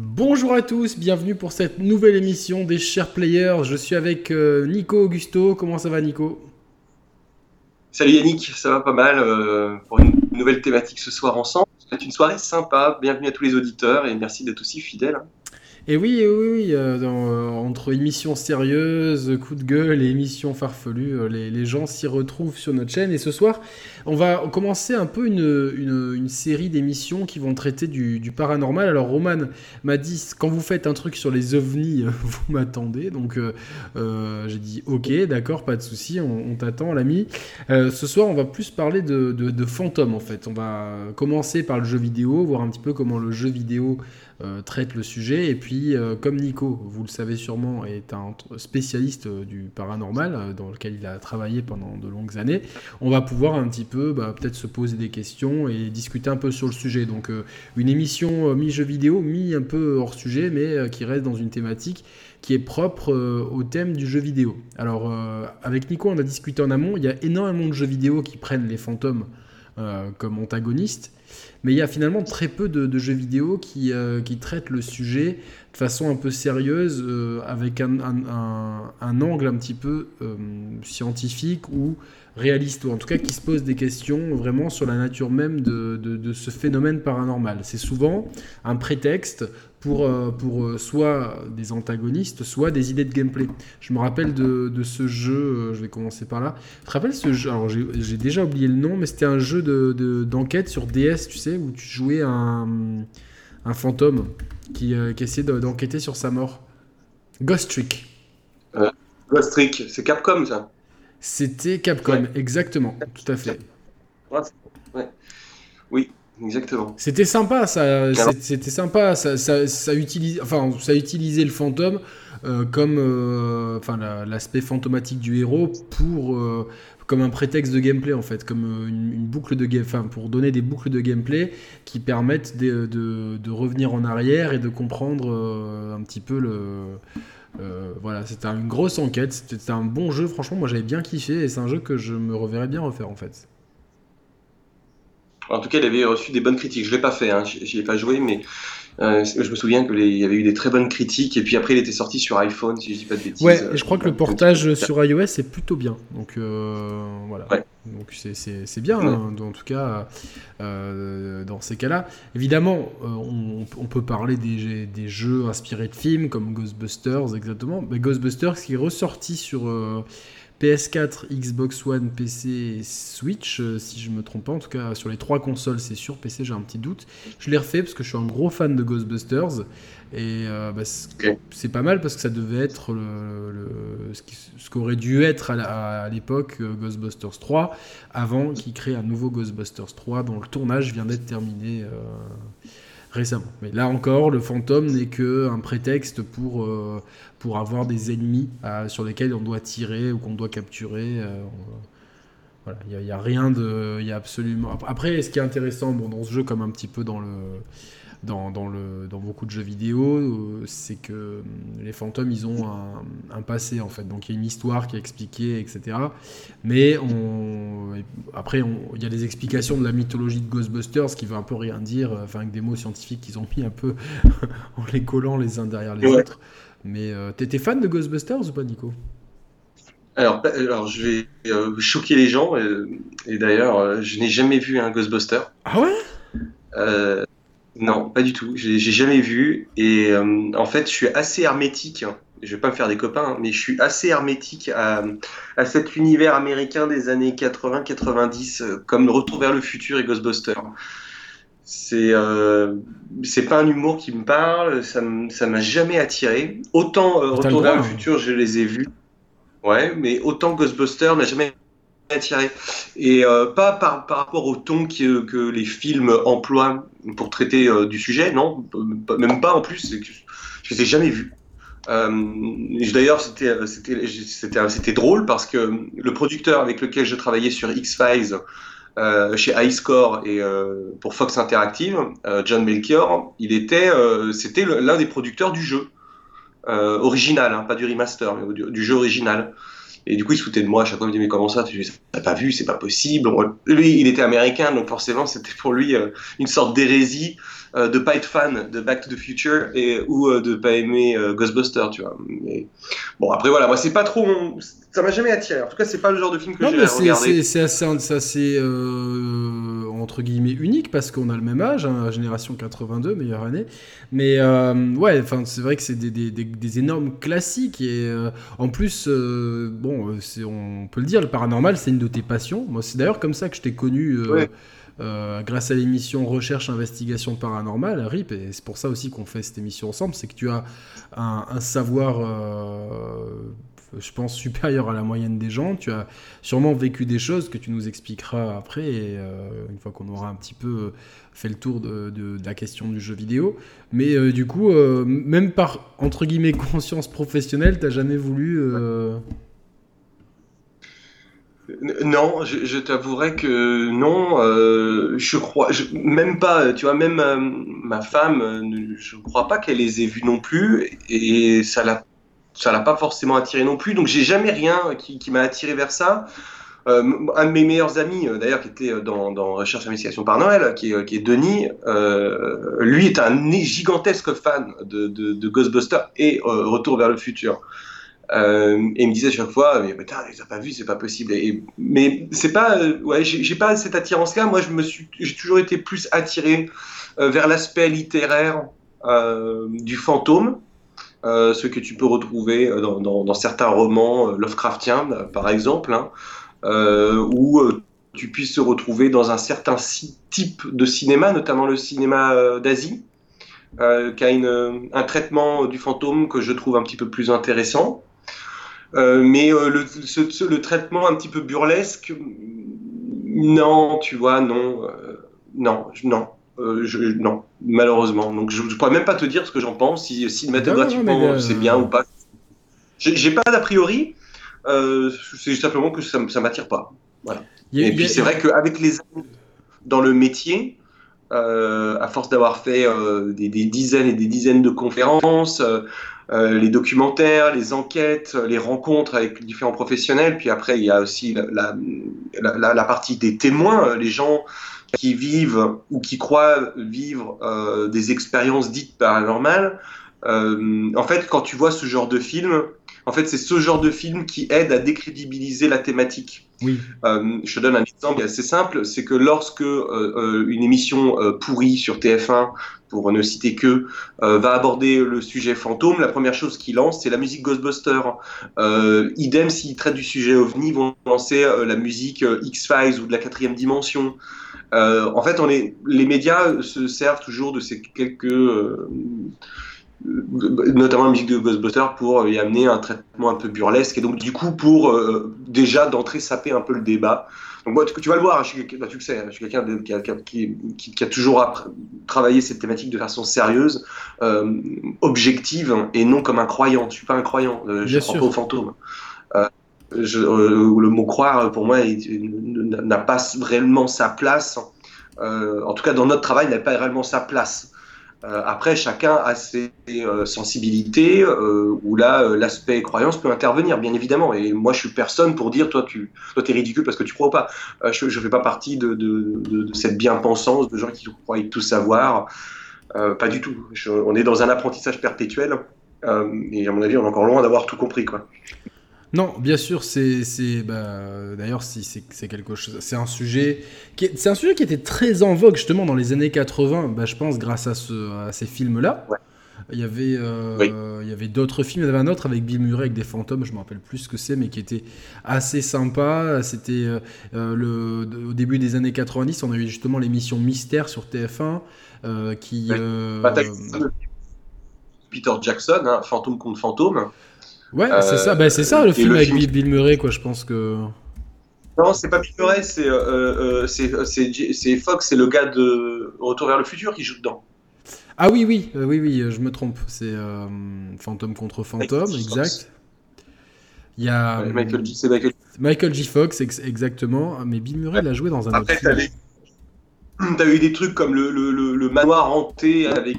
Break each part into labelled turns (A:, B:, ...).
A: Bonjour à tous, bienvenue pour cette nouvelle émission des Chers Players. Je suis avec euh, Nico Augusto. Comment ça va, Nico?
B: Salut Yannick, ça va pas mal euh, pour une nouvelle thématique ce soir ensemble. C'est une soirée sympa. Bienvenue à tous les auditeurs et merci d'être aussi fidèles.
A: Et oui, oui, oui, euh, euh, entre émissions sérieuses, coups de gueule et émissions farfelues, euh, les, gens s'y retrouvent sur notre chaîne. Et ce soir, on va commencer un peu une, série d'émissions qui vont traiter du, paranormal. Alors, Roman m'a dit, quand vous faites un truc sur les ovnis, vous m'attendez. Donc, j'ai dit, ok, d'accord, pas de souci, on, t'attend, l'ami. ce soir, on va plus parler de, de fantômes, en fait. On va commencer par le jeu vidéo, voir un petit peu comment le jeu vidéo euh, traite le sujet. Et puis, euh, comme Nico, vous le savez sûrement, est un spécialiste euh, du paranormal, dans lequel il a travaillé pendant de longues années, on va pouvoir un petit peu bah, peut-être se poser des questions et discuter un peu sur le sujet. Donc, une émission mi-jeu vidéo, mi un peu hors sujet, mais qui reste dans une thématique qui est propre au thème du jeu vidéo. Alors, avec Nico, on a discuté en amont. Il y a énormément de jeux vidéo qui prennent les fantômes comme antagonistes. Mais il y a finalement très peu de, jeux vidéo qui, euh, qui, traitent le sujet de façon un peu sérieuse, euh, avec un, un, angle un petit peu euh, scientifique ou réaliste, ou en tout cas qui se pose des questions vraiment sur la nature même de, de, ce phénomène paranormal. C'est souvent un prétexte pour, euh, pour euh, soit des antagonistes, soit des idées de gameplay. Je me rappelle de, de ce jeu, euh, je vais commencer par là. Je te rappelle ce jeu, alors j'ai déjà oublié le nom, mais c'était un jeu d'enquête de, sur DS, tu sais, où tu jouais un, un fantôme qui, qui essayait d'enquêter sur sa mort. Ghost Trick.
B: Ghost Trick, c'est Capcom ça
A: c'était Capcom, exactement, tout à fait.
B: Oui, exactement.
A: C'était sympa, ça. C'était sympa, ça, ça, ça, utilise, enfin, ça utilisait le fantôme euh, comme, euh, enfin, l'aspect fantomatique du héros pour, euh, comme un prétexte de gameplay en fait, comme une, boucle de game, enfin, pour donner des boucles de gameplay qui permettent de, de, de revenir en arrière et de comprendre un petit peu le euh, voilà, c'était une grosse enquête, c'était un bon jeu, franchement, moi j'avais bien kiffé et c'est un jeu que je me reverrais bien refaire en fait.
B: En tout cas, il avait reçu des bonnes critiques. Je l'ai pas fait, hein. j'y ai pas joué, mais euh, je me souviens qu'il y avait eu des très bonnes critiques et puis après il était sorti sur iPhone, si je dis pas de bêtises.
A: Ouais, et je crois que le portage sur iOS est plutôt bien. Donc euh, voilà. Donc c'est bien, hein, en tout cas, euh, dans ces cas-là. Évidemment, euh, on, peut parler des, des, jeux inspirés de films comme Ghostbusters, exactement. Mais Ghostbusters qui est ressorti sur euh, PS4, Xbox One, PC et Switch, si je me trompe pas. En tout cas, sur les trois consoles, c'est sûr. PC, j'ai un petit doute. Je l'ai refait parce que je suis un gros fan de Ghostbusters. Et euh, bah, c'est pas mal parce que ça devait être le, ce qu'aurait dû être à l'époque euh, Ghostbusters 3 avant qu'il crée un nouveau Ghostbusters 3 dont le tournage vient d'être terminé euh, récemment. Mais là encore, le fantôme n'est qu'un prétexte pour, pour avoir des ennemis sur lesquels on doit tirer ou qu'on doit capturer. voilà, il n'y a, a, rien de. Y a absolument... Après, ce qui est intéressant bon, dans ce jeu, comme un petit peu dans le dans, dans, le, dans beaucoup de jeux vidéo, euh, c'est que euh, les fantômes, ils ont un, passé, en fait. Donc il y a une histoire qui est expliquée, etc. Mais on, après, il y a des explications de la mythologie de Ghostbusters qui veut un peu rien dire, euh, enfin, avec des mots scientifiques qu'ils ont mis un peu en les collant les uns derrière les autres. Mais t'étais fan de Ghostbusters ou pas, Nico?
B: Alors, alors, je vais choquer les gens, et, d'ailleurs, je n'ai jamais vu un Ghostbuster.
A: Ah ouais?
B: Non, pas du tout. J'ai jamais vu. Et euh, en fait, je suis assez hermétique. Hein. Je vais pas me faire des copains, hein, mais je suis assez hermétique à, à cet univers américain des années 80-90, euh, comme Retour vers le futur et Ghostbusters. C'est euh, c'est pas un humour qui me parle. Ça m'a jamais attiré. Autant euh, Retour vers le hein. futur, je les ai vus. Ouais, mais autant Ghostbusters n'a jamais attiré. Et euh, pas par, par, rapport au ton que, que les films emploient pour traiter euh, du sujet, non, même pas en plus, je les ai jamais vus. D'ailleurs, c'était drôle parce que le producteur avec lequel je travaillais sur X-Files, euh, chez iScore et euh, pour Fox Interactive, John Melchior, il était, c'était l'un des producteurs du jeu original, hein, pas du remaster, mais du, jeu original. Et du coup, il se foutait de moi à chaque fois. Il me disait, mais comment ça? Tu n'as pas vu C'est pas possible. Lui, il était américain, donc forcément, c'était pour lui euh, une sorte d'hérésie euh, de pas être fan de Back to the Future et, ou euh, de pas aimer Ghostbusters, tu vois. bon, après, voilà, moi, c'est pas trop. Ça m'a jamais attiré. En tout cas, c'est pas le genre de film que j'ai regardé.
A: C'est assez, assez entre guillemets unique parce qu'on a le même âge, hein, génération 82, meilleure année. Mais ouais, enfin, c'est vrai que c'est des, des, des, énormes classiques et en plus, bon euh, on peut le dire, le paranormal, c'est une de tes passions. Moi, c'est d'ailleurs comme ça que je t'ai connu. Euh, euh, grâce à l'émission Recherche Investigation Paranormale, RIP, et c'est pour ça aussi qu'on fait cette émission ensemble, c'est que tu as un, savoir, je pense, supérieur à la moyenne des gens. Tu as sûrement vécu des choses que tu nous expliqueras après, et, une fois qu'on aura un petit peu fait le tour de, la question du jeu vidéo. Mais du coup, même par, entre guillemets, conscience professionnelle, t'as jamais voulu...
B: Non, je, t'avouerai que non. Euh, je crois, même pas. Tu vois, même euh, ma femme, euh, je ne crois pas qu'elle les ait vus non plus, et ça l'a, ça l'a pas forcément attiré non plus. Donc j'ai jamais rien qui, m'a attiré vers ça. un de mes meilleurs amis, d'ailleurs, qui était dans, dans Recherche Investigation par Noël, qui est, Denis, lui est un gigantesque fan de, Ghostbusters et Retour vers le futur. Euh, et il me disait à chaque fois, mais putain, les a pas vus, c'est pas possible. Et, mais c'est pas, euh, j'ai pas cette attirance-là. Moi, je me suis, j'ai toujours été plus attiré euh, vers l'aspect littéraire du fantôme, ce que tu peux retrouver dans, dans, certains romans Lovecraftiens, par exemple, hein, où tu puisses se retrouver dans un certain type de cinéma, notamment le cinéma d'Asie. qui a une, un traitement du fantôme que je trouve un petit peu plus intéressant. Euh, mais euh, le, le, traitement un petit peu burlesque, non, tu vois, non, euh, non, non. Je, non, malheureusement. Donc je ne pourrais même pas te dire ce que j'en pense, si, le gratuitement c'est bien ou pas. J'ai pas d'a priori, c'est simplement que ça ne m'attire pas. Voilà. Et puis c'est vrai qu'avec les années dans le métier, à force d'avoir fait des, des, dizaines et des dizaines de conférences, euh, les documentaires, les enquêtes, les rencontres avec différents professionnels. Puis après, il y a aussi la, la, la, partie des témoins, euh, les gens qui vivent ou qui croient vivre euh, des expériences dites paranormales. Euh, en fait, quand tu vois ce genre de film, en fait, c'est ce genre de film qui aide à décrédibiliser la thématique.
A: Oui.
B: Euh, je te donne un exemple assez simple, c'est que lorsque une émission pourrie sur TF1 pour ne citer que, va aborder le sujet fantôme, la première chose qu'il lance, c'est la musique Ghostbuster. Idem, s'ils traitent du sujet ovni, ils vont lancer la musique X-Files ou de la quatrième dimension. En fait, on est, les médias se servent toujours de ces quelques notamment la musique de Ghostbusters pour y amener un traitement un peu burlesque et donc du coup pour déjà d'entrée saper un peu le débat tu, vas le voir, je tu le sais, je suis quelqu'un qui, a toujours travaillé cette thématique de façon sérieuse, euh, objective, et non comme un croyant. Je ne suis pas un croyant, euh, je ne crois pas aux fantômes. Euh, le mot croire, pour moi, n'a pas réellement sa place. en tout cas, dans notre travail, n'a pas réellement sa place. Euh, après, chacun a ses euh, sensibilités euh, où là, l'aspect croyance peut intervenir, bien évidemment. Et moi, je suis personne pour dire, toi, tu toi, es ridicule parce que tu crois ou pas. je ne fais pas partie de, cette bien-pensance de gens qui croient tout savoir. pas du tout. on est dans un apprentissage perpétuel. et à mon avis, on est encore loin d'avoir tout compris. Quoi.
A: Non, bien sûr, c'est, c'est bah, d'ailleurs si c'est, quelque chose, c'est un sujet qui c'est un sujet qui était très en vogue justement dans les années 80. Bah, je pense grâce à, ce, à ces films-là. Il y avait, euh, il y avait d'autres films. Il y en avait un autre avec Bill Murray avec des fantômes. Je me rappelle plus ce que c'est, mais qui était assez sympa. C'était euh, euh, le, au début des années 90. On a eu justement l'émission Mystère sur TF1 qui.
B: Peter Jackson, hein, fantôme contre fantôme.
A: Ouais, c'est ça, bah, c'est ça le film avec Bill, Murray, quoi, je pense que.
B: Non, c'est pas Bill Murray, c'est euh, euh, c'est Fox, c'est le gars de Retour vers le futur qui joue dedans.
A: Ah oui, oui, euh, oui, oui, je me trompe. C'est Fantôme contre Fantôme, exact. Il y a
B: Michael G. Michael...
A: Michael G. Fox, exactement. Mais Bill Murray l'a joué dans un
B: Après, autre film. T'as eu des trucs comme le, le, le, manoir hanté avec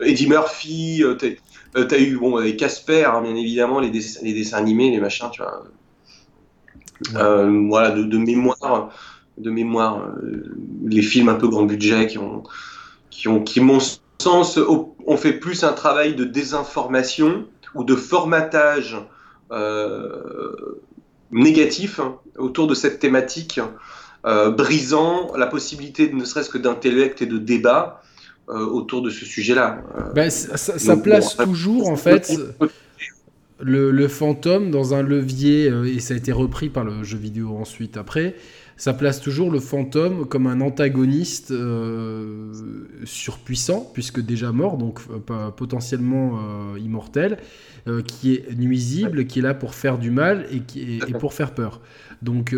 B: Eddie Murphy, tu as eu bon, avec Casper, hein, bien évidemment, les, les, dessins animés, les machins, tu vois. voilà, de, de, mémoire, de mémoire les films un peu grand budget qui ont, qui ont, qui mon sens, ont fait plus un travail de désinformation ou de formatage euh, négatif hein, autour de cette thématique, euh, brisant la possibilité ne serait-ce que d'intellect et de débat euh, autour de ce sujet-là.
A: Ben, ça, place toujours en fait le, le, fantôme dans un levier, et ça a été repris par le jeu vidéo ensuite après, ça place toujours le fantôme comme un antagoniste euh, surpuissant, puisque déjà mort, donc euh, potentiellement euh, immortel, qui est nuisible, qui est là pour faire du mal et, qui et pour faire peur. Donc,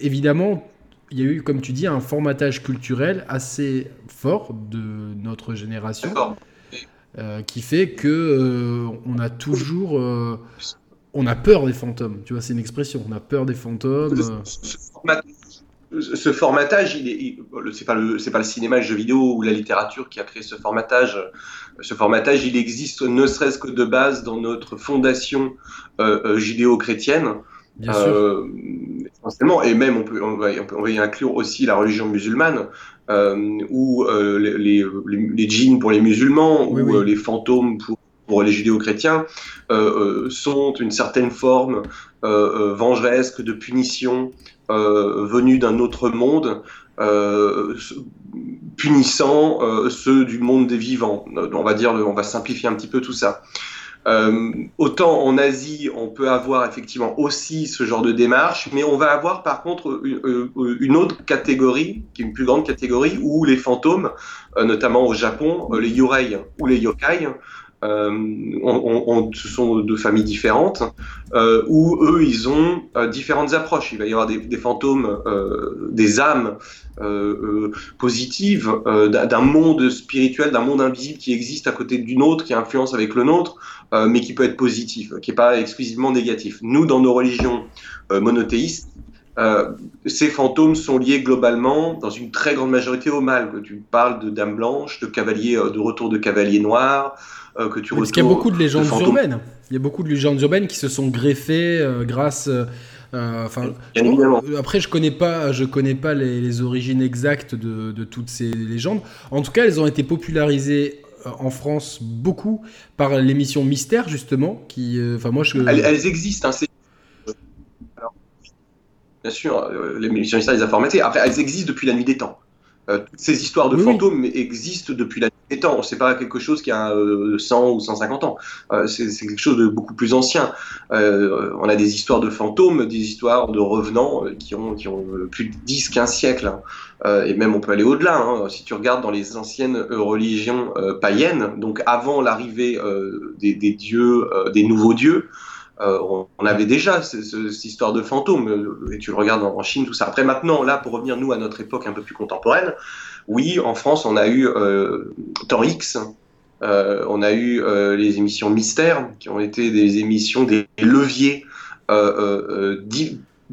A: évidemment, il y a eu, comme tu dis, un formatage culturel assez fort de notre génération. qui fait que on a toujours on a peur des fantômes. Tu vois, c'est une expression. On a peur des fantômes.
B: Ce, formatage, il est, c'est pas le, c'est pas le cinéma, le jeu vidéo ou la littérature qui a créé ce formatage. Ce formatage, il existe ne serait-ce que de base dans notre fondation euh, euh judéo-chrétienne. Bien euh, et même on peut, on va, on y inclure aussi la religion musulmane, euh, ou euh, les, les, les, djinns pour les musulmans, ou les fantômes pour pour les judéo-chrétiens, euh, euh, sont une certaine forme euh, vengeresque de punition venue d'un autre monde, punissant ceux du monde des vivants. On va dire, on va simplifier un petit peu tout ça. Autant en Asie, on peut avoir effectivement aussi ce genre de démarche, mais on va avoir par contre une, autre catégorie, qui est une plus grande catégorie, où les fantômes, notamment au Japon, les yurei ou les yokai, euh, ce sont deux familles différentes, euh, où eux, ils ont euh, différentes approches. Il va y avoir des, fantômes, des âmes positives, d'un monde spirituel, d'un monde invisible qui existe à côté d'une autre, qui influence avec le nôtre, mais qui peut être positif, qui n'est pas exclusivement négatif. Nous, dans nos religions monothéistes, ces fantômes sont liés globalement, dans une très grande majorité, au mal. Tu parles de dames blanches, de cavaliers, de retour de cavaliers noirs,
A: euh, que tu Parce qu'il y a beaucoup de légendes urbaines. Il y a beaucoup de légendes urbaines qui se sont greffées euh, grâce. Euh, enfin, après, je connais pas, je connais pas les, origines exactes de, toutes ces légendes. En tout cas, elles ont été popularisées en France beaucoup par l'émission Mystère justement. Qui, enfin moi, je...
B: elles, existent. Hein, bien sûr, l'émission Mystère les a formatées. Après, elles existent depuis la nuit des temps. ces histoires de fantômes existent depuis la temps. C'est pas quelque chose qui a 100 euh, ou 150 ans. Euh, c'est quelque chose de beaucoup plus ancien. Euh, on a des histoires de fantômes, des histoires de revenants qui ont, plus de 10, 15 siècles. Hein. et même on peut aller au-delà. Hein. Si tu regardes dans les anciennes religions païennes, donc avant l'arrivée des, dieux, des nouveaux dieux, on, avait déjà cette histoire de fantômes, et tu le regardes en, Chine, tout ça. Après, maintenant, là, pour revenir, nous, à notre époque un peu plus contemporaine, oui, en France, on a eu euh, Temps X, euh, on a eu euh, les émissions Mystère, qui ont été des émissions, des leviers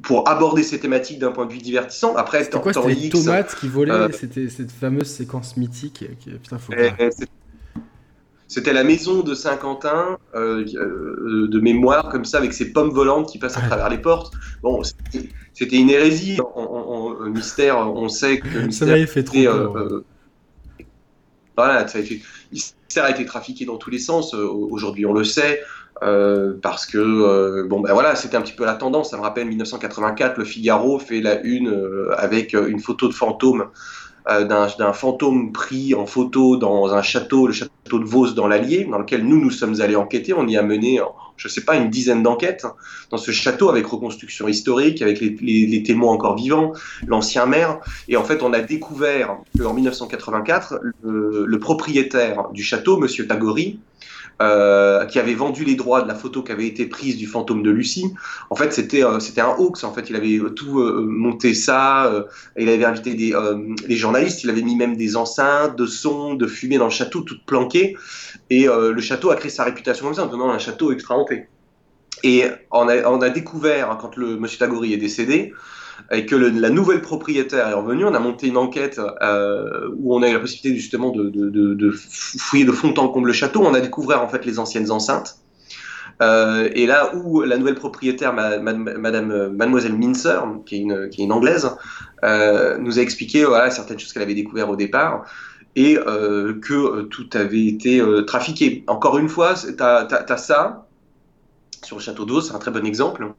B: pour aborder ces thématiques d'un point de vue divertissant. Après,
A: C'était quoi, c'était les tomates qui volaient, c'était cette fameuse séquence mythique. Qui, putain, faut
B: c'était la maison de Saint-Quentin, euh, euh, de mémoire, comme ça, avec ses pommes volantes qui passent à travers les portes. Bon, c'était une hérésie. En, mystère, on sait que.
A: ça m'avait fait trop. Euh,
B: voilà, ça a été, mystère a été trafiqué dans tous les sens. Aujourd'hui, on le sait. parce que bon ben voilà c'était un petit peu la tendance ça me rappelle 1984 le Figaro fait la une avec une photo de fantôme euh, d'un fantôme pris en photo dans un château, le château de Vos dans l'Allier, dans lequel nous nous sommes allés enquêter. On y a mené, je ne sais pas, une dizaine d'enquêtes dans ce château avec reconstruction historique, avec les, témoins encore vivants, l'ancien maire. Et en fait, on a découvert qu'en 1984, le, le, propriétaire du château, Monsieur Tagori, euh, qui avait vendu les droits de la photo qui avait été prise du fantôme de Lucie. En fait, c'était euh, c'était un hoax. En fait, il avait tout euh, monté ça. il avait invité des les journalistes. Il avait mis même des enceintes, de sons, de fumée dans le château, tout planqué. Et le château a créé sa réputation comme ça, en devenant un château extra hanté. Et on a, on a découvert quand le Monsieur Tagori est décédé. Et que la nouvelle propriétaire est revenue, on a monté une enquête euh, où on a eu la possibilité justement de, fouiller de fond en comble le château. On a découvert en fait les anciennes enceintes. Euh, et là où la nouvelle propriétaire, Madame, Mademoiselle Mincer, qui est une, qui est une anglaise, euh, nous a expliqué certaines choses qu'elle avait découvertes au départ et euh, que tout avait été trafiqué. Encore une fois, tu as, ça sur le château d'eau, c'est un très bon exemple.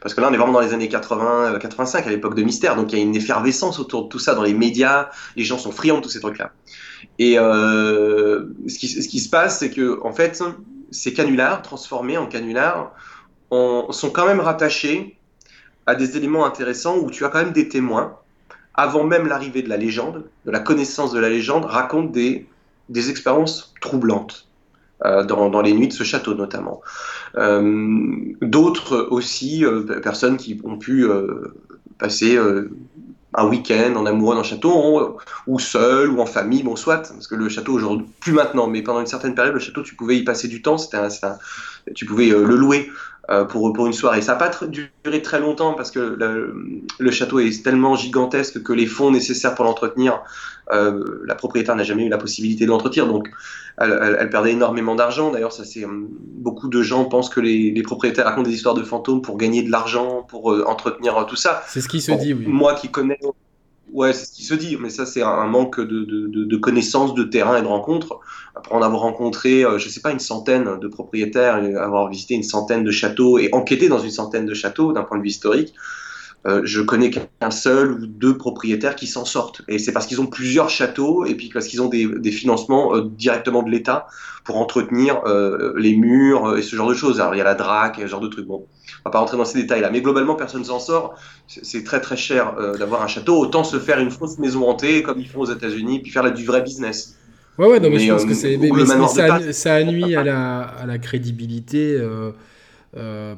B: Parce que là, on est vraiment dans les années 80, 85, à l'époque de Mystère, donc il y a une effervescence autour de tout ça dans les médias, les gens sont friands de tous ces trucs-là. Et euh, ce, qui, se passe, c'est que en fait, ces canulars, transformés en canulars, sont quand même rattachés à des éléments intéressants où tu as quand même des témoins, avant même l'arrivée de la légende, de la connaissance de la légende, racontent des expériences troublantes. Euh, dans, les nuits de ce château notamment. Euh, D'autres aussi, euh, personnes qui ont pu passer un week-end en amoureux le château, ou seul, ou en famille, bon soit, parce que le château aujourd'hui, plus maintenant, mais pendant une certaine période, le château, tu pouvais y passer du temps, tu pouvais le louer pour, pour une soirée. Ça n'a pas duré très longtemps parce que le, château est tellement gigantesque que les fonds nécessaires pour l'entretenir, euh, la propriétaire n'a jamais eu la possibilité de l'entretenir, donc elle, elle, elle, perdait énormément d'argent. D'ailleurs, ça c'est beaucoup de gens pensent que les, les, propriétaires racontent des histoires de fantômes pour gagner de l'argent, pour euh, entretenir tout ça.
A: C'est ce qui se bon, dit, oui.
B: Moi qui connais Ouais, c'est ce qui se dit, mais ça, c'est un manque de, de, connaissances, de terrain et de rencontres. Après en avoir rencontré, euh, je sais pas, une centaine de propriétaires, et avoir visité une centaine de châteaux et enquêté dans une centaine de châteaux d'un point de vue historique, euh, je connais qu'un seul ou deux propriétaires qui s'en sortent. Et c'est parce qu'ils ont plusieurs châteaux et puis parce qu'ils ont des, des financements euh, directement de l'État pour entretenir euh, les murs et ce genre de choses. Alors il y a la DRAC et ce genre de trucs. Bon, on va pas rentrer dans ces détails-là. Mais globalement, personne s'en sort. C'est très très cher d'avoir un château. Autant se faire une fausse maison hantée comme ils font aux États-Unis, puis faire là, du vrai business.
A: Ouais, ouais, non, mais, mais je pense que c'est. Mais, mais ça, ça nuit à la, à la crédibilité.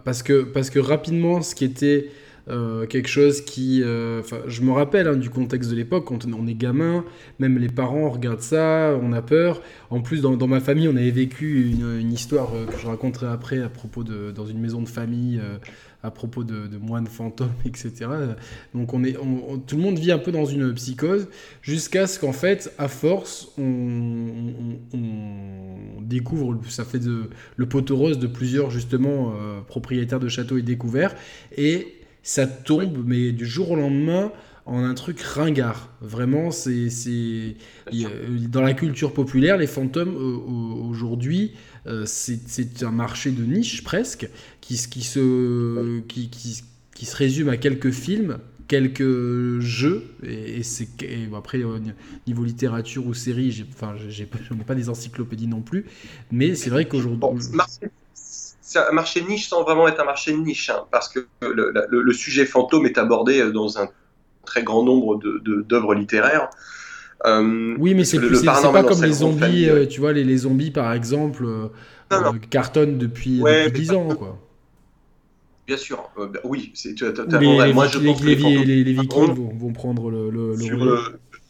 A: parce, que, parce que rapidement, ce qui était euh, quelque chose qui... Euh, je me rappelle hein, du contexte de l'époque, quand on est gamin, même les parents regardent ça, on a peur. En plus, dans, ma famille, on avait vécu une, histoire euh, que je raconterai après à propos de... dans une maison de famille à propos de, de moines fantômes, etc. Donc on est, tout le monde vit un peu dans une psychose, jusqu'à ce qu'en fait, à force, on, découvre, ça fait le poteau rose de plusieurs justement propriétaires de châteaux et découverts, et ça tombe, mais du jour au lendemain, en un truc ringard. Vraiment, c'est dans la culture populaire, les fantômes euh, aujourd'hui, euh, c'est un marché de niche presque, qui, qui, se, qui, qui, se résume à quelques films, quelques jeux, et, et c'est après au niveau littérature ou série, enfin, je n'ai pas des encyclopédies non plus, mais c'est vrai qu'aujourd'hui
B: c'est un marché niche sans vraiment être un marché de niche, hein, parce que le, le, le, sujet fantôme est abordé dans un très grand nombre d'œuvres de, littéraires.
A: Euh, oui, mais c'est pas comme les zombies, euh, tu vois, les, les, zombies par exemple, euh, euh cartonnent depuis,
B: ouais,
A: depuis 10 ans, quoi.
B: Bien sûr, bah, oui, c'est
A: les, Moi, je pense les, les, vikings vont, vont, prendre le, le,
B: le sur,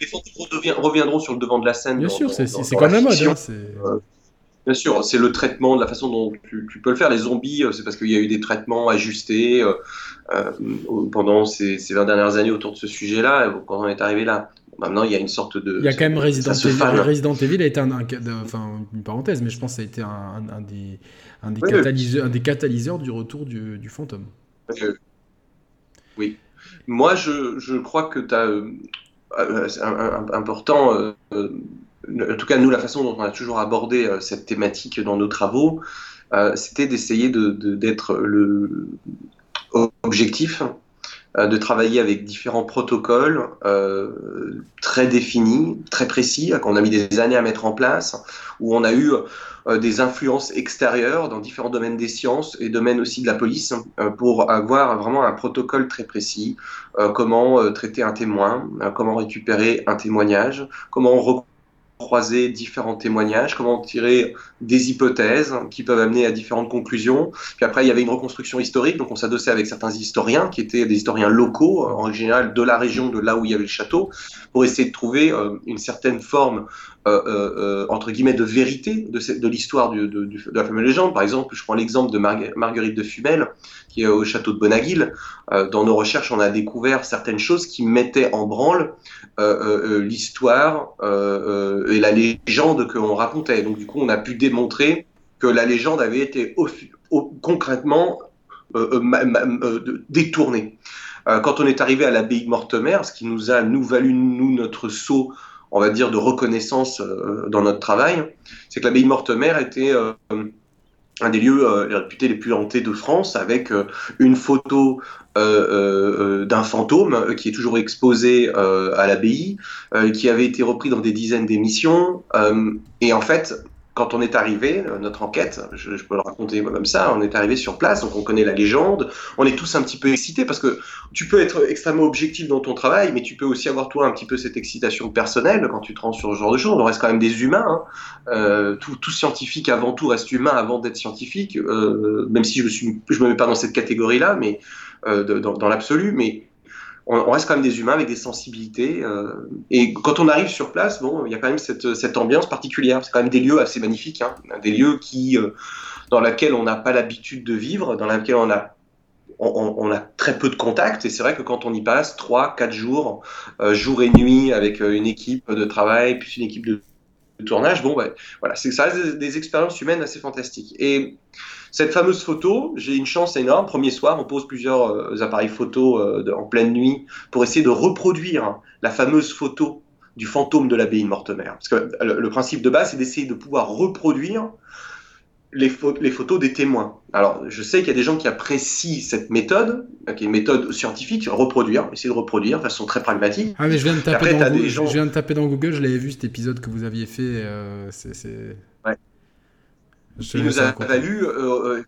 B: Les fantômes reviendront sur le devant de la scène.
A: Bien sûr, c'est comme la mode. Hein,
B: Bien sûr, c'est le traitement, de la façon dont tu, tu, peux le faire. Les zombies, euh, c'est parce qu'il y a eu des traitements ajustés euh, euh, pendant ces, ces, 20 dernières années autour de ce sujet-là, quand on est arrivé là. Maintenant, il y a une sorte de.
A: Il y a quand même Resident Evil. Resident Evil a été un, un, enfin, une parenthèse, mais je pense que ça a été un, des, un des, oui, catalyseurs, oui. un des catalyseurs du retour du, du fantôme.
B: Oui. Moi, je, je crois que tu as. Euh, c'est important en tout cas nous, la façon dont on a toujours abordé euh, cette thématique dans nos travaux, euh, c'était d'essayer d'être de, le objectif, euh, de travailler avec différents protocoles très définis, très précis, qu'on a mis des années à mettre en place, où on a eu des influences extérieures dans différents domaines des sciences et domaines aussi de la police, pour avoir vraiment un protocole très précis, comment traiter un témoin, comment récupérer un témoignage, comment croiser différents témoignages, comment tirer des hypothèses qui peuvent amener à différentes conclusions. Puis après, il y avait une reconstruction historique, donc on s'adossait avec certains historiens qui étaient des historiens locaux, en général de la région, de là où il y avait le château, pour essayer de trouver euh, une certaine forme entre guillemets de vérité de, l'histoire de, de, de, la fameuse légende. Par exemple, je prends l'exemple de Marguerite de Fumel, qui est au château de Bonaguil. dans nos recherches, on a découvert certaines choses qui mettaient en branle l'histoire et la légende que l'on racontait. Donc du coup, on a pu démontrer que la légende avait été concrètement détournée. quand on est arrivé à l'abbaye de Mortemer, ce qui nous a nous valu nous notre saut on va dire, de reconnaissance euh, dans notre travail, c'est que l'abbaye Mortemer était euh, un des lieux euh, réputés les plus hantés de France, avec une photo d'un fantôme qui est toujours exposé à l'abbaye, qui avait été repris dans des dizaines d'émissions. et en fait, quand on est arrivé, euh, notre enquête, je, peux le raconter comme ça, on est arrivé sur place, donc on connaît la légende, on est tous un petit peu excités parce que tu peux être extrêmement objectif dans ton travail, mais tu peux aussi avoir toi un petit peu cette excitation personnelle quand tu te rends sur ce genre de choses. On reste quand même des humains, hein. euh, tout, scientifique avant tout reste humain avant d'être scientifique, euh, même si je je me mets pas dans cette catégorie-là, mais dans, dans l'absolu, mais on, reste quand même des humains avec des sensibilités. Euh, et quand on arrive sur place, bon, il y a quand même cette, ambiance particulière. C'est quand même des lieux assez magnifiques, hein, des lieux qui, euh, dans lesquels on n'a pas l'habitude de vivre, dans lesquels on a très peu de contacts et c'est vrai que quand on y passe 3, 4 jours, euh, jour et nuit avec une équipe de travail, puis une équipe de, tournage, bon, voilà, ça des, des expériences humaines assez fantastiques. Et cette fameuse photo, j'ai une chance énorme. Premier soir, on pose plusieurs euh, appareils photo euh, en pleine nuit pour essayer de reproduire la fameuse photo du fantôme de l'abbaye de Mortemer. Parce que le, principe de base, c'est d'essayer de pouvoir reproduire les, les, photos des témoins. Alors, je sais qu'il y a des gens qui apprécient cette méthode, euh, qui est une méthode scientifique, reproduire, essayer de reproduire de façon très pragmatique.
A: Ah, mais je viens de taper, dans, Google, je viens de taper dans Google, je l'avais vu cet épisode que vous aviez fait. c'est
B: Il nous a valu euh, euh,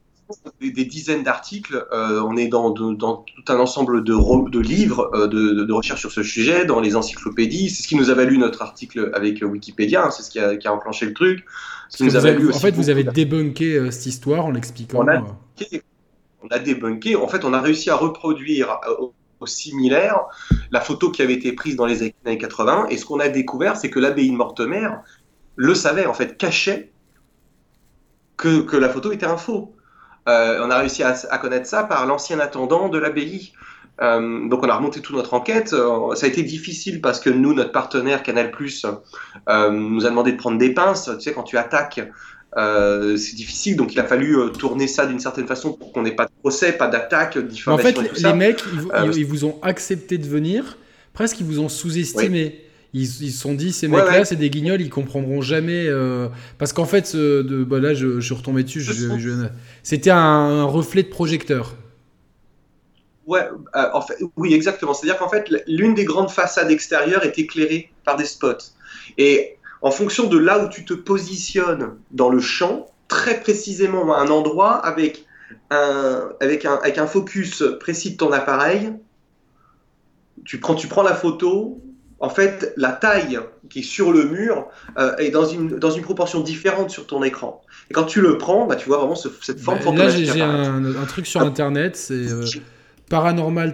B: des, dizaines d'articles. Euh, on est dans, dans, tout un ensemble de, de livres de, de, recherche sur ce sujet, dans les encyclopédies. C'est ce qui nous a valu notre article avec Wikipédia. Hein, c'est ce qui a, qui a, enclenché le truc.
A: Ce nous a valu en fait, vous avez débunké cette histoire en l'expliquant.
B: On a, on a débunké. En fait, on a réussi à reproduire au, similaire la photo qui avait été prise dans les années 80. Et ce qu'on a découvert, c'est que l'abbaye de Mortemer le savait, en fait, cachait que, la photo était un faux. Euh, on a réussi à, connaître ça par l'ancien attendant de l'abbaye. Euh, donc on a remonté toute notre enquête. Euh, ça a été difficile parce que nous, notre partenaire Canal+, nous a demandé de prendre des pinces. Tu sais, quand tu attaques, c'est difficile. Donc il a fallu tourner ça d'une certaine façon pour qu'on n'ait pas de procès, pas d'attaque,
A: En fait, les mecs, ils, vous ont accepté de venir. Presque, ils vous ont sous-estimé ils se sont dit ces mecs-là, c'est des guignols, ils comprendront jamais. Euh, parce qu'en fait, de, bah là, je, suis retombé dessus. C'était un, reflet de projecteur.
B: Ouais, euh, en fait, oui, exactement. C'est-à-dire qu'en fait, l'une des grandes façades extérieures est éclairée par des spots. Et en fonction de là où tu te positionnes dans le champ, très précisément à un endroit avec un, avec un, avec un focus précis de ton appareil, tu prends, tu prends la photo, en fait, la taille qui est sur le mur euh, est dans une, dans une proportion différente sur ton écran. Et quand tu le prends, bah, tu vois vraiment cette forme bah,
A: Là, j'ai un, un, truc sur Internet, c'est euh, paranormal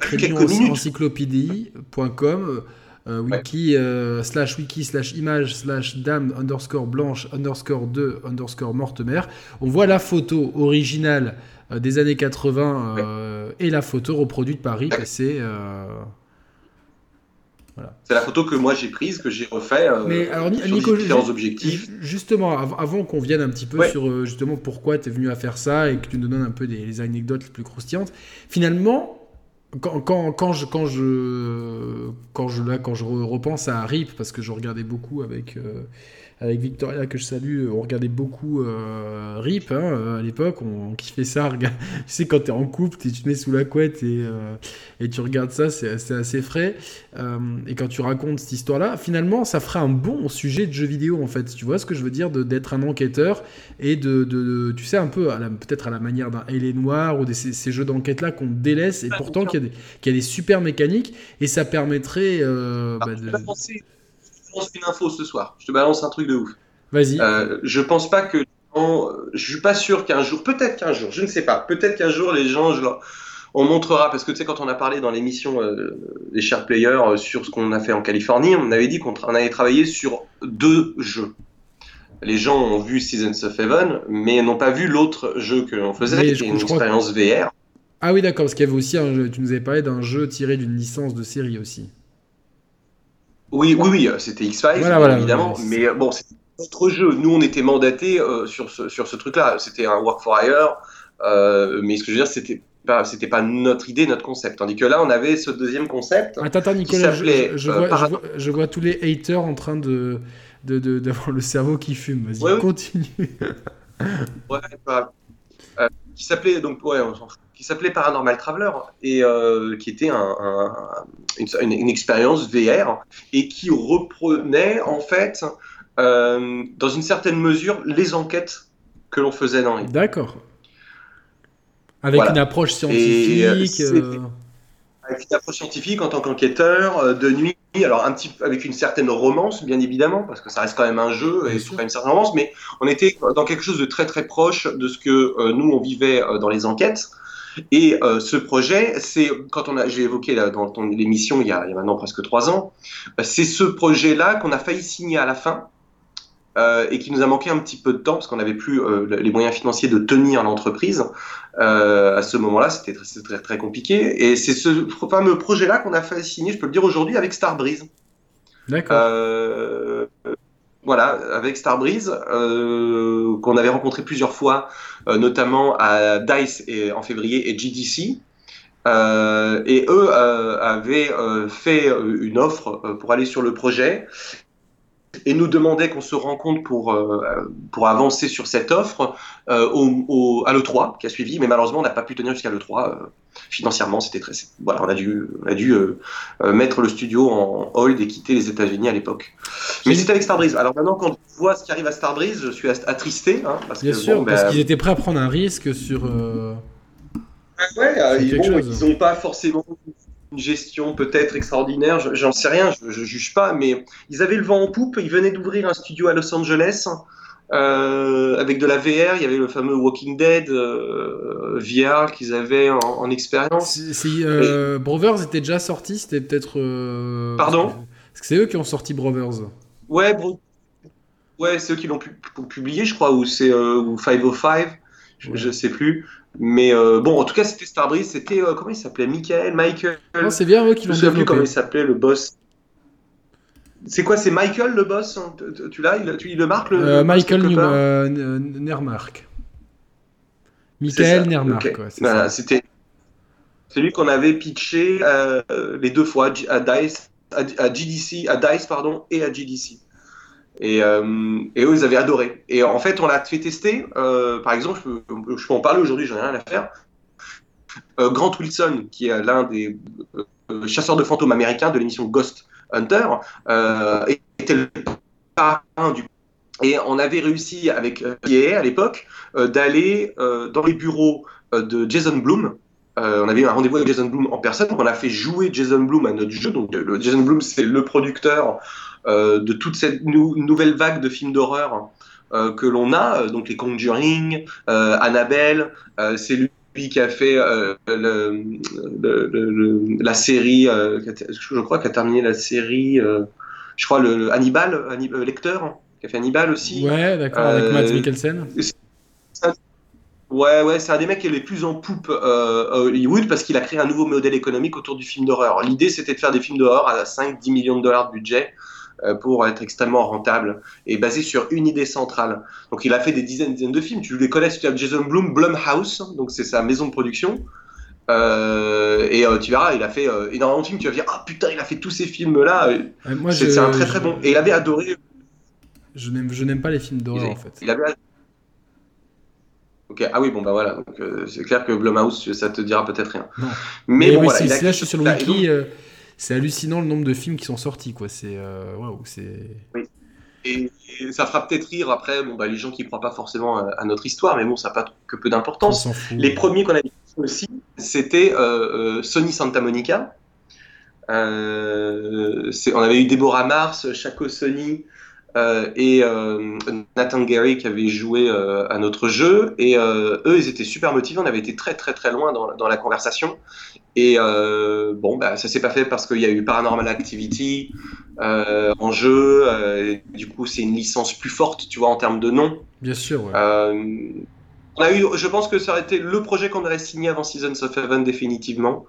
A: encyclopédie.com euh, wiki slash wiki slash image slash dame underscore blanche underscore 2 underscore mortemer. On voit la photo originale des années 80 et la photo reproduite par RIP. Et c'est
B: c'est la photo que moi j'ai prise, que j'ai refait euh,
A: Mais alors, sur Nico, différents objectifs. Justement, avant qu'on vienne un petit peu sur euh, justement pourquoi tu es venu à faire ça et que tu nous donnes un peu des, anecdotes les plus croustillantes, finalement, quand, quand, quand, je, quand, je, quand, je, là, quand je repense à RIP, parce que je regardais beaucoup avec... Euh, avec Victoria que je salue, on regardait beaucoup euh, RIP hein, à l'époque, on, kiffait ça. tu sais, quand t'es en couple, tu te mets sous la couette et, euh, et tu regardes ça, c'est assez frais. Euh, et quand tu racontes cette histoire-là, finalement, ça ferait un bon sujet de jeu vidéo en fait. Tu vois ce que je veux dire D'être un enquêteur et de, de, tu sais, un peu peut-être à la manière d'un Hélé Noir ou de ces, jeux d'enquête-là qu'on délaisse et pourtant qu'il y, y, a des super mécaniques et ça permettrait.
B: Bah,
A: de
B: balance une info ce soir. Je te balance un truc de ouf.
A: Vas-y.
B: Euh, je pense pas que. Je suis pas sûr qu'un jour, peut-être qu'un jour, je ne sais pas, peut-être qu'un jour les gens, je leur- on montrera, parce que tu sais, quand on a parlé dans l'émission euh, des Share Players euh, sur ce qu'on a fait en Californie, on avait dit qu'on tra- avait travaillé sur deux jeux. Les gens ont vu Seasons of Heaven, mais n'ont pas vu l'autre jeu que l'on faisait, qui est une expérience VR.
A: Ah oui, d'accord, parce qu'il y avait aussi un jeu, tu nous avais parlé d'un jeu tiré d'une licence de série aussi.
B: Oui, oui, oui, euh, c'était X-Files,
A: Voilà,
B: bien
A: voilà,
B: évidemment. mais euh, bon, c'est notre jeu. Nous, on était mandatés euh, sur ce, sur ce truc-là. C'était un work for hire. euh, mais ce que je veux dire, c'était pas, c'était pas notre idée, notre concept. Tandis que là, on avait ce deuxième concept.
A: Attends, attends, Nicolas, je,
B: s'appelait,
A: je- je vois,
B: par-
A: je, vois, je vois tous les haters en train de de- de- d'avoir le cerveau qui fume. Vas-y,
B: Ouais,
A: continue.
B: Ouais, bah, qui s'appelait donc ouais, on s'en fout, qui s'appelait Paranormal Traveler et euh, qui était un, un- une, expérience VR et qui reprenait en fait euh, dans une certaine mesure les enquêtes que l'on faisait dans les
A: D'accord. Avec
B: Voilà.
A: une approche scientifique. euh,
B: avec une approche scientifique en tant qu'enquêteur de nuit, alors un petit avec une certaine romance bien évidemment parce que ça reste quand même un jeu et c'est pas une certaine romance, mais on était dans quelque chose de très très proche de ce que nous on vivait dans les enquêtes. Et euh, ce projet, c'est quand on a, j'ai évoqué là, dans ton- l'émission il, y a- il y a maintenant presque trois ans, euh, c'est ce projet-là qu'on a failli signer à la fin euh, et qui nous a manqué un petit peu de temps parce qu'on n'avait plus euh, les moyens financiers de tenir l'entreprise. À ce moment-là, c'était très, très, très compliqué. Et c'est ce fameux projet-là qu'on a fait signer, je peux le dire aujourd'hui, avec Starbreeze.
A: D'accord.
B: Euh, voilà, avec Starbreeze, euh, qu'on avait rencontré plusieurs fois, euh, notamment à DICE et, en février et GDC. Euh, et eux euh, avaient fait une offre pour aller sur le projet et nous demandaient qu'on se rencontre pour, euh, pour avancer sur cette offre euh, au, au- à l'E3 qui a suivi, mais malheureusement on n'a pas pu tenir jusqu'à l'E3. euh, financièrement, c'était très. Voilà, on a dû, on a dû mettre le studio en hold et quitter les États-Unis à l'époque. Mais c'était avec Starbreeze. Alors maintenant, quand je vois ce qui arrive à Starbreeze, je suis attristé. Hein, parce
A: Bien
B: que,
A: sûr,
B: bon,
A: parce
B: ben,
A: qu'ils étaient prêts à prendre un risque sur. euh,
B: Ouais, ils bon,
A: chose.
B: ils n'ont pas forcément une gestion peut-être extraordinaire, je- j'en sais rien, je, je juge pas, mais ils avaient le vent en poupe, ils venaient d'ouvrir un studio à Los Angeles euh, avec de la VR, il y avait le fameux Walking Dead euh, VR qu'ils avaient en, en expérience.
A: c'est, euh, Brothers était déjà sorti, c'était peut-être.
B: Pardon?
A: Parce que c'est eux qui ont sorti Brothers.
B: Ouais, bro. Ouais, c'est eux qui l'ont pu- publié, je crois, ou c'est euh, ou 505, je,
A: Ouais.
B: je sais plus. Mais euh, bon, en tout cas, c'était Starbreeze, c'était euh, comment il s'appelait? Michael, Michael?
A: C'est bien eux qui
B: Je me
A: l'ont
B: souviens plus comment il s'appelait le boss. C'est quoi, c'est Michael le boss Tu- l'as? Il, tu- il le marque le,
A: Euh,
B: le
A: Michael euh, Nermark. Michael Nermark,
B: ok.
A: ouais,
B: Voilà, c'était celui qu'on avait pitché les deux fois à Dice, à, à GDC, à Dice pardon, et à GDC. Et, euh, et eux, ils avaient adoré. Et en fait, on l'a fait tester. euh, par exemple, je peux, en parler aujourd'hui, j'en ai rien à faire. Euh, Grant Wilson, qui est l'un des chasseurs de fantômes américains de l'émission Ghost Hunter, était le parrain du et on avait réussi avec PA à l'époque d'aller dans les bureaux de Jason. Euh, on avait eu un rendez-vous avec Jason Blum en personne. On a fait jouer Jason Blum à notre jeu. Donc, Jason Blum, c'est le producteur de toute cette nou- nouvelle vague de films d'horreur euh, que l'on a. Euh, Donc, les Conjuring, euh, Annabelle. euh, c'est lui qui a fait euh, le- le- le- le- la série. euh, qui je crois qu'il a terminé la série. euh, je crois le, le Hannibal, Hannibal Lecter, qui a fait Hannibal aussi.
A: Ouais, d'accord, avec
B: Euh,
A: Matt Mikkelsen.
B: Ouais, ouais, c'est un des mecs qui est les plus en poupe euh, à Hollywood parce qu'il a créé un nouveau modèle économique autour du film d'horreur. L'idée, c'était de faire des films d'horreur à 5-10 millions de dollars de budget euh, pour être extrêmement rentable et basé sur une idée centrale. Donc, il a fait des dizaines, dizaines de films. Tu les connais, tu as Jason Blum, Blumhouse, donc c'est sa maison de production. Euh, et euh, tu verras, il a fait euh, énormément de films. Tu vas dire, ah putain, il a fait tous ces films-là.
A: Euh,
B: C'est un très très
A: je-
B: bon. Et il avait adoré
A: Je n'aime, pas les films d'horreur en fait.
B: Il avait. Ok, ah oui, bon bah voilà, donc euh, c'est clair que Blumhouse, ça te dira peut-être rien.
A: Non.
B: Mais,
A: Mais
B: bon,
A: oui,
B: voilà, il a
A: là, je suis sur le wiki. Euh, c'est hallucinant le nombre de films qui sont sortis, quoi. C'est euh, waouh, c'est.
B: Et, et ça fera peut-être rire après bon, bah, les gens qui ne croient pas forcément à, à notre histoire, mais bon, ça n'a pas que peu d'importance. Les premiers qu'on a vu aussi, c'était euh, euh, Sony Santa Monica. Euh, on avait eu Deborah Mars, Chaco Sony euh, et euh, Nathan Gary qui avaient joué à notre jeu. Et eux, ils étaient super motivés. On avait été très très très loin dans, dans la conversation. Et bon, bah, ça s'est pas fait parce qu'il y a eu Paranormal Activity en jeu. du coup, c'est une licence plus forte, tu vois, en termes de nom.
A: Bien sûr. Ouais.
B: on a eu, je pense que ça aurait été le projet qu'on aurait signé avant Seasons of Heaven définitivement.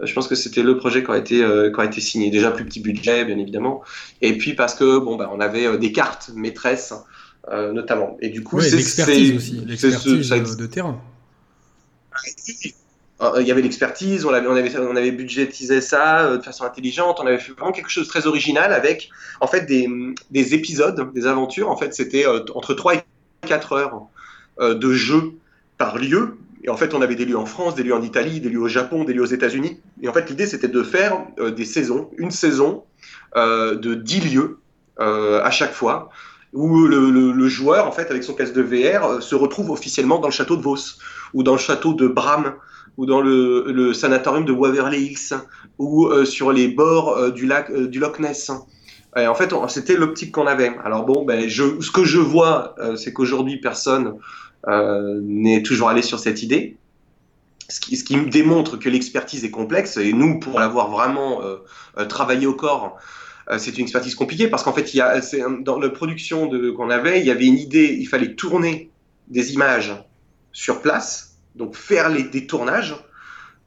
B: Euh, je pense que c'était le projet qui a été euh, qui a été signé. Déjà plus petit budget, bien évidemment, et puis parce que bon bah on avait euh, des cartes maîtresses notamment. Et du coup,
A: c'est l'expertise aussi, l'expertise de, terrain.
B: Il y avait l'expertise, on avait, on, avait, budgétisé ça de façon intelligente, on avait fait vraiment quelque chose de très original avec en fait des, des épisodes, des aventures. En fait, c'était entre 3 et 4 heures de jeu par lieu et en fait, on avait des lieux en France, des lieux en Italie, des lieux au Japon, des lieux aux États-Unis. Et en fait, l'idée, c'était de faire euh, des saisons, une saison euh, de 10 lieux euh, à chaque fois, où le, joueur, en fait, avec son casque de VR, se retrouve officiellement dans le château de Vos, ou dans le château de Bram, ou dans le, sanatorium de Waverly Hills, ou sur les bords du lac du Loch Ness. Et en fait, c'était l'optique qu'on avait. Alors bon, ben, ce que je vois, c'est qu'aujourd'hui, personne euh, n'est toujours allé sur cette idée. Ce qui, me démontre que l'expertise est complexe, et nous, pour l'avoir vraiment euh, euh, travaillé au corps, c'est une expertise compliquée parce qu'en fait, dans la production qu'on avait, il y avait une idée, il fallait tourner des images sur place, donc faire les, des tournages,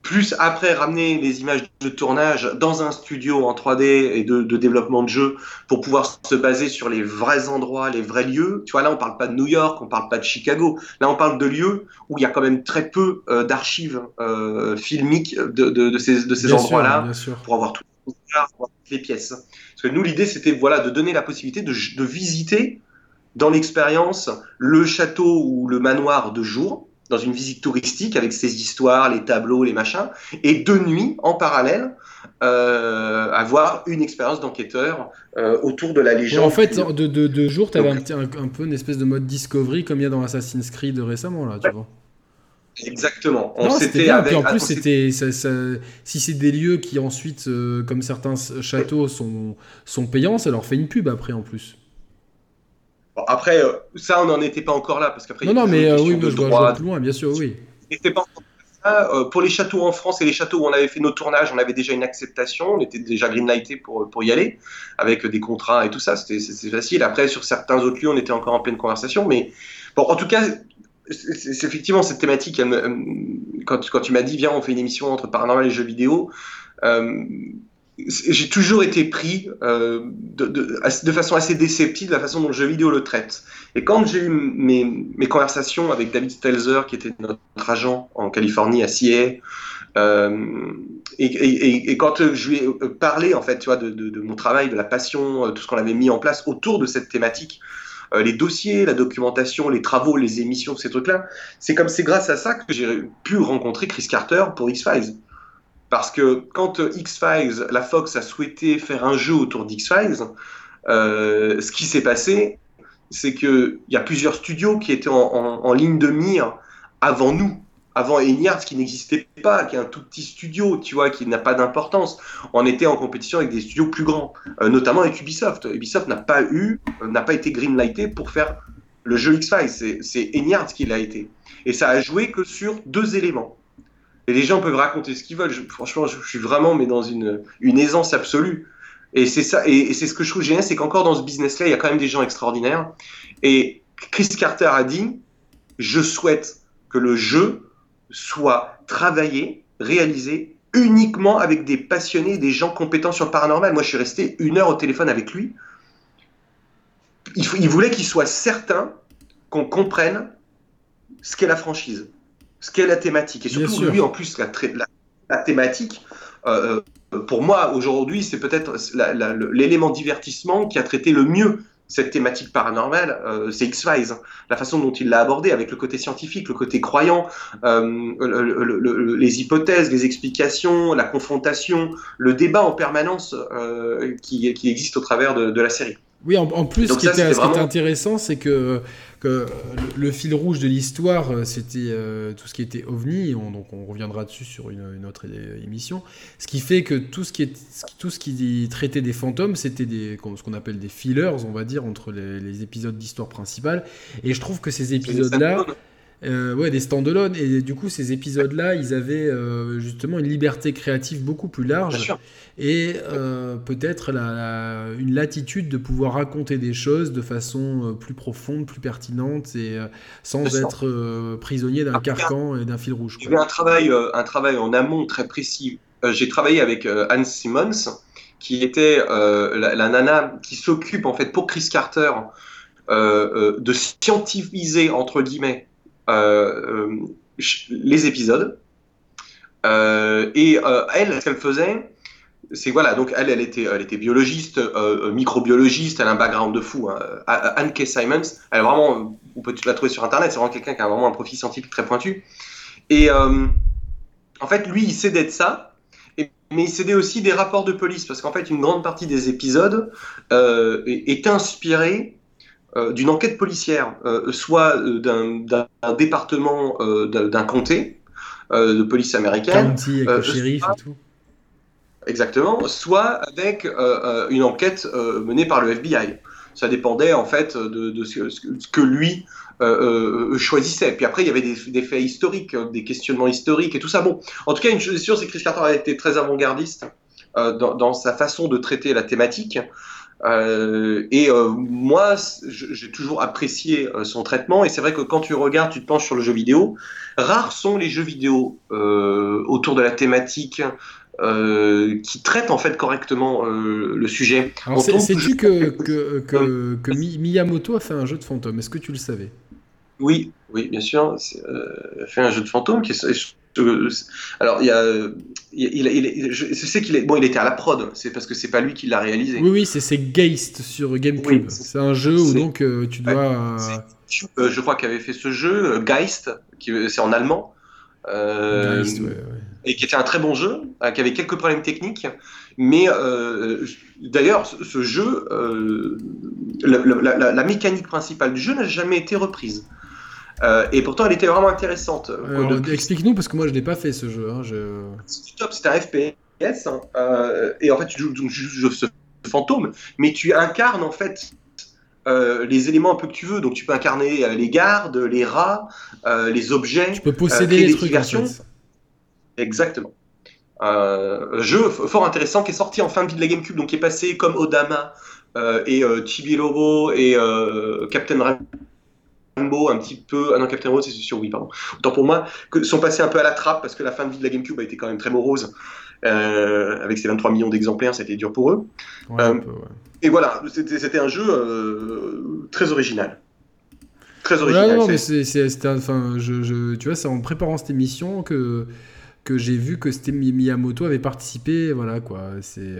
B: plus après ramener les images de tournage dans un studio en 3D et de, développement de jeu pour pouvoir se baser sur les vrais endroits, les vrais lieux. Tu vois, là, on parle pas de New York, on parle pas de Chicago. Là, on parle de lieux où il y a quand même très peu euh, d'archives euh, filmiques de, ces, de ces endroits-là pour avoir tout les pièces. Parce que nous, l'idée, c'était voilà, de donner la possibilité de, de visiter dans l'expérience le château ou le manoir de jour dans une visite touristique avec ses histoires, les tableaux, les machins, et de nuit, en parallèle, euh, avoir une expérience d'enquêteur euh, autour de la légende.
A: En fait, de, de, de jour, tu avais un, un, peu une espèce de mode discovery comme il y a dans Assassin's Creed récemment, là, tu vois.
B: Exactement.
A: On s'était bien. en plus, c'était si c'est des lieux qui ensuite, euh, comme certains châteaux, sont, sont payants, ça leur fait une pub après en plus
B: après, euh, ça, on n'en était pas encore là, parce qu'après.
A: Non, non, mais euh, oui, je vois plus loin, bien sûr, oui.
B: pas ça. Euh, pour les châteaux en France et les châteaux où on avait fait nos tournages, on avait déjà une acceptation, on était déjà greenlighté pour, pour y aller, avec des contrats et tout ça, c'était facile. Après, sur certains autres lieux, on était encore en pleine conversation, mais bon, en tout cas, c'est effectivement cette thématique. quand, quand tu m'as dit, viens, on fait une émission entre paranormal et jeux vidéo, j'ai toujours été pris euh, de, façon assez déceptive de la façon dont le jeu vidéo le traite. Et quand j'ai eu mes, conversations avec David Stelzer, qui était notre agent en Californie à CIA, euh, et, quand je lui ai parlé en fait, tu vois, de, mon travail, de la passion, euh, tout ce qu'on avait mis en place autour de cette thématique, euh, les dossiers, la documentation, les travaux, les émissions, ces trucs-là, c'est comme c'est grâce à ça que j'ai pu rencontrer Chris Carter pour X-Files. Parce que quand euh, X-Files, la Fox a souhaité faire un jeu autour d'X-Files, euh, ce qui s'est passé, c'est qu'il y a plusieurs studios qui étaient en, ligne de mire avant nous, avant Enyards qui n'existait pas, qui est un tout petit studio, tu vois, qui n'a pas d'importance. On était en compétition avec des studios plus grands, euh, notamment avec Ubisoft. Ubisoft n'a pas eu, n'a pas été greenlighté pour faire le jeu X-Files. C'est Enyards qui l'a été. Et ça a joué que sur deux éléments. Et les gens peuvent raconter ce qu'ils veulent. franchement, je, suis vraiment mais dans une, une aisance absolue. Et c'est ça, et, c'est ce que je trouve génial, c'est qu'encore dans ce business-là, il y a quand même des gens extraordinaires. Et Chris Carter a dit, je souhaite que le jeu soit travaillé, réalisé uniquement avec des passionnés, des gens compétents sur le paranormal. Moi, je suis resté une heure au téléphone avec lui. Il, il voulait qu'il soit certain qu'on comprenne ce qu'est la franchise ce qu'est la thématique. Et surtout, lui, en plus, la, la, thématique, euh, euh, pour moi, aujourd'hui, c'est peut-être l'élément divertissement qui a traité le mieux cette thématique paranormale, euh, c'est X-Files. La façon dont il l'a abordé avec le côté scientifique, le côté croyant, les hypothèses, les explications, la confrontation, le débat en permanence qui, qui, existe au travers de, de la série.
A: Oui, en, plus, ce, qui était, intéressant, c'est que, que, le, fil rouge de l'histoire, euh, c'était euh, tout ce qui était ovni. On, donc, on reviendra dessus sur une, autre émission. Ce qui fait que tout ce qui, est, tout ce qui traitait des fantômes, c'était des, ce qu'on appelle des fillers, on va dire, entre les, les épisodes d'histoire principale. Et je trouve que ces épisodes-là. Euh, ouais, des stand-alone. Et du coup, ces épisodes-là, ils avaient euh, justement une liberté créative beaucoup plus large. Et euh, peut-être la, une latitude de pouvoir raconter des choses de façon plus profonde, plus pertinente, et sans être prisonnier d'un carcan et d'un fil rouge.
B: J'ai un travail, un travail en amont très précis. J'ai travaillé avec Anne Simmons, qui était la, la, nana qui s'occupe en fait pour Chris Carter de scientifiser entre guillemets les épisodes. Euh, et elle, ce qu'elle faisait, c'est voilà, donc elle, elle était, elle était biologiste, microbiologiste, elle a un background de fou. Hein. Anne K. Simons, elle vraiment, on peut la trouver sur internet, c'est vraiment quelqu'un qui a vraiment un profil scientifique très pointu. Et en fait, lui, il cédait de ça, mais il cédait aussi des rapports de police, parce qu'en fait, une grande partie des épisodes est inspirée euh, d'une enquête policière, euh, soit euh, d'un département, d'un comté de police américaine.
A: County avec le shérif et tout.
B: Exactement, soit avec une enquête menée par le FBI. Ça dépendait en fait de, ce, que lui choisissait. Puis après, il y avait des, faits historiques, des questionnements historiques et tout ça. Bon, en tout cas, une chose est sûre, c'est que Chris Carter a été très avant-gardiste dans, sa façon de traiter la thématique. Euh, et euh, moi, j'ai toujours apprécié euh, son traitement. Et c'est vrai que quand tu regardes, tu te penches sur le jeu vidéo. Rares sont les jeux vidéo autour de la thématique qui traitent en fait correctement le sujet.
A: Sais-tu que, que, que, que, Miyamoto a fait un jeu de fantôme Est-ce que tu le savais?
B: Oui, oui, bien sûr. Il a fait un jeu de fantôme qui est alors, il y a, il, je sais qu'il est, bon, il était à la prod, c'est parce que c'est pas lui qui l'a réalisé.
A: Oui, oui, c'est Geist sur GameCube. c'est un jeu où donc euh, tu dois.
B: Euh, je crois qu'il avait fait ce jeu, euh, Geist, qui c'est en allemand. Geist, ouais, Et qui était un très bon jeu, qui avait quelques problèmes techniques, mais d'ailleurs, ce, jeu, la, mécanique principale du jeu n'a jamais été reprise. Euh, et pourtant, elle était vraiment intéressante.
A: Explique-nous, parce que moi, je n'ai pas fait ce jeu. Hein,
B: C'est top, c'est un FPS. Hein. Euh, et en fait, tu joues, tu joues ce fantôme, mais tu incarnes en fait euh, les éléments un peu que tu veux. Donc, tu peux incarner les gardes, les rats, les objets.
A: Tu peux posséder les trucs. En fait.
B: Exactement. jeu fort intéressant qui est sorti en fin de vie de la GameCube, donc qui est passé comme Odama et Chibi Lobo et Captain Un petit peu. Ah non, Captain Rose, c'est sur oui, pardon. Autant pour moi, que sont passés un peu à la trappe parce que la fin de vie de la GameCube a été quand même très morose. Euh, avec ses 23 millions d'exemplaires, c'était dur pour eux. Euh, et voilà, c'était un jeu euh, très original. Très original.
A: non, mais c'est, enfin, je, je, tu vois, c'est en préparant cette émission que que j'ai vu que c'était Miyamoto avait participé, voilà quoi. C'est.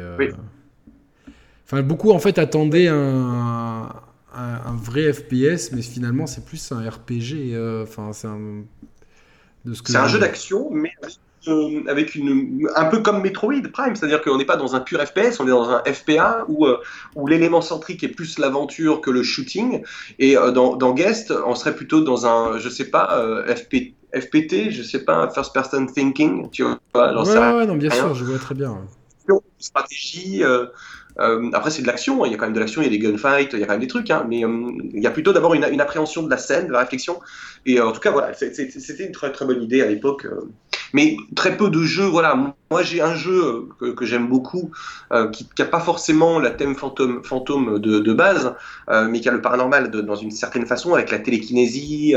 A: Enfin, beaucoup en fait attendaient un, un, vrai FPS, mais finalement c'est plus un RPG. Euh, enfin, c'est un.
B: C'est un jeu d'action, mais euh, avec une, un peu comme Metroid Prime, c'est-à-dire qu'on n'est pas dans un pur FPS, on est dans un FPA où, euh, où l'élément centrique est plus l'aventure que le shooting, et dans, dans, Guest, on serait plutôt dans un, je sais pas, FP, FPT, je sais pas, First Person Thinking, tu vois.
A: Ouais, ouais, non, bien sûr, je vois très bien.
B: Stratégie, euh, après, c'est de l'action, il y a quand même de l'action, il y a des gunfights, il y a quand même des trucs, hein, mais euh, il y a plutôt d'abord une, une, appréhension de la scène, de la réflexion. Et euh, en tout cas, voilà, c'était une très très bonne idée à l'époque. Mais très peu de jeux, voilà. Moi, j'ai un jeu que, j'aime beaucoup, qui n'a pas forcément la thème fantôme, de, base, mais qui a le paranormal dans une certaine façon, avec la télékinésie,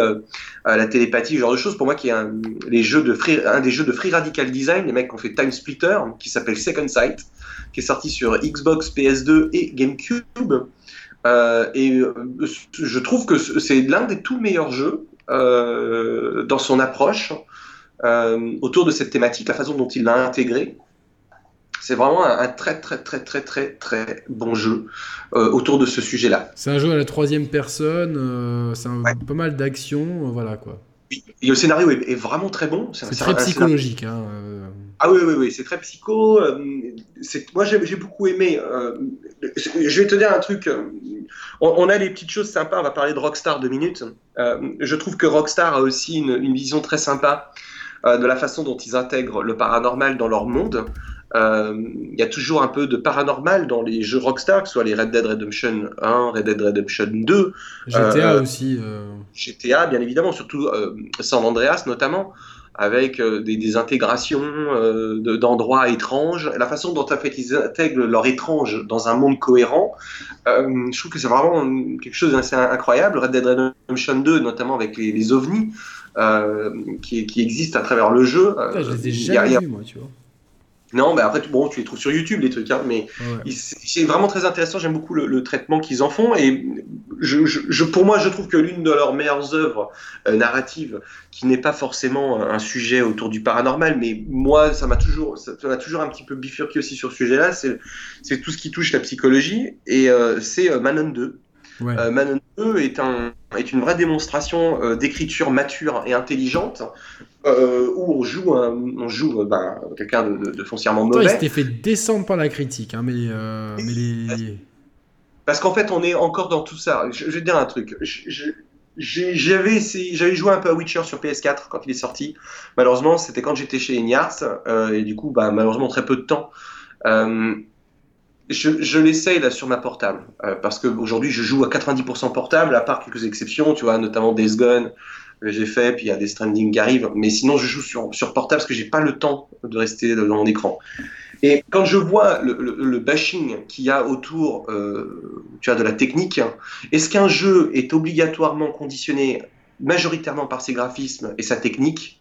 B: la télépathie, ce genre de choses. Pour moi, qui est un, les jeux de free, un des jeux de Free Radical Design, les mecs qui ont fait Time Splitter, qui s'appelle Second Sight qui est sorti sur Xbox, PS2 et GameCube. Euh, et euh, je trouve que c'est l'un des tout meilleurs jeux euh, dans son approche autour de cette thématique, la façon dont il l'a intégré. C'est vraiment un, très très très très très très bon jeu autour de ce sujet-là.
A: C'est un jeu à la troisième personne, c'est pas mal d'action, voilà quoi.
B: Et le scénario est, vraiment très bon.
A: C'est très psychologique. Hein,
B: ah oui, oui, oui, c'est très psycho. moi, j'ai beaucoup aimé. je vais te dire un truc. On, a les petites choses sympas. On va parler de Rockstar deux minutes. je trouve que Rockstar a aussi une, une vision très sympa de la façon dont ils intègrent le paranormal dans leur monde. Euh, il y a toujours un peu de paranormal dans les jeux Rockstar, que ce soit les Red Dead Redemption 1, Red Dead Redemption 2.
A: GTA euh, aussi. Euh.
B: GTA, bien évidemment, surtout San Andreas notamment, avec des, intégrations d'endroits étranges. La façon dont en fait, ils intègrent leur étrange dans un monde cohérent, je trouve que c'est vraiment quelque chose d'assez incroyable. Red Dead Redemption 2, notamment avec les, ovnis. Qui, qui, existent à travers le jeu.
A: je les ai jamais vus, moi, tu vois.
B: Non, mais après, bon, tu les trouves sur YouTube, les trucs, hein, mais c'est vraiment très intéressant. J'aime beaucoup le, traitement qu'ils en font. Et je, pour moi, je trouve que l'une de leurs meilleures œuvres euh, narratives, qui n'est pas forcément un sujet autour du paranormal, mais moi, ça m'a toujours, ça m'a toujours un petit peu bifurqué aussi sur ce sujet-là, c'est tout ce qui touche la psychologie. Et euh, c'est euh, Manon 2. Manon 2 est, un, est une vraie démonstration d'écriture mature et intelligente euh, où on joue, on joue euh, ben, quelqu'un de, foncièrement mauvais. il
A: s'était fait descendre par la critique, hein, mais, euh, mais les...
B: Parce qu'en fait, on est encore dans tout ça. Je, vais te dire un truc. J'avais joué un peu à Witcher sur PS4 quand il est sorti. Malheureusement, c'était quand j'étais chez Inyarts, et du coup, bah, malheureusement, très peu de temps. Je, l'essaye là sur ma portable, parce qu'aujourd'hui, je joue à 90% portable, à part quelques exceptions, tu vois, notamment Days Gone, que j'ai fait, puis il y a des stranding qui arrivent. Mais sinon, je joue sur, sur portable parce que j'ai pas le temps de rester devant mon écran. Et quand je vois le, bashing qu'il y a autour euh, tu as de la technique, est-ce qu'un jeu est obligatoirement conditionné majoritairement par ses graphismes et sa technique?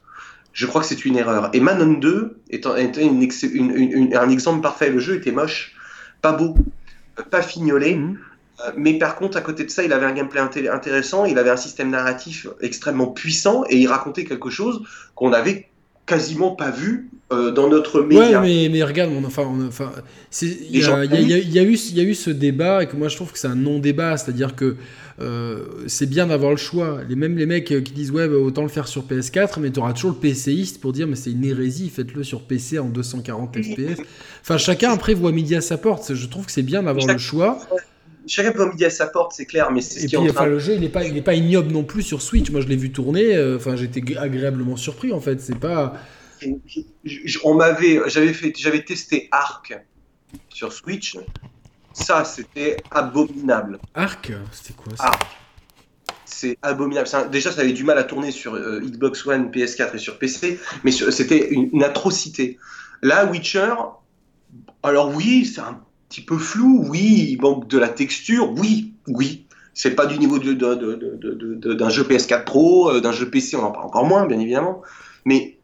B: Je crois que c'est une erreur. Et Manon 2 est, un exemple parfait. Le jeu était moche, pas beau, pas fignolé. Mmh. Euh, mais par contre, à côté de ça, il avait un gameplay intéressant, il avait un système narratif extrêmement puissant et il racontait quelque chose qu'on n'avait quasiment pas vu euh, dans notre média.
A: Ouais, mais, mais regarde, enfin, enfin il y, a, y, a eu, y a eu ce débat et que moi je trouve que c'est un non-débat, c'est-à-dire que euh, c'est bien d'avoir le choix. Les, même les mecs qui disent ouais, bah, autant le faire sur PS4, mais tu auras toujours le PCiste pour dire mais c'est une hérésie, faites-le sur PC en 240 FPS. Enfin, chacun après voit midi à sa porte. Je trouve que c'est bien d'avoir le choix
B: chacun peut midi à sa porte, c'est clair, mais c'est ce qui
A: enfin, le jeu, il n'est pas, il est pas ignoble non plus sur Switch. Moi, je l'ai vu tourner. Euh, enfin, j'étais agréablement surpris en fait. C'est pas.
B: on m'avait, j'avais fait, j'avais testé Arc sur Switch. Ça, c'était abominable.
A: Arc, c'était quoi ça?
B: C'est abominable. déjà, ça avait du mal à tourner sur euh, Xbox One, PS4 et sur PC, mais c'était une, une, atrocité. Là, Witcher, alors oui, c'est un petit peu flou, oui, il manque de la texture, oui, oui. C'est pas du niveau d'un de, jeu PS4 Pro, euh, d'un jeu PC, on en parle encore moins, bien évidemment. Mais.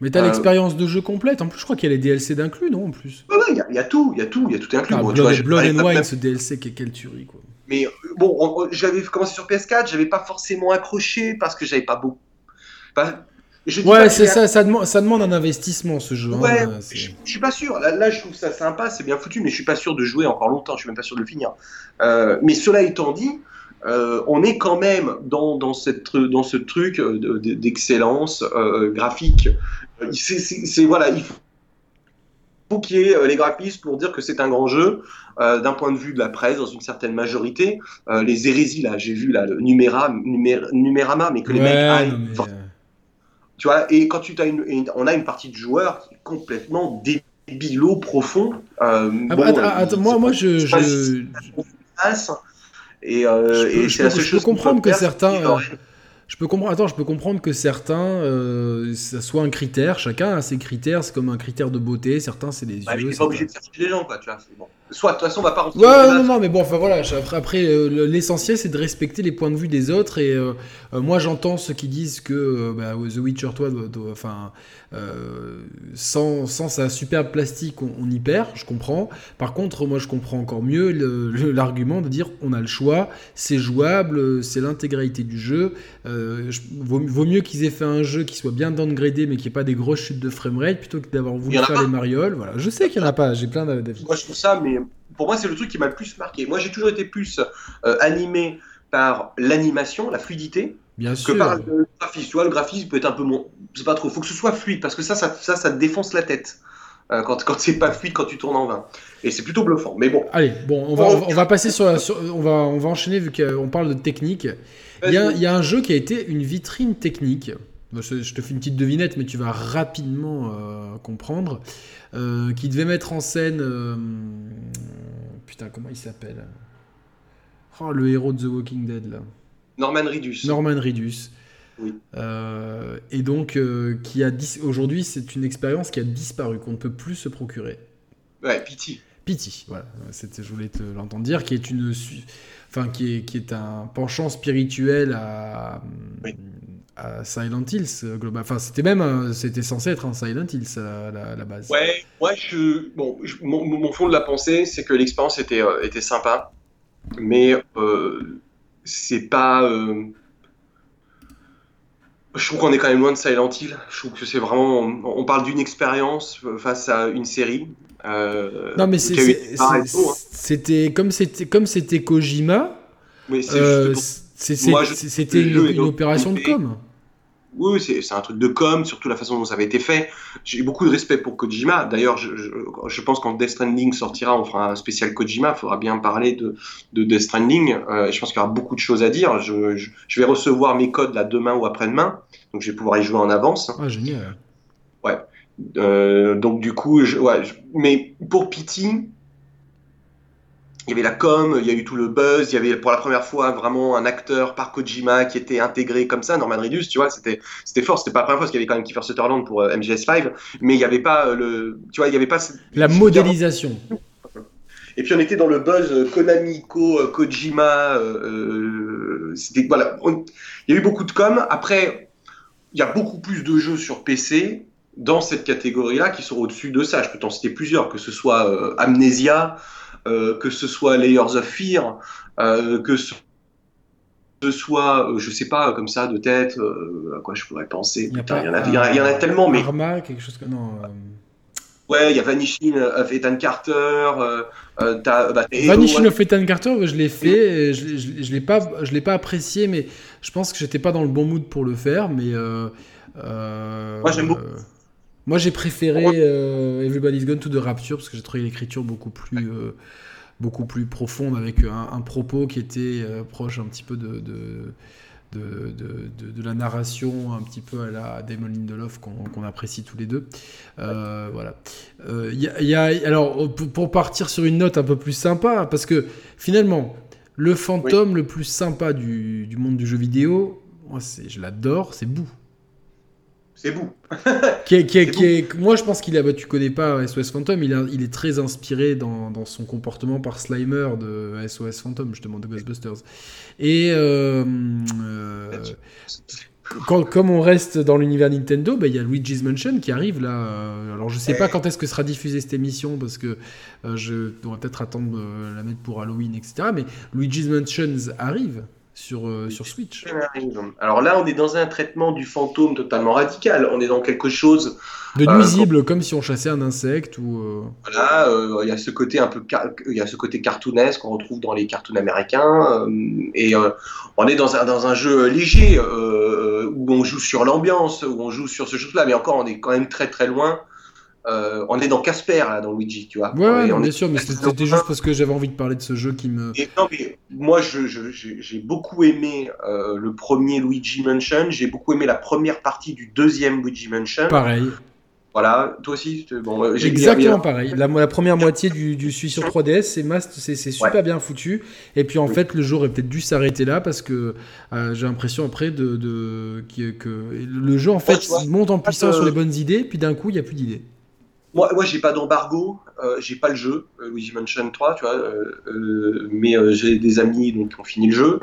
A: Mais t'as euh, l'expérience de jeu complète. En plus, je crois qu'il y a les DLC d'inclus, non En plus?
B: Ouais, il y, a tout, il y a tout, il y a tout inclus.
A: Ah, Blood, and Wine, ce DLC, quelle tuerie, quoi.
B: Mais euh, bon, j'avais commencé sur PS4, j'avais pas forcément accroché parce que j'avais pas beaucoup
A: ouais, c'est ça, ça demande, ça demande un investissement ce jeu.
B: Hein, ouais, je, suis pas sûr. Là, je trouve ça sympa, c'est bien foutu, mais je suis pas sûr de jouer encore longtemps. Je suis même pas sûr de le finir. Euh, mais cela étant dit, euh, on est quand même dans, dans, cette, dans ce truc euh, d'excellence graphique. C'est voilà, il faut qu'il y ait les graphistes pour dire que c'est un grand jeu. D'un point de vue de la presse, dans une certaine majorité, les hérésies là, j'ai vu là le numéra, numérama, mais que les mecs aillent tu vois, et quand tu as une, on a une partie de joueurs qui est complètement débilo profond.
A: Euh, attends, moi, moi, je, je...
B: Et, euh, et c'est la seule chose.
A: Je peux comprendre que certains. Je peux comprendre. Attends, je peux comprendre que certains, euh, ça soit un critère. Chacun a ses critères. C'est comme un critère de beauté. Certains, c'est les bah, yeux.
B: pas obligé de faire les gens, quoi. Tu vois. Bon. Soit, de toute façon, on va pas.
A: Ouais, non, non, mais bon, enfin voilà. Après, euh, l'essentiel, c'est de respecter les points de vue des autres. Et euh, moi, j'entends ceux qui disent que bah, The Witcher 3 doit, enfin, sans, sans, sa superbe plastique, on, y perd, je comprends. Par contre, moi, je comprends encore mieux l'argument de dire on a le choix, c'est jouable, c'est l'intégralité du jeu. Euh, vaut, mieux qu'ils aient fait un jeu qui soit bien downgradé, mais qui n'ait pas des grosses chutes de framerate, plutôt que d'avoir voulu faire les marioles. Voilà. Je sais qu'il n'y en a pas, j'ai plein d'avis.
B: Moi, je trouve ça, mais pour moi, c'est le truc qui m'a le plus marqué. Moi, j'ai toujours été plus euh, animé par l'animation, la fluidité
A: Bien
B: que
A: sûr.
B: par le graphisme. Tu vois, le graphisme peut être un peu moins. C'est pas trop. Faut que ce soit fluide parce que ça, ça, ça, ça te défonce la tête euh, quand, quand c'est pas fluide quand tu tournes en 20. Et c'est plutôt bluffant. Mais bon.
A: Allez, bon, on va, on va, on va passer sur, la- sur- on va, on va enchaîner vu qu'on parle de technique. Il y, a, il y a un jeu qui a été une vitrine technique. Je, te fais une petite devinette, mais tu vas rapidement euh, comprendre. Euh, qui devait mettre en scène. euh, putain, comment il s'appelle? Oh, le héros de The Walking Dead, là.
B: Norman Reedus.
A: Norman Reedus.
B: Oui.
A: Et donc, qui a dis- aujourd'hui, c'est une expérience qui a disparu, qu'on ne peut plus se procurer.
B: Ouais, Pity.
A: Pity, voilà, c'était, je voulais te l'entendre dire, qui est une, enfin, qui est, qui est un penchant spirituel à,
B: Oui.
A: à Silent Hills euh, global. Enfin, c'était même, un- c'était censé être un Silent Hills à la, à la base.
B: Ouais, moi, je, bon, je- mon, mon fond de la pensée, c'est que l'expérience était, euh, était sympa, mais euh, c'est pas. euh, je trouve qu'on est quand même loin de Silent Hill. Je trouve que c'est vraiment. On, on parle d'une expérience face à une série. Euh,
A: Non, mais
B: hein.
A: c'était comme c'était comme c'était Kojima. Euh, c'était une, opération de com.
B: Oui, c'est un truc de com, surtout la façon dont ça avait été fait. J'ai beaucoup de respect pour Kojima. D'ailleurs, je, je, je pense quand Death Stranding sortira, on fera un spécial Kojima. Il faudra bien parler de, de Death Stranding. Euh, je pense qu'il y aura beaucoup de choses à dire. Je, je, vais recevoir mes codes là demain ou après-demain, donc je vais pouvoir y jouer en avance.
A: Ah génial.
B: Euh, donc du coup, je, ouais, je- mais pour Pity, il y avait la com, il y a eu tout le buzz, il y avait pour la première fois vraiment un acteur par Kojima qui était intégré comme ça, Norman Reedus, tu vois, c'était c'était fort, c'était pas la première fois parce qu'il y avait quand même Kiefer Sutherland pour euh, MGS5, mais il y avait pas euh, le, tu vois, il y avait pas
A: La modélisation.
B: et puis on était dans le buzz Konami, Ko, Kojima. c'était voilà, on- il y a eu beaucoup de com. Après, il y a beaucoup plus de jeux sur PC dans cette catégorie-là qui sont au-dessus de ça. Je peux t'en citer plusieurs, que ce soit euh, Amnesia, euh, que ce soit Layers of Fear, euh, que ce ce soit, euh, je sais pas, comme ça, de tête, à quoi je pourrais penser.
A: Il y
B: Putain, en a, il y en a- il y en a tellement, mais
A: Arma, quelque chose comme non.
B: ouais, il y a Vanishing of Ethan Carter, euh, euh, bah,
A: Vanishing
B: ouais.
A: of Ethan Carter, je l'ai fait, et je, je, l'ai- je l'ai pas, je l'ai pas apprécié, mais je pense que j'étais pas dans le bon mood pour le faire. Mais euh,
B: Moi, j'aime beaucoup.
A: Moi, j'ai préféré euh, Everybody's Gone to the Rapture parce que j'ai trouvé l'écriture beaucoup plus, euh, beaucoup plus profonde avec un, un propos qui était euh, proche un petit peu de. de de, de, de- de la narration un petit peu à la Damon Lindelof qu'on qu'on apprécie tous les deux. Euh, voilà. Euh, y a- y a- alors, pour, pour partir sur une note un peu plus sympa, parce que finalement, le fantôme le plus sympa du, du monde du jeu vidéo, moi, c'est- je l'adore, c'est Boo.
B: C'est vous.
A: Qui est, qui est-
B: C'est
A: qui est- moi, je pense qu'il a, bah, tu connais pas SOS Phantom, il, a- il est très inspiré dans, dans son comportement par Slimer de SOS Phantom, justement, de Ghostbusters. Et euh, euh, quand, comme on reste dans l'univers Nintendo, bah, il y a Luigi's Mansion qui arrive là. euh, alors, je sais pas quand est-ce que sera diffusée cette émission, parce que euh, je dois peut-être attendre euh, la mettre pour Halloween, etc. Mais Luigi's Mansion arrive sur, euh, sur Switch.
B: Alors là, on est dans un traitement du fantôme totalement radical. On est dans quelque chose.
A: De
B: Euh,
A: nuisible, comme si on chassait un insecte ou. euh,
B: Voilà, euh, il y a ce côté un peu, il y a ce côté cartoonesque qu'on retrouve dans les cartoons américains. euh, et euh, on est dans un dans un jeu léger euh, où on joue sur l'ambiance, où on joue sur ce chose-là. Mais encore, on est quand même très très loin. Euh, on est dans Casper là, dans Luigi, tu vois.
A: Ouais,
B: On
A: ouais, non, bien
B: est-
A: sûr, mais c'était juste parce que j'avais envie de parler de ce jeu qui me.
B: Et non, mais moi, je, je- j'ai beaucoup aimé euh, le premier Luigi Mansion. J'ai beaucoup aimé la première partie du deuxième Luigi Mansion.
A: Pareil,
B: Voilà, toi aussi. Bon, euh, j'ai-
A: exactement pareil. La, la première moitié du, du celui sur 3DS, c'est mast- c'est c'est super bien foutu. Et puis en
B: Oui.
A: fait, le jeu aurait peut-être dû s'arrêter là parce que euh, j'ai l'impression après de, de que, que le jeu en fait
B: tu vois,
A: monte en puissance
B: euh,
A: sur les bonnes idées, puis d'un coup, il y a plus d'idées.
B: Moi, moi j'ai pas d'embargo, euh, j'ai pas le jeu, euh, Luigi Mansion 3, tu vois, euh, euh, mais j'ai des amis donc, qui ont fini le jeu.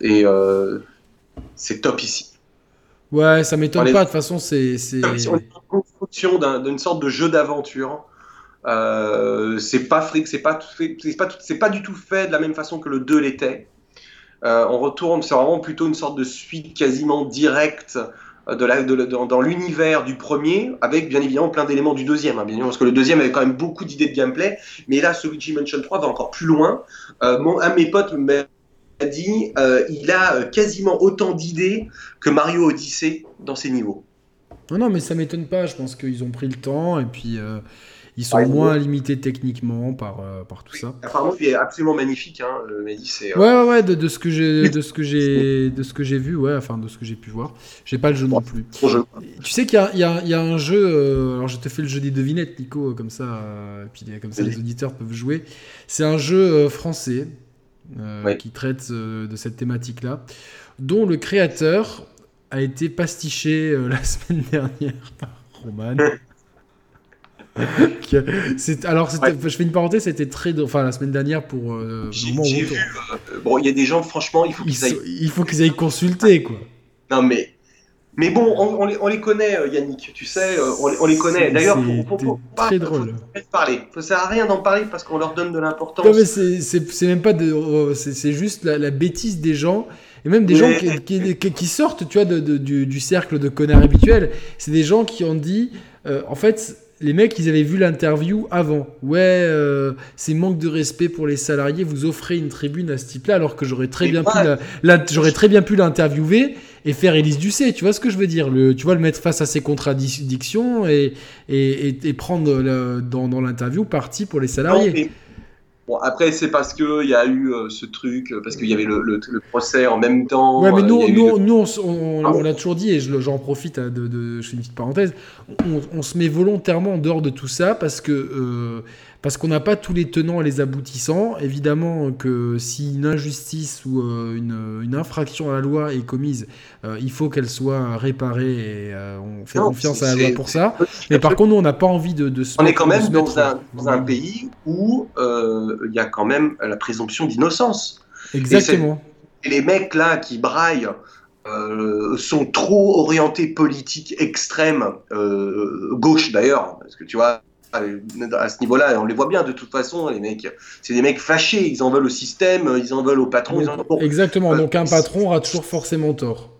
B: Et c'est top ici.
A: Ouais, ça m'étonne pas. De toute façon, c'est.
B: On est en construction d'un- d'une sorte de jeu d'aventure. C'est pas fric, c'est pas, pas, pas du tout fait de la même façon que le 2 l'était. On retourne, c'est vraiment plutôt une sorte de suite quasiment directe la- dans, l'univers du premier, avec bien évidemment plein d'éléments du deuxième. hein, parce que le deuxième avait quand même beaucoup d'idées de gameplay, mais là, ce Luigi Mansion 3 va encore plus loin. Euh, un de mes potes me dit, il a quasiment autant d'idées que Mario Odyssey dans ses niveaux.
A: Non, non, mais ça m'étonne pas. Je pense qu'ils ont pris le temps et puis ils sont moins limités techniquement par, euh, par tout ça.
B: Apparemment, il est absolument magnifique, hein, le Mehdi.
A: Euh, ouais, ouais, ouais, de, de, ce que j'ai, de ce que j'ai, de ce que j'ai vu, ouais, enfin de ce que j'ai pu voir. J'ai pas le jeu non plus. Tu sais qu'il y, y, y a, un jeu. Euh, alors, je te fais le jeu des devinettes, Nico, comme ça, et puis comme ça, les auditeurs peuvent jouer. C'est un jeu français qui traite de cette thématique-là, dont le créateur a été pastiché la semaine dernière par Roman. alors, je fais une parenthèse, c'était très. Enfin, la semaine dernière pour.
B: Euh, vu, euh, bon, il y a des gens, franchement, il faut qu'ils aillent.
A: Il faut qu'ils aillent consulter, quoi.
B: Non, mais. Mais bon, on, les, on les, connaît, euh, Yannick, tu sais, on, les connaît. D'ailleurs,
A: faut, pas très drôle.
B: parler. Ça sert à rien d'en parler parce qu'on leur donne de l'importance.
A: Non, mais c'est même pas de. Oh, c'est juste la, bêtise des gens. Et même des gens qui, qui, sortent, tu vois, de, du, du, cercle de connards habituels. C'est des gens qui ont dit, en fait, les mecs, ils avaient vu l'interview avant. Ouais, euh, c'est manque de respect pour les salariés. Vous offrez une tribune à ce type-là, alors que j'aurais très, bien pu j'aurais très bien pu l'interviewer et faire Élise Ducé. Tu vois ce que je veux dire? Le, Tu vois, le mettre face à ses contradictions et, et, prendre dans, l'interview parti pour les salariés.
B: Bon, après, c'est parce qu'il y a eu euh, ce truc, euh, parce qu'il y avait le, le, procès en même temps.
A: Ouais, mais nous, nous, nous on, on, l'a toujours dit, et j'en profite, hein, de, de, je fais une petite parenthèse, on, se met volontairement en dehors de tout ça parce que. Euh, parce qu'on n'a pas tous les tenants et les aboutissants. Évidemment que si une injustice ou euh, une, infraction à la loi est commise, euh, il faut qu'elle soit réparée et euh, on fait confiance à la loi pour ça. Mais par contre, nous, on n'a pas envie de, se
B: On est quand même dans, un, pays où il y a quand même la présomption d'innocence.
A: Exactement.
B: Et, les mecs là qui braillent. sont trop orientés politique extrême, gauche d'ailleurs, parce que tu vois, à ce niveau-là, on les voit bien de toute façon, les mecs. C'est des mecs fâchés, ils en veulent au système, ils en veulent au patron.
A: Exactement, donc un patron aura toujours forcément tort.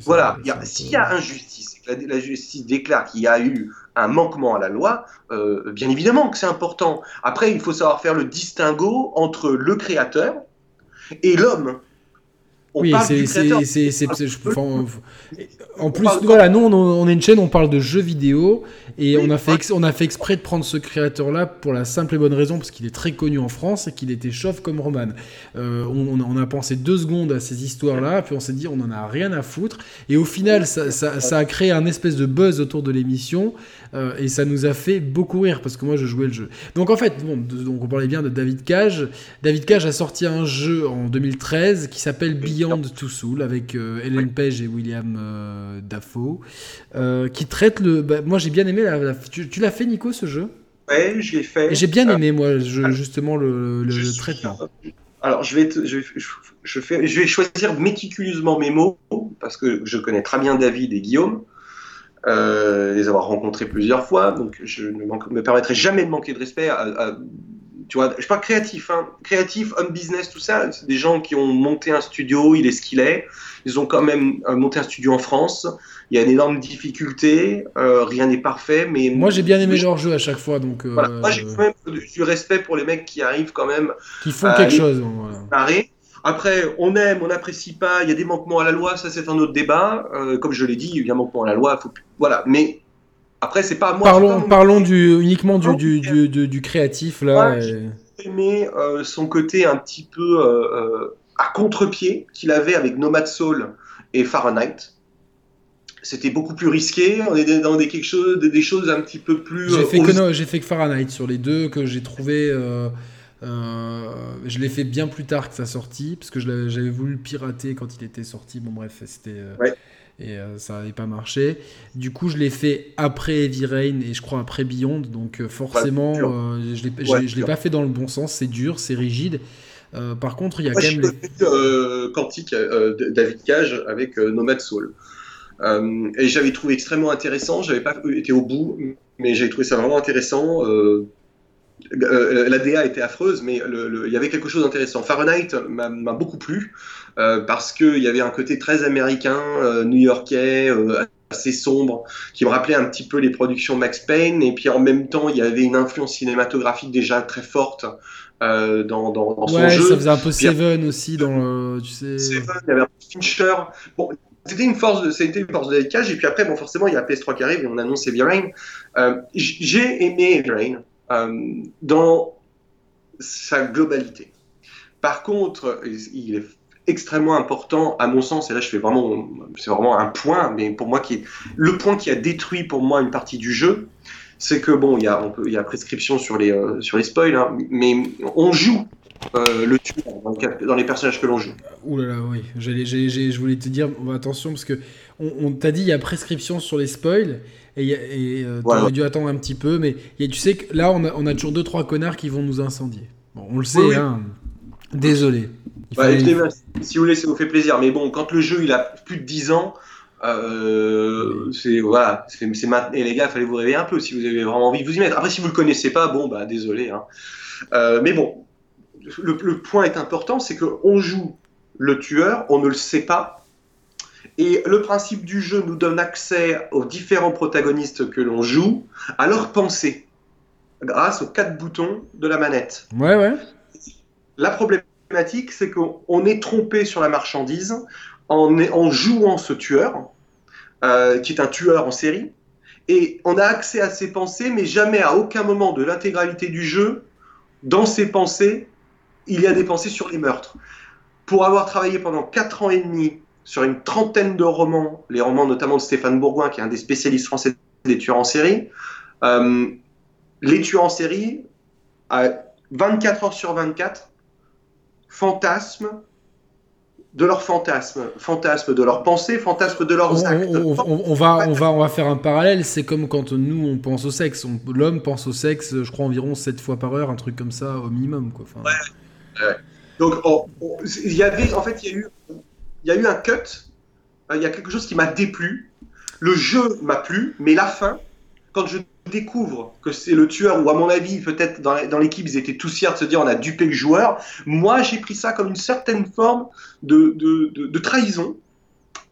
B: voilà, s'il y a injustice, la, la justice déclare qu'il y a eu un manquement à la loi, euh, bien évidemment que c'est important. Après, il faut savoir faire le distinguo entre le créateur et l'homme
A: oui, c'est. En plus, voilà, nous, on, est une chaîne, on parle de jeux vidéo, et on, a fait on a fait exprès de prendre ce créateur-là pour la simple et bonne raison, parce qu'il est très connu en France et qu'il était chauve comme Roman. Euh, on, a pensé deux secondes à ces histoires-là, puis on s'est dit, on en a rien à foutre, et au final, ça, ça a créé un espèce de buzz autour de l'émission, euh, et ça nous a fait beaucoup rire parce que moi je jouais le jeu. Donc en fait, bon, donc on parlait bien de David Cage. David Cage a sorti un jeu en 2013 qui s'appelle Beyond Two Souls avec euh, Ellen Page et William euh, Dafoe qui traite le. Bah, moi j'ai bien aimé. La, Tu, l'as fait Nico ce jeu?
B: Ouais, je l'ai fait.
A: J'ai bien aimé moi justement le, traitement.
B: Alors, je vais, je, je, fais, je vais choisir méticuleusement mes mots parce que je connais très bien David et Guillaume euh, les avoir rencontrés plusieurs fois, donc je ne me permettrai jamais de manquer de respect à, tu vois, je pas créatif, hein. créatif, homme business, tout ça, c'est des gens qui ont monté un studio, il est ce qu'il est, ils ont quand même euh, monté un studio en France, il y a une énorme difficulté, euh, rien n'est parfait, mais...
A: Moi j'ai bien aimé leur jeu à chaque fois, donc...
B: Voilà. Moi j'ai quand même du respect pour les mecs qui arrivent quand même...
A: Qui font quelque chose. Voilà.
B: Après, on aime, on n'apprécie pas, il y a des manquements à la loi, ça c'est un autre débat. Euh, comme je l'ai dit, il y a un manquement à la loi, faut... voilà. Mais après, c'est pas moi.
A: Parlons, parlons du, uniquement du, du, du, créatif là.
B: J'ai aimé euh, son côté un petit peu euh, à contre-pied qu'il avait avec Nomad Soul et Fahrenheit. C'était beaucoup plus risqué. On est dans des, quelque chose, des, choses un petit peu plus.
A: J'ai fait, que, j'ai fait que Fahrenheit sur les deux que j'ai trouvé. Euh, je l'ai fait bien plus tard que sa sortie, parce que j'avais voulu le pirater quand il était sorti. Bon, bref, c'était. Euh, et euh, ça n'avait pas marché. Du coup, je l'ai fait après Heavy Rain et je crois après Beyond. Donc, forcément, je ne l'ai pas fait dans le bon sens. C'est dur, c'est rigide. par contre, il y a quand même.
B: Les... Quantique, David Cage avec Nomad Soul. et j'avais trouvé extrêmement intéressant. J'avais pas été au bout, mais j'ai trouvé ça vraiment intéressant. Euh, la DA était affreuse, mais il y avait quelque chose d'intéressant. Fahrenheit m'a beaucoup plu euh, parce qu'il y avait un côté très américain, euh, new-yorkais, assez sombre, qui me rappelait un petit peu les productions Max Payne. Et puis en même temps, il y avait une influence cinématographique déjà très forte dans, dans, dans, son
A: ouais,
B: jeu.
A: ça faisait un peu Seven aussi dans le, tu sais.
B: Seven, il y avait un Fincher. Bon, c'était une force, c'était une force de décalage. Et puis après, bon, forcément, il y a PS3 qui arrive et on annonce Heavy Rain. Euh, J'ai aimé Heavy Rain euh, dans sa globalité. Par contre, il est extrêmement important à mon sens et là je fais vraiment c'est vraiment un point mais pour moi qui est le point qui a détruit pour moi une partie du jeu c'est que bon il y a on peut il y a prescription sur les euh, sur les spoils hein, mais on joue euh, le tueur dans, le- dans les personnages que l'on joue
A: Ouh là là, oui. J'allais- j'ai- j'ai- je voulais te dire, bon, attention, parce que on, on t'a dit, il y a prescription sur les spoils, et, et euh,
B: Voilà.
A: t'aurais dû attendre un petit peu, mais tu sais que là, on a, on a toujours deux trois connards qui vont nous incendier. Bon, on le sait,
B: Oui, oui.
A: hein. Désolé. Il
B: écoutez, si vous voulez ça vous fait plaisir. Mais bon quand le jeu il a plus de 10 ans euh, c'est voilà c'est maintenant et les gars fallait vous réveiller un peu si vous avez vraiment envie de vous y mettre. Après si vous le connaissez pas bon bah désolé hein. Euh, mais bon le, le point est important c'est que on joue le tueur on ne le sait pas. Et le principe du jeu nous donne accès aux différents protagonistes que l'on joue à leurs pensées grâce aux quatre boutons de la manette.
A: Ouais, ouais.
B: la c'est qu'on est trompé sur la marchandise en, en jouant ce tueur, euh, qui est un tueur en série, et on a accès à ses pensées, mais jamais à aucun moment de l'intégralité du jeu, dans ses pensées, il y a des pensées sur les meurtres. Pour avoir travaillé pendant 4 ans et demi sur une trentaine de romans, les romans notamment de Stéphane Bourgoin, qui est un des spécialistes français des tueurs en série, euh, les tueurs en série, à 24 heures sur 24, fantasme de leurs fantasmes, fantasme de leurs pensées, fantasme de
A: On,
B: leurs actes.
A: on- on- on va, on, va, on va faire un parallèle. C'est comme quand nous, on pense au sexe. L'homme pense au sexe, je crois, environ 7 fois par heure, un truc comme ça, au minimum. Quoi. Enfin,
B: Donc, on- on- il y avait, en fait, il y a eu, il y a eu un cut. euh, Il y a quelque chose qui m'a déplu. Le jeu m'a plu, mais la fin, quand je découvre que c'est le tueur, ou à mon avis, peut-être dans, l'équipe, ils étaient tous fiers de se dire on a dupé le joueur. Moi, j'ai pris ça comme une certaine forme de, de, de- de trahison.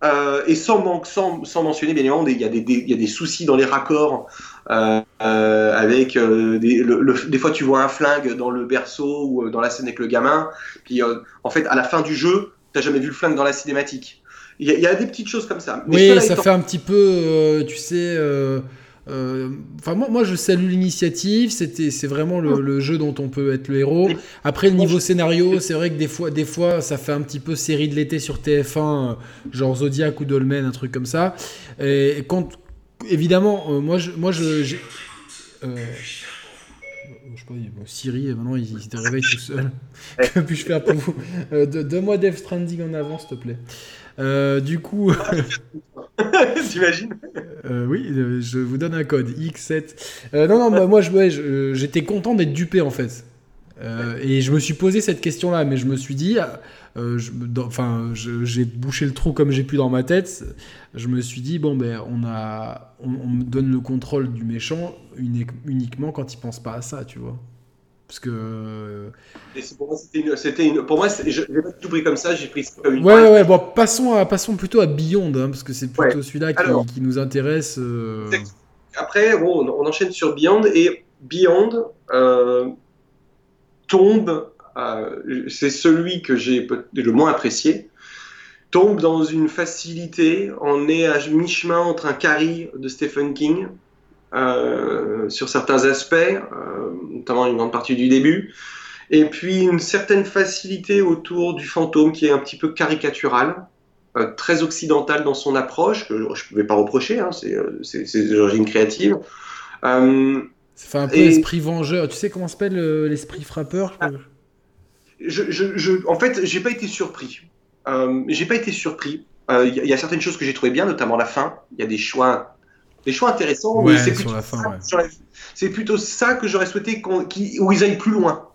B: Euh, et sans, man- sans, sans mentionner, bien évidemment, il y, a des, des- il y a des soucis dans les raccords. euh, euh, avec des, le- le- des fois, tu vois un flingue dans le berceau ou dans la scène avec le gamin. Puis, en fait, à la fin du jeu, t'as jamais vu le flingue dans la cinématique. Il y, a- il y a des petites choses comme ça. Mais
A: Oui, ça
B: étant-
A: fait un petit peu, tu sais. Euh, Enfin, moi, moi, je salue l'initiative. C'était, c'est vraiment le, le jeu dont on peut être le héros. Après, le niveau scénario, c'est vrai que des fois, des fois, ça fait un petit peu série de l'été sur TF1, euh, genre Zodiac ou Dolmen, un truc comme ça. Et, quand, évidemment, euh, moi, je, moi, je, euh, je sais pas, Siri, maintenant, il, il se réveille tout seul. que puis-je faire pour vous? Euh, de- Donne-moi Death Stranding en avant, s'il te plaît. Euh, du coup.
B: T'imagines
A: Euh, oui, je vous donne un code X7. Euh, non, non, bah, moi, je- j'étais content d'être dupé en fait. Et je me suis posé cette question-là, mais je me suis dit, enfin, j'ai bouché le trou comme j'ai pu dans ma tête. Je me suis dit, bon, ben, on a, on, on me donne le contrôle du méchant uni- uniquement quand il pense pas à ça, tu vois. Parce que euh,
B: Et pour moi, c'était une, pour moi, n'ai pas tout pris comme ça, j'ai pris comme une
A: Ouais, ouais, ouais, bon, passons, à, passons plutôt à Beyond, hein, parce que c'est plutôt
B: Ouais.
A: celui-là qui, nous intéresse. euh.
B: Après, bon, on, on enchaîne sur Beyond et Beyond euh, tombe, euh, c'est celui que j'ai le moins apprécié, tombe dans une facilité. On est à mi-chemin entre un Carrie de Stephen King euh, sur certains aspects, euh, notamment une grande partie du début, et puis une certaine facilité autour du fantôme qui est un petit peu caricatural. euh, très occidental dans son approche, que je ne pouvais pas reprocher, hein, c'est euh, c'est- c'est d'origine créative. Euh,
A: Ça fait un peu
B: Et-
A: esprit vengeur. Tu sais comment s'appelle l'esprit frappeur je-
B: je, je- je- en fait, j'ai pas été surpris. J'ai pas été surpris. Il y, y a certaines choses que j'ai trouvées bien, notamment la fin. Il y a des choix, des choix intéressants.
A: Ouais,
B: c'est plutôt
A: ouais.
B: que j'aurais- C'est plutôt ça que j'aurais souhaité qu'ils- où ils aillent plus loin.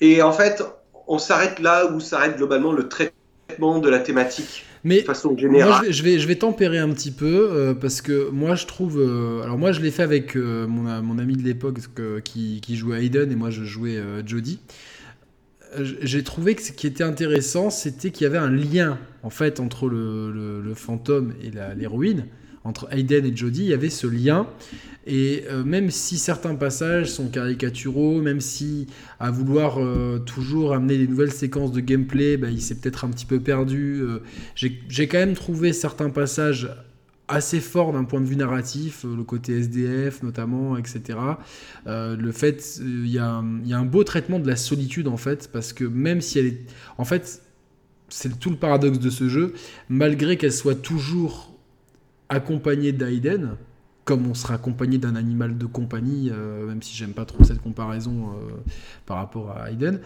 B: Et en fait, on s'arrête là où s'arrête globalement le traitement de la thématique
A: Mais
B: de façon
A: moi,
B: générale.
A: je vais, je, vais, je vais tempérer un petit peu euh, parce que moi, je trouve. euh, alors, moi, je l'ai fait avec euh, mon, mon ami de l'époque que- qui, qui jouait Hayden et moi, je jouais. Euh, J'ai trouvé que ce qui était intéressant, c'était qu'il y avait un lien en fait entre le, le- le fantôme et l'héroïne. Entre Hayden et Jodie, il y avait ce lien. Et euh, même si certains passages sont caricaturaux, même si à vouloir euh, toujours amener des nouvelles séquences de gameplay, bah, il s'est peut-être un petit peu perdu, euh, j'ai quand même trouvé certains passages assez forts d'un point de vue narratif, le côté SDF notamment, etc. le fait, il y, y, a un beau traitement de la solitude en fait, parce que même si elle est... En fait, c'est tout le paradoxe de ce jeu, malgré qu'elle soit toujours accompagnée d'Aiden, comme on sera accompagné d'un animal de compagnie, euh, même si j'aime pas trop cette comparaison euh, par rapport à Hayden,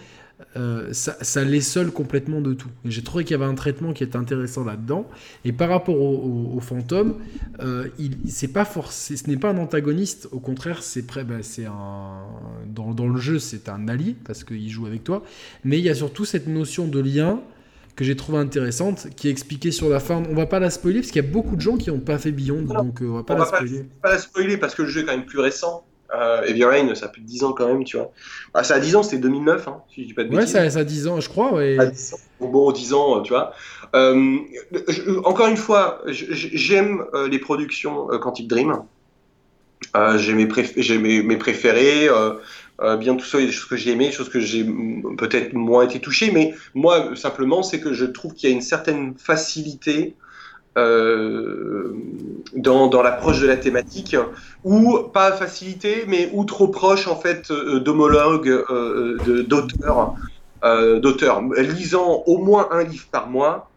A: euh, ça, ça seul complètement de tout. Et j'ai trouvé qu'il y avait un traitement qui était intéressant là-dedans. Et par rapport au, fantôme, c'est pas ce n'est pas un antagoniste. Au contraire, c'est ben, c'est un dans, dans, le jeu, c'est un allié parce qu'il joue avec toi. Mais il y a surtout cette notion de lien que j'ai trouvé intéressante, qui est expliquée sur la fin. On va pas la spoiler parce qu'il y a beaucoup de gens qui n'ont pas fait Beyond, donc euh, on va pas la spoiler.
B: Pas, pas la spoiler parce que le jeu est quand même plus récent. Euh, Heavy Rain, ça a plus de 10 ans quand même, tu vois. Ah, ça a 10 ans, c'était 2009, hein, si je dis pas de bêtises.
A: Ouais, ça, a 10 ans, je crois. Ouais.
B: Bon, 10 ans, tu vois. Euh, encore une fois, j'aime euh, les productions Quantic Dream. j'ai mes, mes, mes, préférés. Euh, bien tout ça, il y a des choses que j'ai aimées, des choses que j'ai peut-être moins été touché, mais moi, simplement, c'est que je trouve qu'il y a une certaine facilité euh, dans, dans l'approche de la thématique, ou pas facilité, mais ou trop proche, en fait, euh, d'homologues, d'auteurs, d'auteurs. Lisant au moins un livre par mois,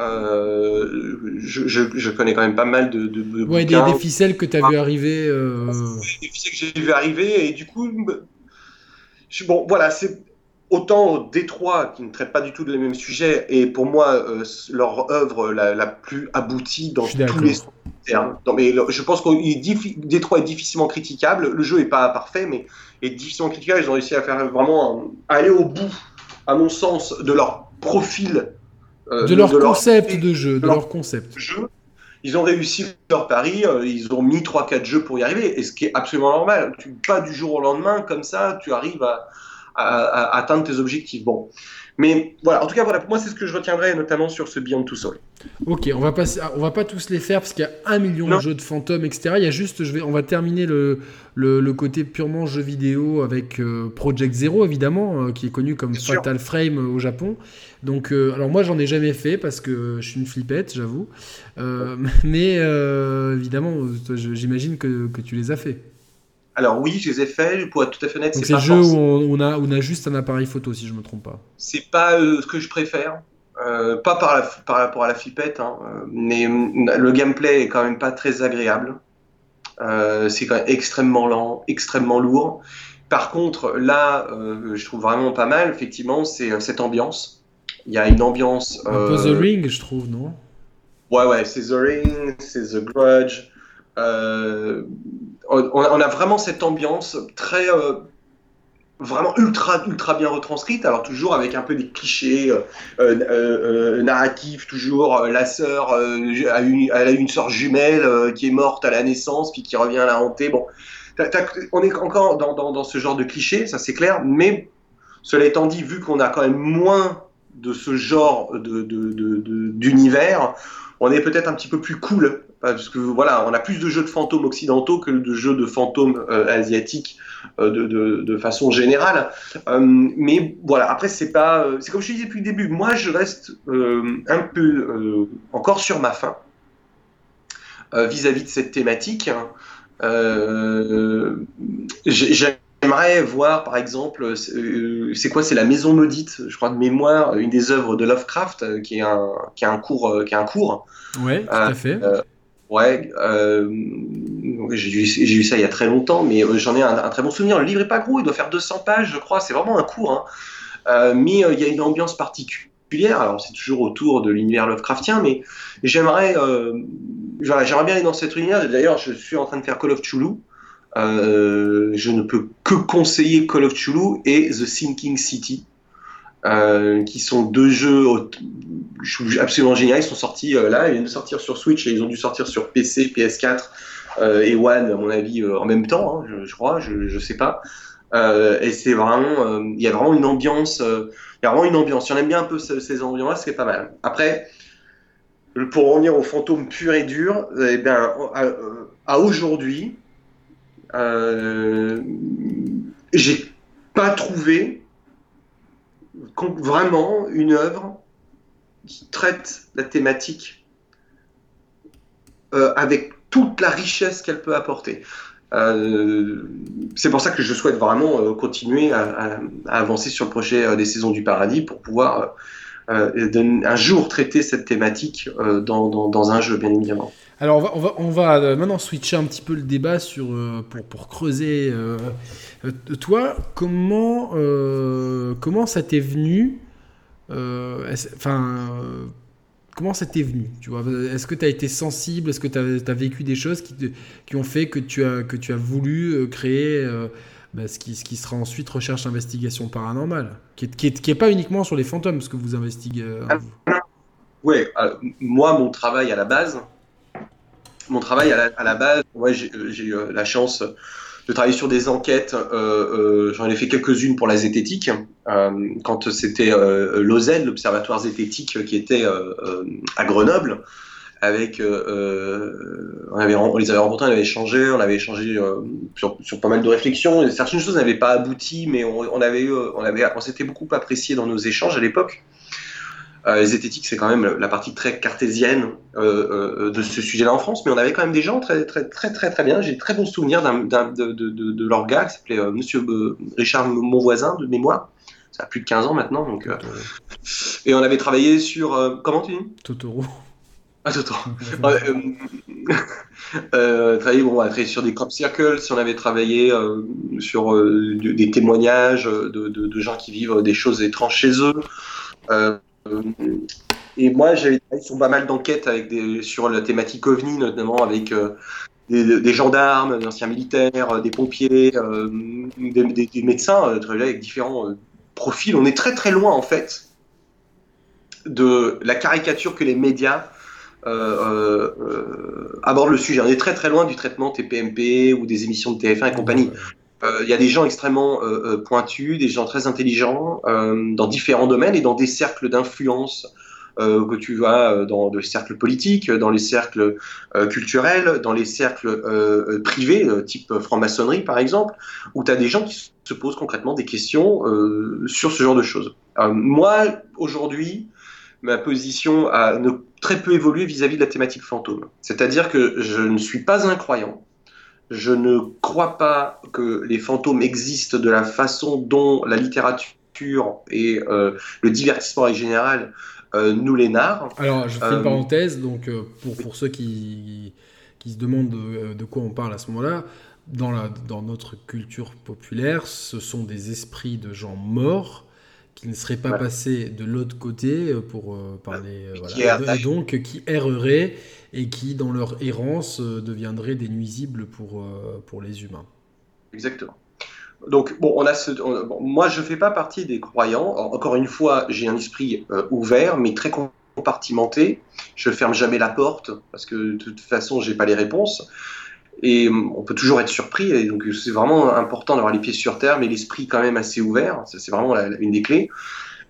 B: euh, je, je, connais quand même pas mal de, de,
A: ouais, Des, des, ficelles que tu as vu ah. arriver. Euh...
B: Des ficelles que j'ai vu arriver, et du coup, je, bon, voilà, c'est autant Détroit, qui ne traite pas du tout de les mêmes sujets, et pour moi, euh, leur œuvre la, la, plus aboutie dans tous les termes. Non, mais je pense que Détroit est difficilement critiquable, le jeu n'est pas parfait, mais est difficilement critiquable. Ils ont réussi à faire vraiment aller au bout, à mon sens, de leur profil
A: euh, de leur concept de jeu, de, leur, concept.
B: Jeu. Ils ont réussi leur pari, euh, ils ont mis 3-4 jeux pour y arriver, et ce qui est absolument normal. Tu, pas du jour au lendemain, comme ça, tu arrives à, à, atteindre tes objectifs. Bon. Mais voilà, en tout cas, voilà, pour moi, c'est ce que je retiendrai, notamment sur ce Beyond Two Soul.
A: Ok, on va, passer, on va pas tous les faire parce qu'il y a un million de jeux de fantômes, etc. Il y a juste, je vais, on va terminer le, le, côté purement jeu vidéo avec euh, Project Zero, évidemment, euh, qui est connu comme Fatal Frame au Japon. Donc, euh, alors moi, j'en ai jamais fait parce que je suis une flippette, j'avoue. mais évidemment, j'imagine que, que tu les as fait.
B: Alors oui, je les ai faits, pour être tout à fait honnête.
A: C'est le jeu où on, a, on a juste un appareil photo, si je me trompe pas.
B: C'est pas euh, ce que je préfère. Euh, pas par, par, rapport à la flippette, hein, mais le gameplay est quand même pas très agréable. Euh, c'est quand même extrêmement lent, extrêmement lourd. Par contre, là, je trouve vraiment pas mal, effectivement, c'est cette ambiance. Il y a une ambiance.
A: Un peu The Ring, je trouve, non?
B: Ouais, ouais, c'est The Ring, c'est The Grudge. Euh, on, a vraiment cette ambiance très euh, vraiment ultra ultra bien retranscrite. Alors toujours avec un peu des clichés euh, narratifs toujours la sœur une, elle a une sœur jumelle qui est morte à la naissance puis qui revient à la hanter. Bon. On est encore dans, ce genre de clichés ça c'est clair mais cela étant dit vu qu'on a quand même moins de ce genre d'univers on est peut-être un petit peu plus cool parce que voilà, on a plus de jeux de fantômes occidentaux que de jeux de fantômes euh, asiatiques euh, de, de, façon générale. Euh, mais voilà, après c'est pas, c'est comme je disais depuis le début. Moi, je reste un peu encore sur ma faim vis-à-vis de cette thématique. J'aimerais voir, par exemple, c'est quoi C'est la Maison maudite, je crois de mémoire, une des œuvres de Lovecraft, qui est un, qui a un cours, qui un cours.
A: Ouais, tout à fait.
B: Ouais, euh, j'ai eu ça il y a très longtemps, mais euh, j'en ai un, très bon souvenir. Le livre est pas gros, il doit faire 200 pages, je crois. C'est vraiment un cours, hein. euh, mais il y a une ambiance particulière. Alors c'est toujours autour de l'univers Lovecraftien, mais j'aimerais, j'aimerais bien aller dans cet univers. D'ailleurs, je suis en train de faire Call of Cthulhu. je ne peux que conseiller Call of Cthulhu et The Sinking City. Euh, qui sont deux jeux absolument géniaux. Ils sont sortis euh, là, ils viennent de sortir sur Switch et ils ont dû sortir sur PC, PS4 euh, et One, à mon avis, en même temps, hein, je, crois, je, je sais pas. et c'est vraiment, il y a vraiment une ambiance, il y a vraiment une ambiance. Si on aime bien un peu ces, ambiances-là, c'est pas mal. Après, pour revenir aux fantômes purs et durs, eh bien, à, aujourd'hui, euh, j'ai pas trouvé vraiment une œuvre qui traite la thématique euh, avec toute la richesse qu'elle peut apporter. Euh, c'est pour ça que je souhaite vraiment euh, continuer à, avancer sur le projet des Saisons du Paradis pour pouvoir un jour traiter cette thématique dans, un jeu, bien évidemment.
A: Alors on va, va maintenant switcher un petit peu le débat sur, pour, pour creuser. toi, comment, comment ça t'est venu Enfin comment ça t'est venu tu Est-ce que tu as été sensible? Est-ce que tu as, vécu des choses qui, qui, ont fait que tu as, que tu as voulu euh, créer euh, bah, ce, qui, ce qui sera ensuite recherche investigation paranormale Qui n'est est, pas uniquement sur les fantômes, ce que vous investiguez. Euh,
B: oui, moi, mon travail à la base, mon travail à la, base, ouais, j'ai eu la chance de travailler sur des enquêtes. Euh, euh, j'en ai fait quelques-unes pour la zététique, euh, quand c'était l'OZEN, l'Observatoire zététique, qui était à Grenoble. Avec, on, les avait rencontrés, on avait échangé, on avait échangé sur, pas mal de réflexions. Certaines choses n'avaient pas abouti, mais on, on s'était beaucoup apprécié dans nos échanges à l'époque. Euh, les zététiques, c'est quand même la partie très cartésienne euh, euh, de ce sujet-là en France, mais on avait quand même des gens très très très très très bien. J'ai très bons souvenirs d'un, de, de, de, leur gars qui s'appelait Monsieur Richard Monvoisin de mémoire. Ça a plus de 15 ans maintenant, donc. et on avait travaillé sur comment tu dis?
A: Totoro.
B: Ah, Totoro. travaillé, bon, on a travaillé sur des crop circles, on avait travaillé sur des témoignages de, gens qui vivent des choses étranges chez eux. Euh, et moi, j'avais travaillé sur pas mal d'enquêtes avec sur la thématique OVNI, notamment avec euh, des, gendarmes, des anciens militaires, euh, des pompiers, des, médecins, avec différents profils. On est très très loin, en fait, de la caricature que les médias abordent le sujet. On est très très loin du traitement TPMP ou des émissions de TF1 et compagnie. Il y a des gens extrêmement pointus, des gens très intelligents dans différents domaines et dans des cercles d'influence euh, que tu vas dans les cercles politiques, dans les cercles culturels, dans les cercles privés, type franc-maçonnerie par exemple, où tu as des gens qui se posent concrètement des questions sur ce genre de choses. moi, aujourd'hui, ma position a très peu évolué vis-à-vis -vis de la thématique fantôme. C'est-à-dire que je ne suis pas un croyant, je ne crois pas que les fantômes existent de la façon dont la littérature et euh, le divertissement en général euh, nous les narrent.
A: Alors, je fais une euh, parenthèse, donc pour, pour ceux qui, qui se demandent de, quoi on parle à ce moment-là, dans, la, dans notre culture populaire, ce sont des esprits de gens morts qui ne seraient pas passés de l'autre côté pour parler, voilà, et donc qui erreraient et qui, dans leur errance, euh, deviendraient des nuisibles pour, euh, pour les humains.
B: Exactement. Donc, bon, on a ce, moi, je ne fais pas partie des croyants. Encore une fois, j'ai un esprit euh, ouvert, mais très compartimenté. Je ferme jamais la porte parce que de toute façon, j'ai pas les réponses. Et on peut toujours être surpris. Et donc, c'est vraiment important d'avoir les pieds sur terre, mais l'esprit quand même assez ouvert. C'est vraiment une des clés.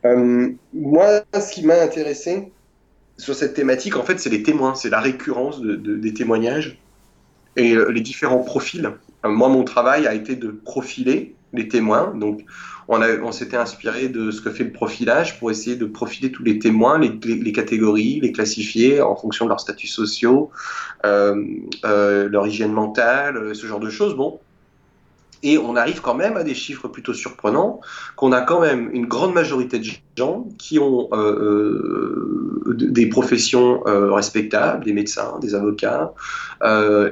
B: moi, ce qui m'a intéressé, sur cette thématique, en fait, c'est les témoins, c'est la récurrence de, des témoignages et euh, les différents profils. Euh, moi, mon travail a été de profiler les témoins. Donc, on, s'était inspiré de ce que fait le profilage pour essayer de profiler tous les témoins, les, catégories, les classifier en fonction de leurs statuts sociaux, euh, leur hygiène mentale, ce genre de choses. Bon, et on arrive quand même à des chiffres plutôt surprenants, qu'on a quand même une grande majorité de gens qui ont euh, euh, des professions euh, respectables, des médecins, des avocats,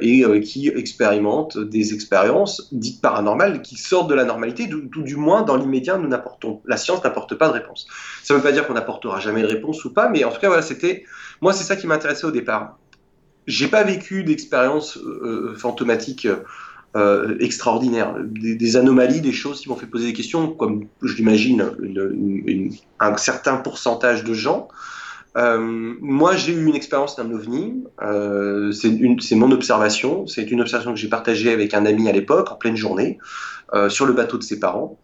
B: et qui expérimentent des expériences dites paranormales, qui sortent de la normalité, tout du moins dans l'immédiat, nous n'apportons, la science n'apporte pas de réponse. Ça ne veut pas dire qu'on n'apportera jamais de réponse ou pas, mais en tout cas, voilà, c'était, moi, c'est ça qui m'intéressait au départ. J'ai pas vécu d'expérience fantomatique euh, des, anomalies, des choses qui m'ont fait poser des questions, comme je l'imagine un certain pourcentage de gens. Euh, moi, j'ai eu une expérience d'un ovni. Euh, c'est mon observation. C'est une observation que j'ai partagée avec un ami à l'époque, en pleine journée, sur le bateau de ses parents.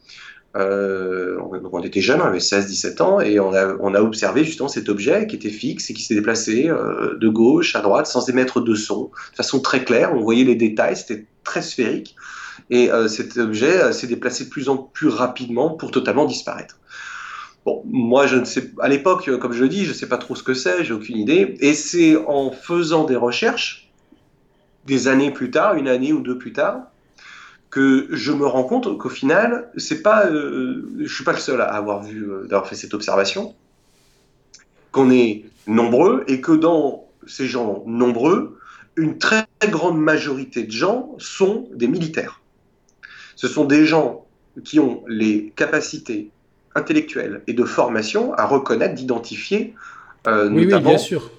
B: Euh, on, était jeunes, on avait 16-17 ans, et on a, observé justement cet objet qui était fixe et qui s'est déplacé euh, de gauche à droite sans émettre de son, de façon très claire. On voyait les détails, c'était très sphérique. Et euh, cet objet s'est déplacé de plus en plus rapidement pour totalement disparaître. Bon, moi, je ne sais, à l'époque, comme je le dis, je ne sais pas trop ce que c'est, j'ai aucune idée. Et c'est en faisant des recherches, des années plus tard, une année ou deux plus tard, que je me rends compte qu'au final, c'est pas, euh, je suis pas le seul à avoir vu, euh, d'avoir fait cette observation, qu'on est nombreux et que dans ces gens nombreux, une très grande majorité de gens sont des militaires. Ce sont des gens qui ont les capacités intellectuelles et de formation à reconnaître, d'identifier,
A: euh, oui, notamment. Oui, bien sûr.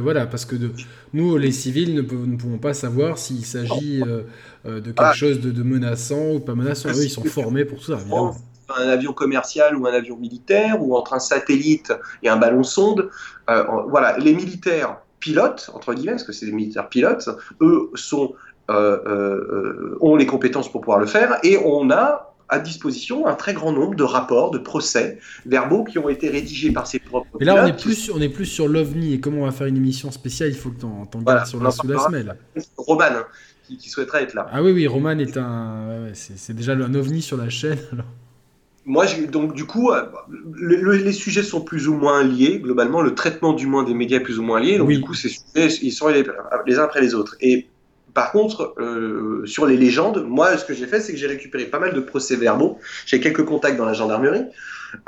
A: Voilà, parce que de, nous, les civils, ne, ne, pouvons pas savoir s'il s'agit euh, euh, de quelque ah. chose de, menaçant ou pas menaçant. Eux, ils sont formés pour tout ça, évidemment.
B: Un avion commercial ou un avion militaire, ou entre un satellite et un ballon sonde. Euh, voilà, les militaires pilotes, entre guillemets, parce que c'est des militaires pilotes, eux sont, ont les compétences pour pouvoir le faire, et on a à disposition un très grand nombre de rapports, de procès verbaux qui ont été rédigés par ses propres.
A: Mais là, on est plus, on est plus sur l'OVNI et comment on va faire une émission spéciale. Il faut que tu en, gardes sur la, sous la semelle.
B: Roman, hein, qui, souhaiterait être là.
A: Ah oui, oui, Roman est un. c'est déjà un OVNI sur la chaîne.
B: Moi, donc du coup, euh, les sujets sont plus ou moins liés. Globalement, le traitement du moins des médias est plus ou moins lié. Donc du coup, ces sujets, ils sont les, les uns après les autres. Et par contre, euh, sur les légendes, moi, ce que j'ai fait, c'est que j'ai récupéré pas mal de procès-verbaux. J'ai quelques contacts dans la gendarmerie.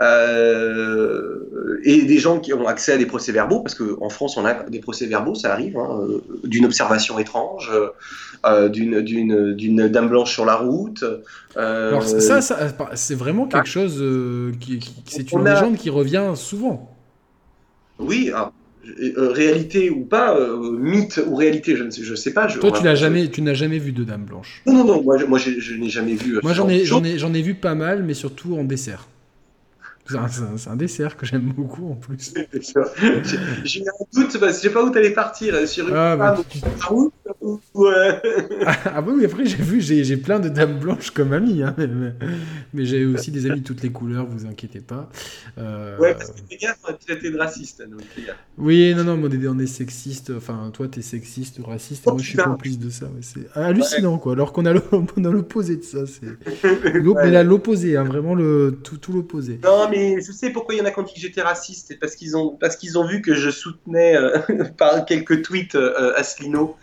B: Euh, et des gens qui ont accès à des procès-verbaux, parce qu'en France, on a des procès-verbaux, ça arrive, hein, euh, d'une observation étrange, d'une dame blanche sur la route.
A: Alors ça, c'est vraiment quelque ah. chose qui, c'est une légende qui revient souvent.
B: Oui, alors, euh, réalité ou pas, euh, mythe ou réalité, je ne sais, je sais pas. Je,
A: Toi, tu n'as jamais, tu n'as jamais vu de Dame Blanche.
B: Non, non, non. Moi, moi je, n'ai jamais vu.
A: Euh, moi, j'en ai, j'en ai, j'en ai vu pas mal, mais surtout en dessert. C'est un, dessert que j'aime beaucoup en plus.
B: J'ai eu un doute parce que je sais pas où t'allais partir. Sur une ah, bah,
A: ah, bah oui, après j'ai vu, j'ai plein de dames blanches comme amis. Hein, mais, j'ai aussi des amis de toutes les couleurs, vous inquiétez pas.
B: Euh... Ouais, parce que les gars sont traités de racistes. Donc,
A: oui, non, non, on est sexiste. Enfin, toi t'es sexiste, raciste, et moi je suis complice de ça. C'est hallucinant quoi. Alors qu'on a l'opposé de ça. C'est l'opposé, hein, vraiment le, tout, tout l'opposé.
B: Non, mais je sais pourquoi il y en a que j'étais raciste. C'est parce qu'ils ont, parce qu'ils ont vu que je soutenais euh, par quelques tweets euh, Asselineau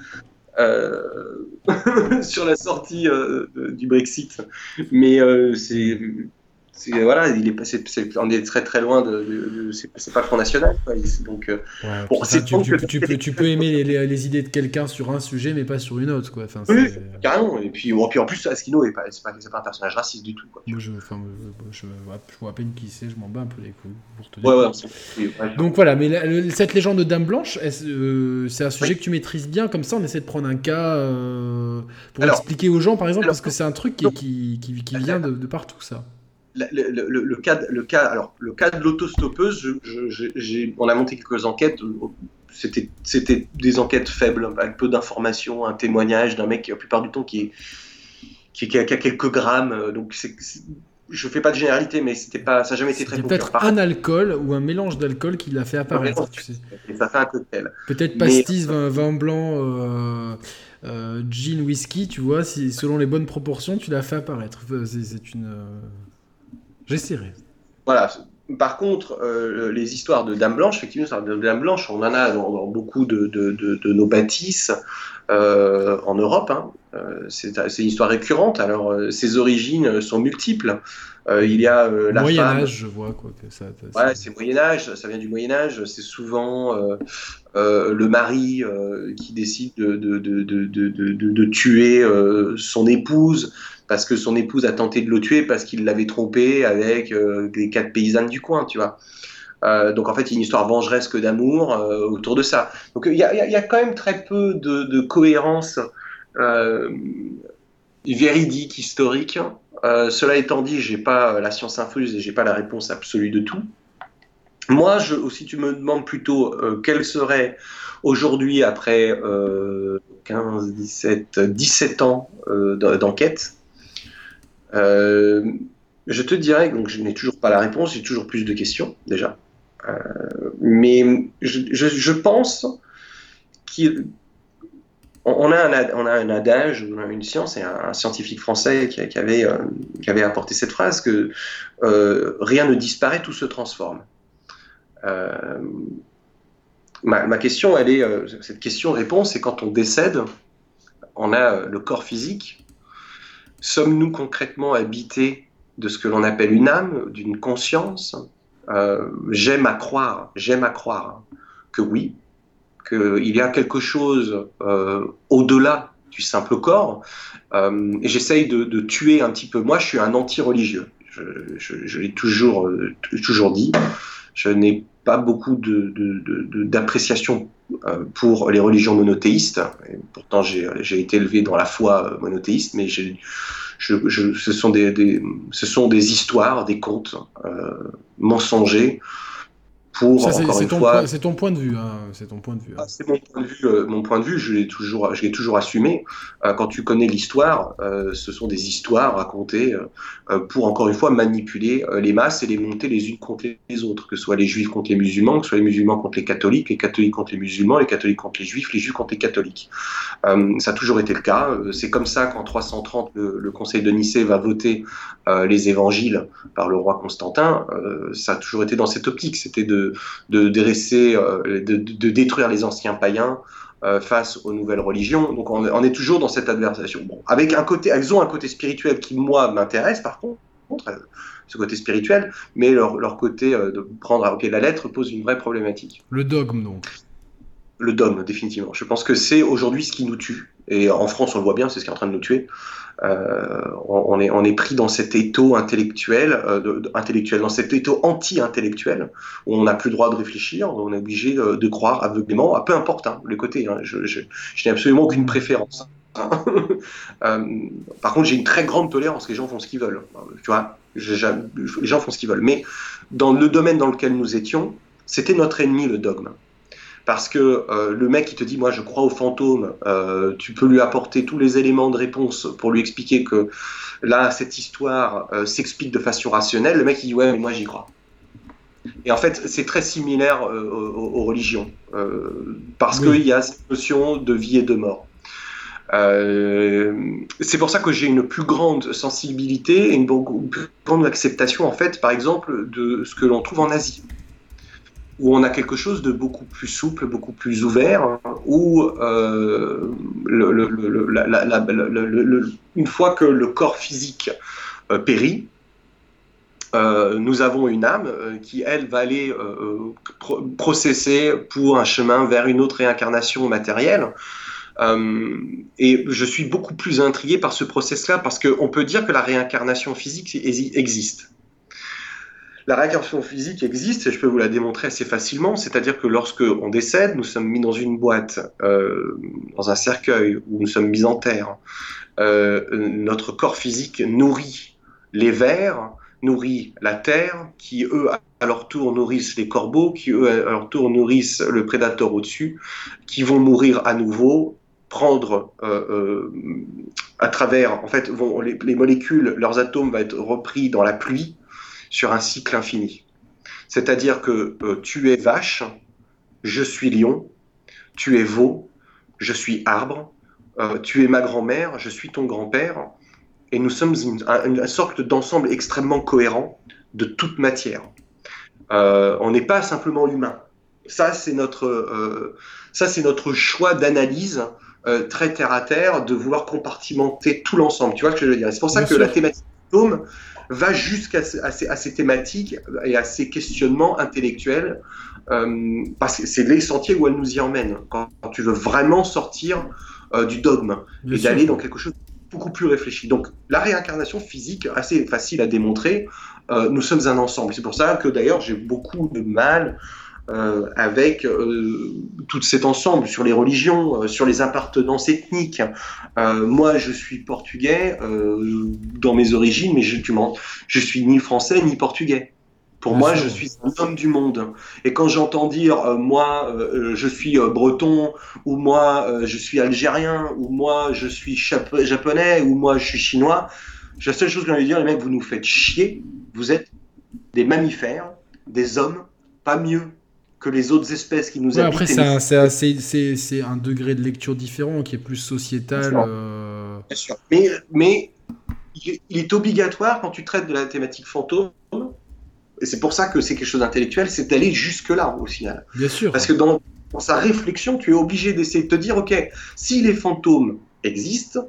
B: euh, sur la sortie du Brexit. Mais c'est voilà, il est passé, on est très très loin de, c'est pas le Front National. Donc, euh,
A: tu, peux, tu, peux, aimer les, idées de quelqu'un sur un sujet, mais pas sur une autre, quoi. Enfin,
B: oui, carrément. Et puis, puis en plus, Askino est pas, c'est pas, pas, un personnage raciste du tout. Quoi,
A: Moi, je, enfin, je, vois, à peine qui c'est, je m'en bats un peu les couilles. Pour te dire Donc voilà, mais cette légende de Dame Blanche, euh, c'est un sujet que tu maîtrises bien, comme ça, on essaie de prendre un cas euh, pour expliquer aux gens, par exemple, parce que c'est un truc qui, qui, qui, vient de, de partout, ça
B: le, le, cas, le, cas, alors, le cas de l'autostoppeuse, on a monté quelques enquêtes. C'était, c'était des enquêtes faibles, avec peu d'informations, un témoignage d'un mec, la plupart du temps, qui, est, qui, a, quelques grammes. Donc, c'est, je fais pas de généralité, mais c'était pas, ça n'a jamais été très
A: Peut-être un alcool ou un mélange d'alcool qui l'a fait apparaître. tu sais.
B: ça fait un cocktail.
A: Peut-être pastis, vin, blanc, euh, euh, gin, whisky, tu vois, si, selon les bonnes proportions, tu l'as fait apparaître. C'est, une. J'essaierai.
B: Voilà. Par contre, euh, les histoires de Dame Blanche, effectivement, de Dame Blanche, on en a dans, beaucoup de, nos bâtisses euh, en Europe. Hein. Euh, c'est une histoire récurrente. Alors, ses origines sont multiples. il y a la
A: Moyen
B: femme.
A: Âge, je vois quoi. Que ça,
B: ouais, c'est Moyen Âge. Ça vient du Moyen Âge. C'est souvent le mari qui décide de, de tuer son épouse parce que son épouse a tenté de le tuer parce qu'il l'avait trompé avec euh, les quatre paysannes du coin, tu vois. Euh, donc en fait, il y a une histoire vengeresque d'amour euh, autour de ça. Donc il y, a, quand même très peu de, cohérence véridique, historique. cela étant dit, j'ai pas la science infuse et j'ai pas la réponse absolue de tout. Moi, si tu me demandes plutôt quelle serait aujourd'hui, après 15, 17, 17 ans d'enquête, euh, je te dirais, donc je n'ai toujours pas la réponse, j'ai toujours plus de questions déjà. Euh, mais je, pense on a un adage, une science, et un, scientifique français qui, avait, euh, qui avait apporté cette phrase que euh, rien ne disparaît, tout se transforme. Ma, ma, question, cette question-réponse, c'est quand on décède, on a le corps physique. Sommes-nous concrètement habités de ce que l'on appelle une âme, d'une conscience? Euh, j'aime à croire, j'aime à croire que oui, qu'il y a quelque chose euh, au-delà du simple corps. Euh, j'essaye de, tuer un petit peu. Moi, je suis un anti-religieux. Je, l'ai toujours, toujours dit. Je n'ai pas beaucoup d'appréciation pour les religions monothéistes. Pourtant, j'ai été élevé dans la foi monothéiste, mais ce, sont des, histoires, des contes euh, mensongers pour encore une fois.
A: C'est ton point de vue. Hein, c'est ton point de vue.
B: Hein. Ah, c'est mon point de vue. Euh, mon point de vue, je l'ai toujours, je l'ai toujours assumé. Euh, quand tu connais l'histoire, euh, ce sont des histoires racontées pour encore une fois manipuler les masses et les monter les unes contre les autres, que ce soit les juifs contre les musulmans, que ce soit les musulmans contre les catholiques, les catholiques contre les musulmans, les catholiques contre les juifs, les juifs contre les catholiques. ça a toujours été le cas. C'est comme ça qu'en 330, le, le, Conseil de Nicée va voter les évangiles par le roi Constantin. ça a toujours été dans cette optique. C'était de de, dresser, euh, de, détruire les anciens païens euh, face aux nouvelles religions. Donc on, est toujours dans cette adversation. Bon, avec un côté, elles ont un côté spirituel qui moi m'intéresse par contre, euh, ce côté spirituel, mais leur, côté de prendre à pied la lettre pose une vraie problématique.
A: Le dogme donc.
B: Le dogme, définitivement. Je pense que c'est aujourd'hui ce qui nous tue. Et en France, on le voit bien, c'est ce qui est en train de nous tuer. Euh, on, est, pris dans cet étau intellectuel, euh, intellectuel, dans cet étau anti-intellectuel, où on n'a plus le droit de réfléchir, on est obligé de, croire aveuglément, à peu importe hein, le côté. Hein, je, n'ai absolument aucune préférence. Hein. Euh, par contre, j'ai une très grande tolérance. Les gens font ce qu'ils veulent. Tu vois, les gens font ce qu'ils veulent. Mais dans le domaine dans lequel nous étions, c'était notre ennemi, le dogme parce que euh, le mec qui te dit moi je crois aux fantômes, euh, tu peux lui apporter tous les éléments de réponse pour lui expliquer que là cette histoire euh, s'explique de façon rationnelle, le mec il dit ouais mais moi j'y crois. Et en fait c'est très similaire aux, religions parce qu'il y a cette notion de vie et de mort. c'est pour ça que j'ai une plus grande sensibilité et une plus grande acceptation en fait par exemple de ce que l'on trouve en Asie où on a quelque chose de beaucoup plus souple, beaucoup plus ouvert, où euh, une fois que le corps physique euh, périt, euh, nous avons une âme qui, elle, va aller processer pour un chemin vers une autre réincarnation matérielle. et je suis beaucoup plus intrigué par ce process-là parce qu'on peut dire que la réincarnation physique existe. La réincarnation physique existe et je peux vous la démontrer assez facilement. C'est-à-dire que lorsque on décède, nous sommes mis dans une boîte, euh, dans un cercueil où nous sommes mis en terre. Euh, notre corps physique nourrit les vers, nourrit la terre, qui eux à leur tour nourrissent les corbeaux, qui eux à leur tour nourrissent le prédateur au-dessus, qui vont mourir à nouveau, prendre euh, à travers, en fait, les, molécules, leurs atomes vont être repris dans la pluie, sur un cycle infini. C'est-à-dire que euh, tu es vache, je suis lion, tu es veau, je suis arbre, euh, tu es ma grand-mère, je suis ton grand-père, et nous sommes une, sorte d'ensemble extrêmement cohérent de toute matière. Euh, on n'est pas simplement humain. Ça, c'est notre, ça, c'est notre choix d'analyse très terre à terre, de vouloir compartimenter tout l'ensemble. Tu vois ce que je veux dire? C'est pour ça que la thématique va jusqu'à ces, thématiques et à ces questionnements intellectuels, euh, parce que c'est les sentiers où elles nous y emmènent, quand, tu veux vraiment sortir euh, du dogme et d'aller dans quelque chose de beaucoup plus réfléchi. Donc la réincarnation physique, assez facile à démontrer, euh, nous sommes un ensemble. C'est pour ça que d'ailleurs j'ai beaucoup de mal euh, avec euh, tout cet ensemble sur les religions, euh, sur les appartenances ethniques. moi, je suis portugais dans mes origines, mais je, tu je suis ni français ni portugais. Pour moi, je suis un homme du monde. Et quand j'entends dire moi, je suis breton, ou moi, je suis algérien, ou moi, je suis japonais, ou moi, je suis chinois, La seule chose que j'ai envie de dire, les mecs, vous nous faites chier. Vous êtes des mammifères, des hommes, pas mieux que les autres espèces qui nous
A: ouais, Après, c'est un, degré de lecture différent qui est plus sociétal.
B: Euh. Bien sûr. Mais, mais il est obligatoire quand tu traites de la thématique fantôme, et c'est pour ça que c'est quelque chose d'intellectuel, c'est d'aller jusque-là au final.
A: Bien sûr.
B: Parce que dans, dans sa réflexion, tu es obligé d'essayer de te dire, ok, si les fantômes existent,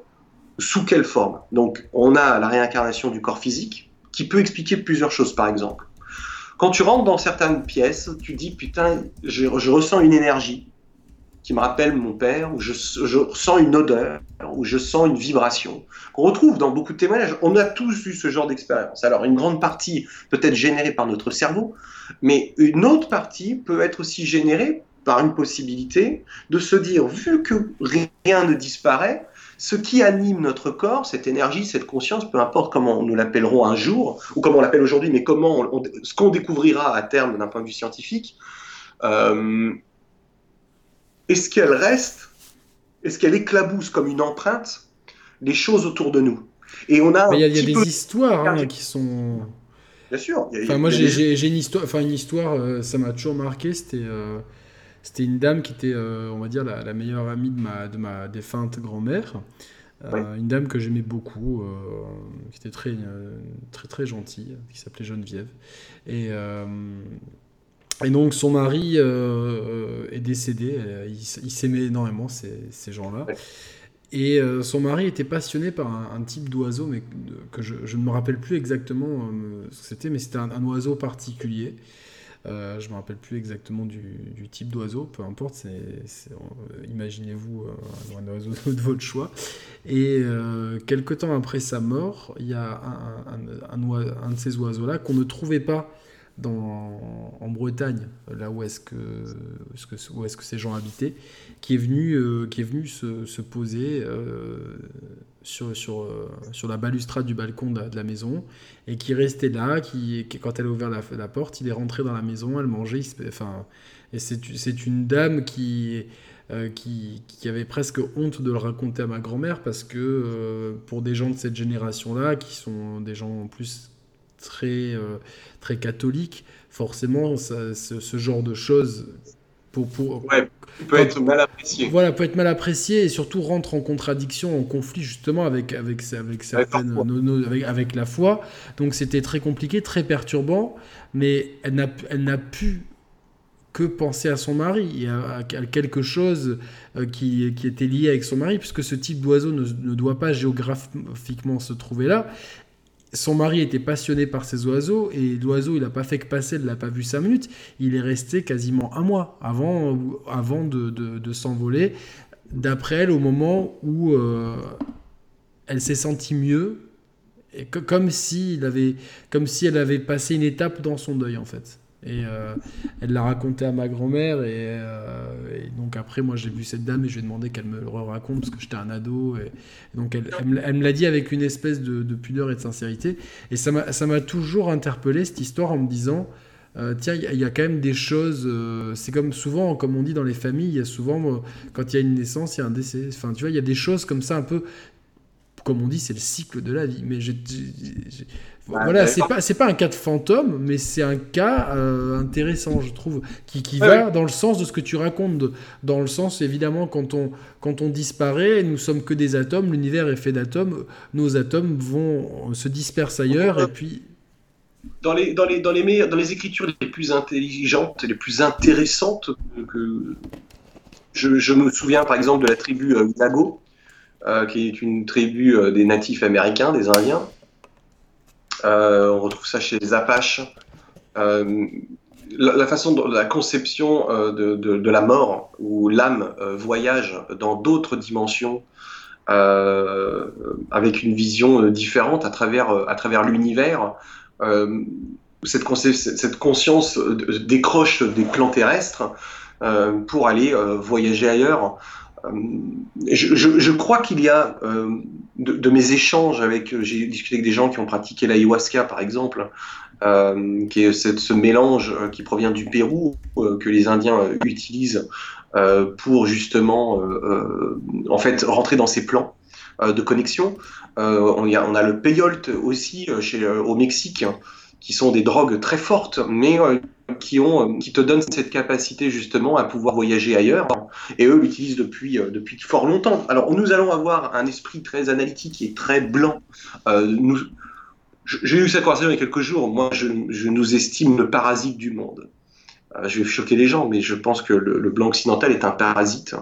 B: sous quelle forme? Donc, on a la réincarnation du corps physique, qui peut expliquer plusieurs choses, par exemple. Quand tu rentres dans certaines pièces, tu dis putain, je, ressens une énergie qui me rappelle mon père, ou je, je, ressens une odeur, ou je sens une vibration. On retrouve dans beaucoup de témoignages. On a tous eu ce genre d'expérience. Alors, une grande partie peut être générée par notre cerveau, mais une autre partie peut être aussi générée par une possibilité de se dire, vu que rien ne disparaît, ce qui anime notre corps, cette énergie, cette conscience, peu importe comment nous l'appellerons un jour, ou comment on l'appelle aujourd'hui, mais comment ce qu'on découvrira à terme d'un point de vue scientifique, euh, est-ce qu'elle reste, est-ce qu'elle éclabousse comme une empreinte les choses autour de nous?
A: Et on a. il y a, des histoires hein, qui sont.
B: Bien sûr.
A: enfin, moi, j'ai une histoire. Enfin, une histoire. Euh, ça m'a toujours marqué. C'était. Euh, c'était une dame qui était, euh, on va dire, la, meilleure amie de ma, de ma défunte grand-mère. Euh, une dame que j'aimais beaucoup, euh, qui était très, très, très gentille, qui s'appelait Geneviève. Et, et donc son mari est décédé, il, s'aimait énormément, ces, ces gens-là. Et son mari était passionné par un, type d'oiseau, mais que je, je, ne me rappelle plus exactement ce que c'était, mais c'était un, oiseau particulier. Euh, je me rappelle plus exactement du, type d'oiseau, peu importe, imaginez-vous euh, un oiseau de votre choix. Et euh, quelque temps après sa mort, il y a un, de ces oiseaux-là qu'on ne trouvait pas en Bretagne, là où est-ce que, où est-ce que ces gens habitaient, qui est venu, qui est venu se poser sur, sur, euh, sur la balustrade du balcon de, la maison et qui restait là, qui, quand elle a ouvert la, porte, il est rentré dans la maison, elle mangeait, enfin, et c'est une dame qui, euh, qui, qui, avait presque honte de le raconter à ma grand-mère parce que euh, pour des gens de cette génération-là, qui sont des gens en plus très, très catholiques, forcément, ce, ce, genre de choses pour, pour,
B: peut être mal apprécié.
A: Voilà, peut être mal apprécié et surtout rentre en contradiction, en conflit justement avec, avec, avec, certaines, avec, avec, la foi. Donc c'était très compliqué, très perturbant, mais elle n'a, elle n'a pu que penser à son mari, à, à quelque chose euh, qui, qui, était lié avec son mari, puisque ce type d'oiseau ne, ne, doit pas géographiquement se trouver là son mari était passionné par ces oiseaux et l'oiseau, il n'a pas fait que passer, il l'a pas vu cinq minutes. Il est resté quasiment un mois avant, avant de, s'envoler. D'après elle, au moment où euh, elle s'est sentie mieux, comme, si il avait, comme si elle avait passé une étape dans son deuil en fait. Et euh, elle l'a raconté à ma grand-mère. Euh, et, donc après, moi, j'ai vu cette dame et je lui ai demandé qu'elle me le raconte parce que j'étais un ado. Et, donc elle, me l'a dit avec une espèce de, pudeur et de sincérité. Et ça m'a toujours interpellé cette histoire en me disant. Euh, tiens, il y, a quand même des choses. c'est comme souvent, comme on dit dans les familles, il y a souvent, quand il y a une naissance, il y a un décès. Enfin, tu vois, il y a des choses comme ça, un peu, comme on dit, c'est le cycle de la vie. Mais j'ai voilà, c'est pas c'est pas un cas de fantôme, mais c'est un cas euh, intéressant, je trouve, qui, qui va dans le sens de ce que tu racontes, dans le sens évidemment quand on quand on disparaît, nous sommes que des atomes, l'univers est fait d'atomes, nos atomes vont se dispersent ailleurs et puis
B: dans les dans les dans les meilleurs, dans les écritures les plus intelligentes, les plus intéressantes que je, je me souviens par exemple de la tribu euh, euh qui est une tribu euh, des natifs américains, des Indiens. euh, on retrouve ça chez les Apaches. Euh, la, façon de la conception euh, de, la mort, où l'âme voyage dans d'autres dimensions avec une vision différente à travers, travers l'univers. cette, cette, conscience décroche des plans terrestres pour aller voyager ailleurs. Je, crois qu'il y a de, mes échanges avec, euh, j'ai discuté avec des gens qui ont pratiqué l'ayahuasca par exemple, euh, qui est ce mélange euh, qui provient du Pérou que les Indiens utilisent pour justement, en fait, rentrer dans ces plans. de connexion. On, a, on, a, le peyote aussi au Mexique, qui sont des drogues très fortes, mais qui, ont, qui te donnent cette capacité justement à pouvoir voyager ailleurs. Et eux l'utilisent depuis, depuis fort longtemps. Alors nous allons avoir un esprit très analytique et très blanc. nous, j'ai eu cette conversation il y a quelques jours. Moi, je, nous estime le parasite du monde. Euh, je vais choquer les gens, mais je pense que le, blanc occidental est un parasite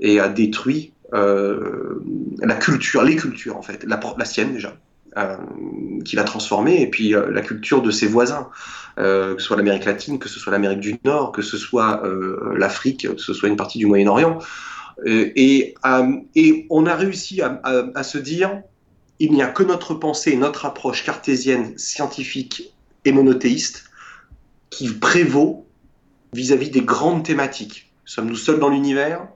B: et a détruit euh, la culture, les cultures en fait, la sienne déjà, euh, qu'il a transformée, et puis euh, la culture de ses voisins, euh, que ce soit l'Amérique latine, que ce soit l'Amérique du Nord, que ce soit l'Afrique, que ce soit une partie du Moyen-Orient. Et, on a réussi à, se dire, il n'y a que notre pensée, notre approche cartésienne, scientifique et monothéiste qui prévaut vis-à-vis des grandes thématiques. Sommes-nous seuls dans l'univers?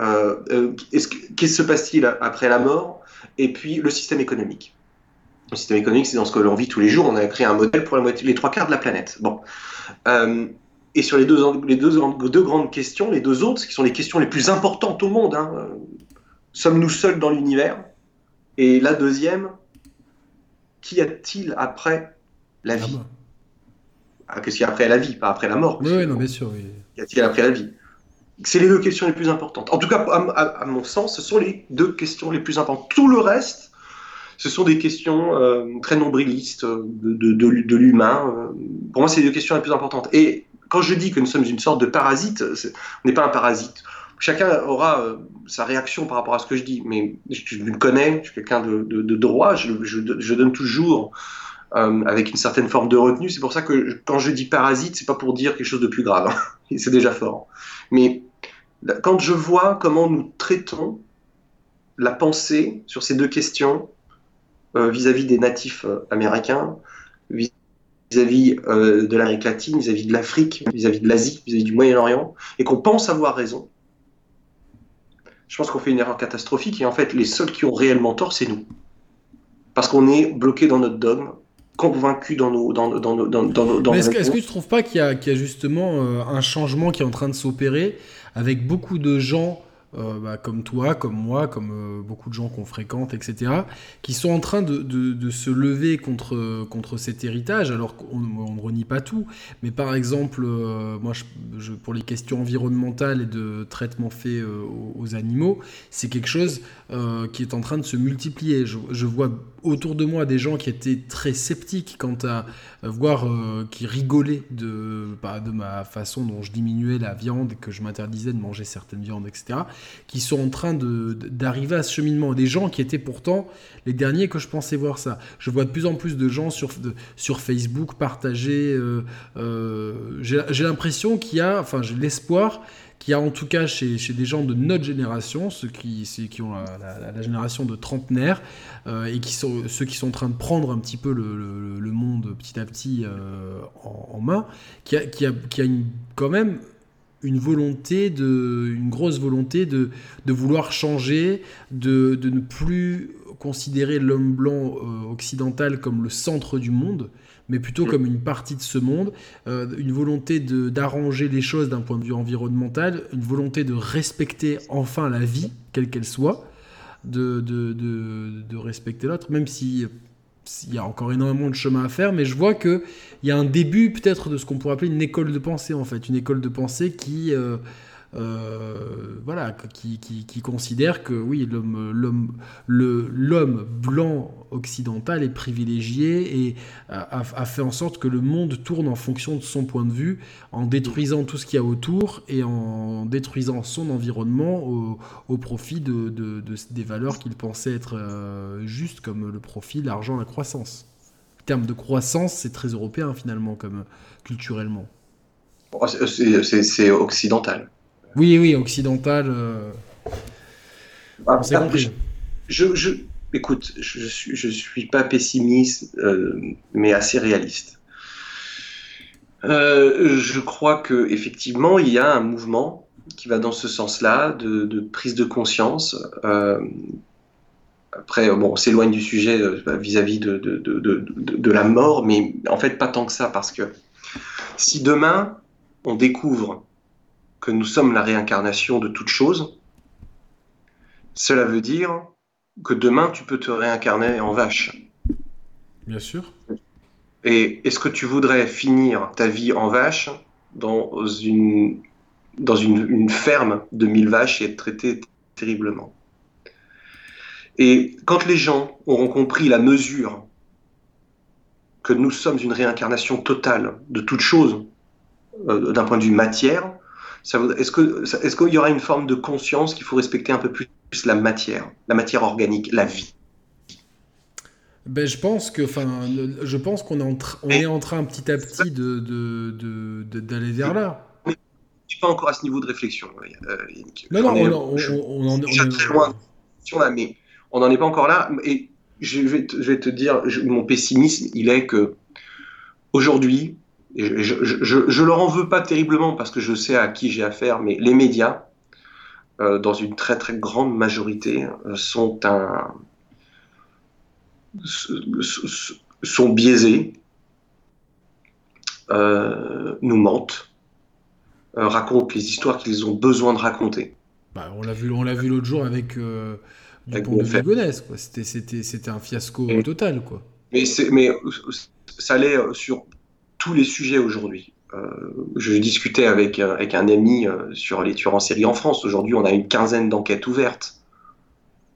B: Euh, euh, Qu'est-ce qui se passe-t-il après la mort? Et puis le système économique. Le système économique, c'est dans ce que l'on vit tous les jours. On a créé un modèle pour les trois quarts de la planète. Bon. Euh, et sur les, deux, les deux, deux, grandes questions, les deux autres, qui sont les questions les plus importantes au monde, hein, sommes-nous seuls dans l'univers? Et la deuxième, qu'y a-t-il après la vie? ah, qu'est-ce qu'il y a après la vie, pas après la mort?
A: Oui, non, bien sûr. Oui.
B: Qu'y a-t-il après la vie? C'est les deux questions les plus importantes. En tout cas, à, mon sens, ce sont les deux questions les plus importantes. Tout le reste, ce sont des questions euh, très nombrilistes de, de, l'humain. Euh, pour moi, c'est les deux questions les plus importantes. Et quand je dis que nous sommes une sorte de parasite, on n'est pas un parasite. Chacun aura euh, sa réaction par rapport à ce que je dis, mais je, me connais, je suis quelqu'un de, droit, je, je, donne toujours euh, avec une certaine forme de retenue. C'est pour ça que quand je dis parasite, c'est pas pour dire quelque chose de plus grave. Hein. c'est déjà fort. Mais quand je vois comment nous traitons la pensée sur ces deux questions euh, vis-à-vis des natifs euh, américains, vis-à-vis de l'Amérique latine, vis-à-vis de l'Afrique, vis-à-vis de l'Asie, vis-à-vis du Moyen-Orient, et qu'on pense avoir raison, je pense qu'on fait une erreur catastrophique et en fait les seuls qui ont réellement tort, c'est nous. Parce qu'on est bloqué dans notre dogme, convaincu dans nos. Dans, dans, dans, dans
A: est-ce, que, est-ce que tu ne trouves pas qu'il y a, qu'il y a justement euh, un changement qui est en train de s'opérer avec beaucoup de gens euh, bah, comme toi, comme moi, comme euh, beaucoup de gens qu'on fréquente, etc., qui sont en train de, se lever contre, contre cet héritage, alors qu'on ne renie pas tout. Mais par exemple, euh, moi, pour les questions environnementales et de traitement fait aux, animaux, c'est quelque chose qui est en train de se multiplier. Je, vois autour de moi des gens qui étaient très sceptiques quant à voir, qui rigolaient de, bah, de ma façon dont je diminuais la viande et que je m'interdisais de manger certaines viandes, etc qui sont en train d'arriver à ce cheminement. Des gens qui étaient pourtant les derniers que je pensais voir ça. Je vois de plus en plus de gens sur, sur Facebook partager. Euh, euh, j'ai l'impression qu'il y a, enfin j'ai l'espoir qu'il y a en tout cas chez, chez, des gens de notre génération, ceux qui, qui ont la, génération de trentenaires, euh, et qui sont, ceux qui sont en train de prendre un petit peu le, monde petit à petit en, main, qui a, qui a, qui a une, quand même une volonté de, une grosse volonté de, de vouloir changer, de, de, ne plus considérer l'homme blanc euh, occidental comme le centre du monde, mais plutôt comme une partie de ce monde, euh, une volonté d'arranger les choses d'un point de vue environnemental, une volonté de respecter enfin la vie, quelle qu'elle soit, de, de, de respecter l'autre, même si il y a encore énormément de chemin à faire, mais je vois qu'il y a un début peut-être de ce qu'on pourrait appeler une école de pensée, en fait. Une école de pensée qui, euh, euh, voilà, qui, considère que oui, l'homme, blanc occidental est privilégié et a, fait en sorte que le monde tourne en fonction de son point de vue, en détruisant tout ce qu'il y a autour et en détruisant son environnement au, profit de, des valeurs qu'il pensait être euh, justes, comme le profit, l'argent, la croissance. En termes de croissance, c'est très européen finalement, comme culturellement.
B: C'est occidental.
A: Oui, oui, occidental. Euh...
B: Ah, je, je, écoute, je suis, je suis pas pessimiste, euh, mais assez réaliste. Euh, je crois que effectivement, il y a un mouvement qui va dans ce sens-là, de, de, prise de conscience. Euh, après, bon, on s'éloigne du sujet vis-à-vis de, de, de, la mort, mais en fait, pas tant que ça, parce que si demain, on découvre que nous sommes la réincarnation de toute chose, cela veut dire que demain tu peux te réincarner en vache.
A: Bien sûr.
B: Et est-ce que tu voudrais finir ta vie en vache dans une, dans une, une ferme de mille vaches et être traité terriblement? Et quand les gens auront compris la mesure que nous sommes une réincarnation totale de toute chose, euh, d'un point de vue matière, est-ce qu'il est y aura une forme de conscience qu'il faut respecter un peu plus la matière, la matière organique, la vie?
A: Ben, je pense que, enfin, je pense qu'on est, en on est en train petit à petit de, d'aller vers là.
B: Je suis pas encore à ce niveau de réflexion,
A: euh, Non, non, on, on, en est
B: très loin. Mais on n'en est pas encore là. Et je vais te, je vais te dire, mon pessimisme, il est que aujourd'hui, je, je, je, leur en veux pas terriblement parce que je sais à qui j'ai affaire, mais les médias, euh, dans une très très grande majorité, euh, sont un sont biaisés, euh, nous mentent, racontent les histoires qu'ils ont besoin de raconter.
A: Bah, on l'a vu, on l'a vu l'autre jour avec Dupont de Ligonnès, C'était, c'était, c'était un fiasco total, quoi.
B: Mais, mais ça allait sur tous les sujets aujourd'hui. Euh, je discutais avec, euh, avec un ami euh, sur les tueurs en série en France. Aujourd'hui, on a une quinzaine d'enquêtes ouvertes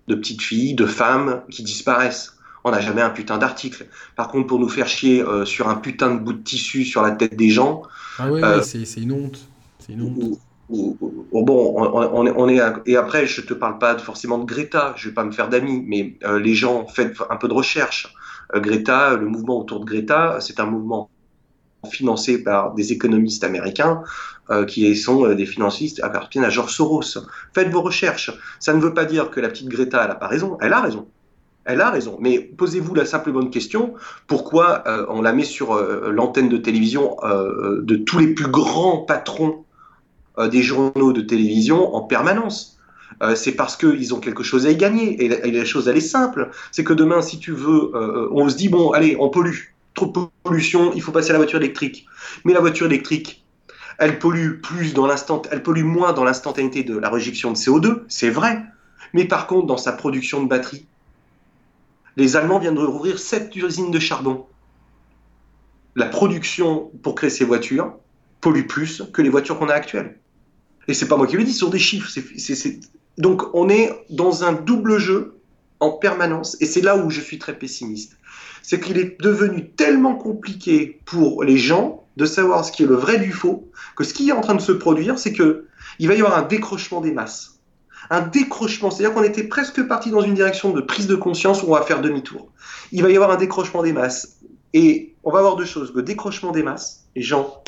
B: de petites filles, de femmes qui disparaissent. On n'a jamais un putain d'article. Par contre, pour nous faire chier sur un putain de bout de tissu sur la tête des gens.
A: Ah oui, c'est une honte. C'est une honte.
B: bon, on, on, est, et après, je te parle pas forcément de Greta. Je vais pas me faire d'amis, mais les gens faites un peu de recherche. Greta, le mouvement autour de Greta, c'est un mouvement financés par des économistes américains euh, qui sont euh, des financiers appartiennent à George Soros. Faites vos recherches. Ça ne veut pas dire que la petite Greta, elle n'a pas raison. Elle a raison. Elle a raison. Mais posez-vous la simple bonne question pourquoi euh, on la met sur l'antenne de télévision de tous les plus grands patrons des journaux de télévision en permanence? C'est parce qu'ils ont quelque chose à y gagner. Et la chose, elle est simple. C'est que demain, si tu veux, on se dit, bon, allez, on pollue trop de pollution, il faut passer à la voiture électrique. Mais la voiture électrique, elle pollue plus dans l'instant, elle pollue moins dans l'instantanéité de la réjection de CO2, c'est vrai. Mais par contre, dans sa production de batterie, les Allemands viennent de rouvrir sept usines de charbon. La production pour créer ces voitures pollue plus que les voitures qu'on a actuelles. Et c'est pas moi qui le dis, sont des chiffres. Donc on est dans un double jeu en permanence, et c'est là où je suis très pessimiste c'est qu'il est devenu tellement compliqué pour les gens de savoir ce qui est le vrai du faux, que ce qui est en train de se produire, c'est que il va y avoir un décrochement des masses. Un décrochement, c'est-à-dire qu'on était presque parti dans une direction de prise de conscience où on va faire demi-tour. Il va y avoir un décrochement des masses. Et on va avoir deux choses. Le décrochement des masses, les gens